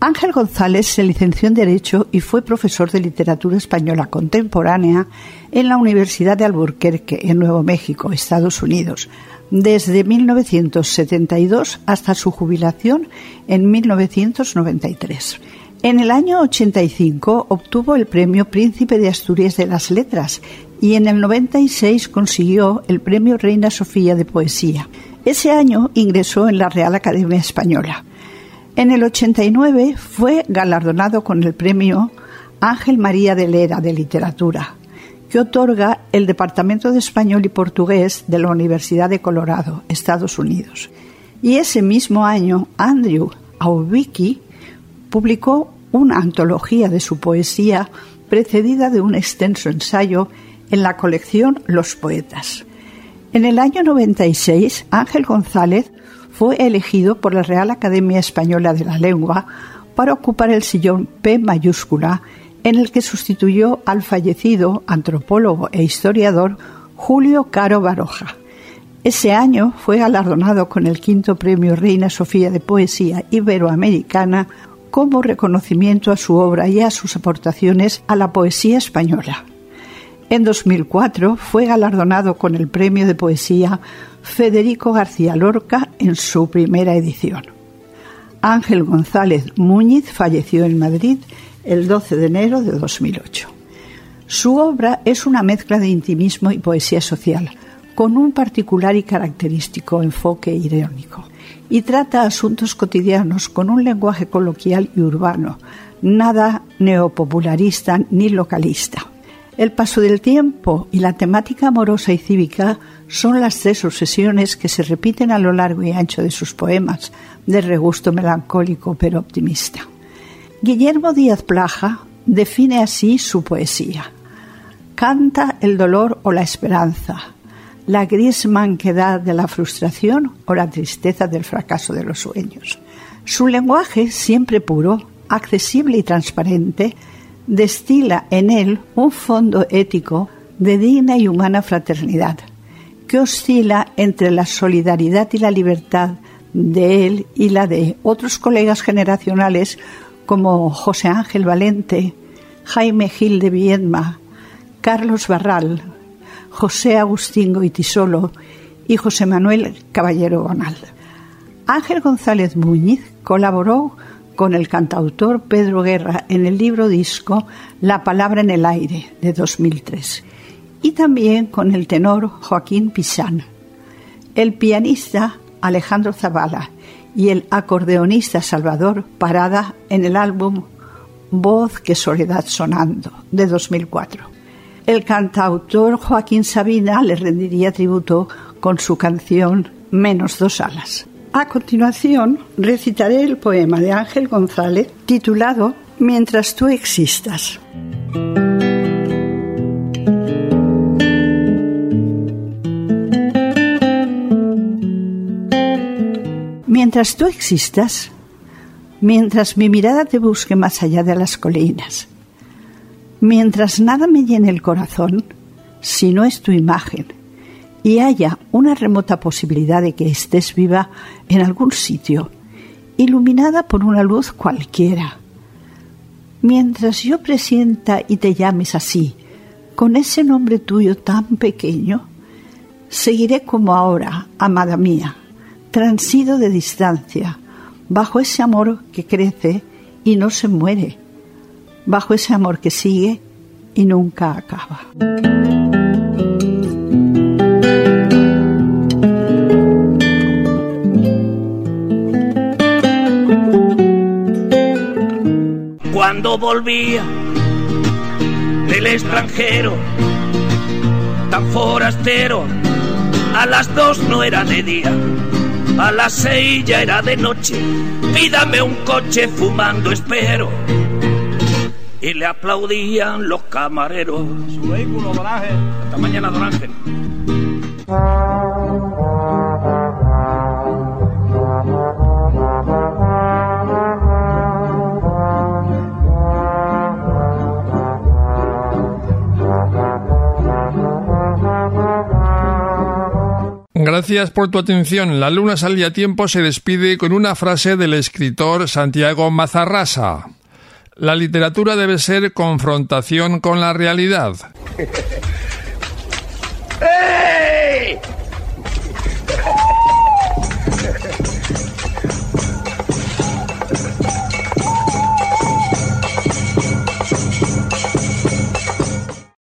Ángel González se licenció en Derecho y fue profesor de literatura española contemporánea en la Universidad de Albuquerque, en Nuevo México, Estados Unidos, desde 1972 hasta su jubilación en 1993. En el año 85 obtuvo el premio Príncipe de Asturias de las Letras y en el 96 consiguió el premio Reina Sofía de Poesía. Ese año ingresó en la Real Academia Española. En el 89 fue galardonado con el premio Ángel María de Lera de Literatura, que otorga el Departamento de Español y Portugués de la Universidad de Colorado, Estados Unidos. Y ese mismo año, Andrew Aubiki publicó una antología de su poesía precedida de un extenso ensayo en la colección Los Poetas. En el año 96, Ángel González fue elegido por la Real Academia Española de la Lengua para ocupar el sillón P mayúscula en el que sustituyó al fallecido antropólogo e historiador Julio Caro Baroja. Ese año fue galardonado con el quinto premio Reina Sofía de Poesía Iberoamericana como reconocimiento a su obra y a sus aportaciones a la poesía española. En 2004 fue galardonado con el premio de poesía Federico García Lorca en su primera edición. Ángel González Muñiz falleció en Madrid el 12 de enero de 2008. Su obra es una mezcla de intimismo y poesía social, con un particular y característico enfoque irónico y trata asuntos cotidianos con un lenguaje coloquial y urbano, nada neopopularista ni localista. El paso del tiempo y la temática amorosa y cívica son las tres obsesiones que se repiten a lo largo y ancho de sus poemas, de regusto melancólico pero optimista. Guillermo Díaz Plaja define así su poesía. Canta el dolor o la esperanza, la gris manquedad de la frustración o la tristeza del fracaso de los sueños. Su lenguaje, siempre puro, accesible y transparente, destila en él un fondo ético de digna y humana fraternidad, que oscila entre la solidaridad y la libertad de él y la de otros colegas generacionales como José Ángel Valente, Jaime Gil de Viedma, Carlos Barral, José Agustín Goitisolo y José Manuel Caballero Gonal. Ángel González Muñiz colaboró con el cantautor Pedro Guerra en el libro disco La palabra en el aire de 2003 y también con el tenor Joaquín Pisán, el pianista Alejandro Zavala y el acordeonista Salvador Parada en el álbum Voz que Soledad Sonando de 2004 el cantautor Joaquín Sabina le rendiría tributo con su canción Menos dos alas. A continuación, recitaré el poema de Ángel González titulado Mientras tú existas. Mientras tú existas, mientras mi mirada te busque más allá de las colinas, Mientras nada me llene el corazón, si no es tu imagen, y haya una remota posibilidad de que estés viva en algún sitio, iluminada por una luz cualquiera. Mientras yo presienta y te llames así, con ese nombre tuyo tan pequeño, seguiré como ahora, amada mía, transido de distancia, bajo ese amor que crece y no se muere bajo ese amor que sigue y nunca acaba.
Cuando volvía del extranjero, tan forastero, a las dos no era de día, a las seis ya era de noche, pídame un coche fumando espero y le aplaudían los camareros.
Su vehículo, don Ángel.
Hasta mañana, don Ángel.
Gracias por tu atención. La luna salía a tiempo se despide con una frase del escritor Santiago Mazarrasa. La literatura debe ser confrontación con la realidad.
¡Ey!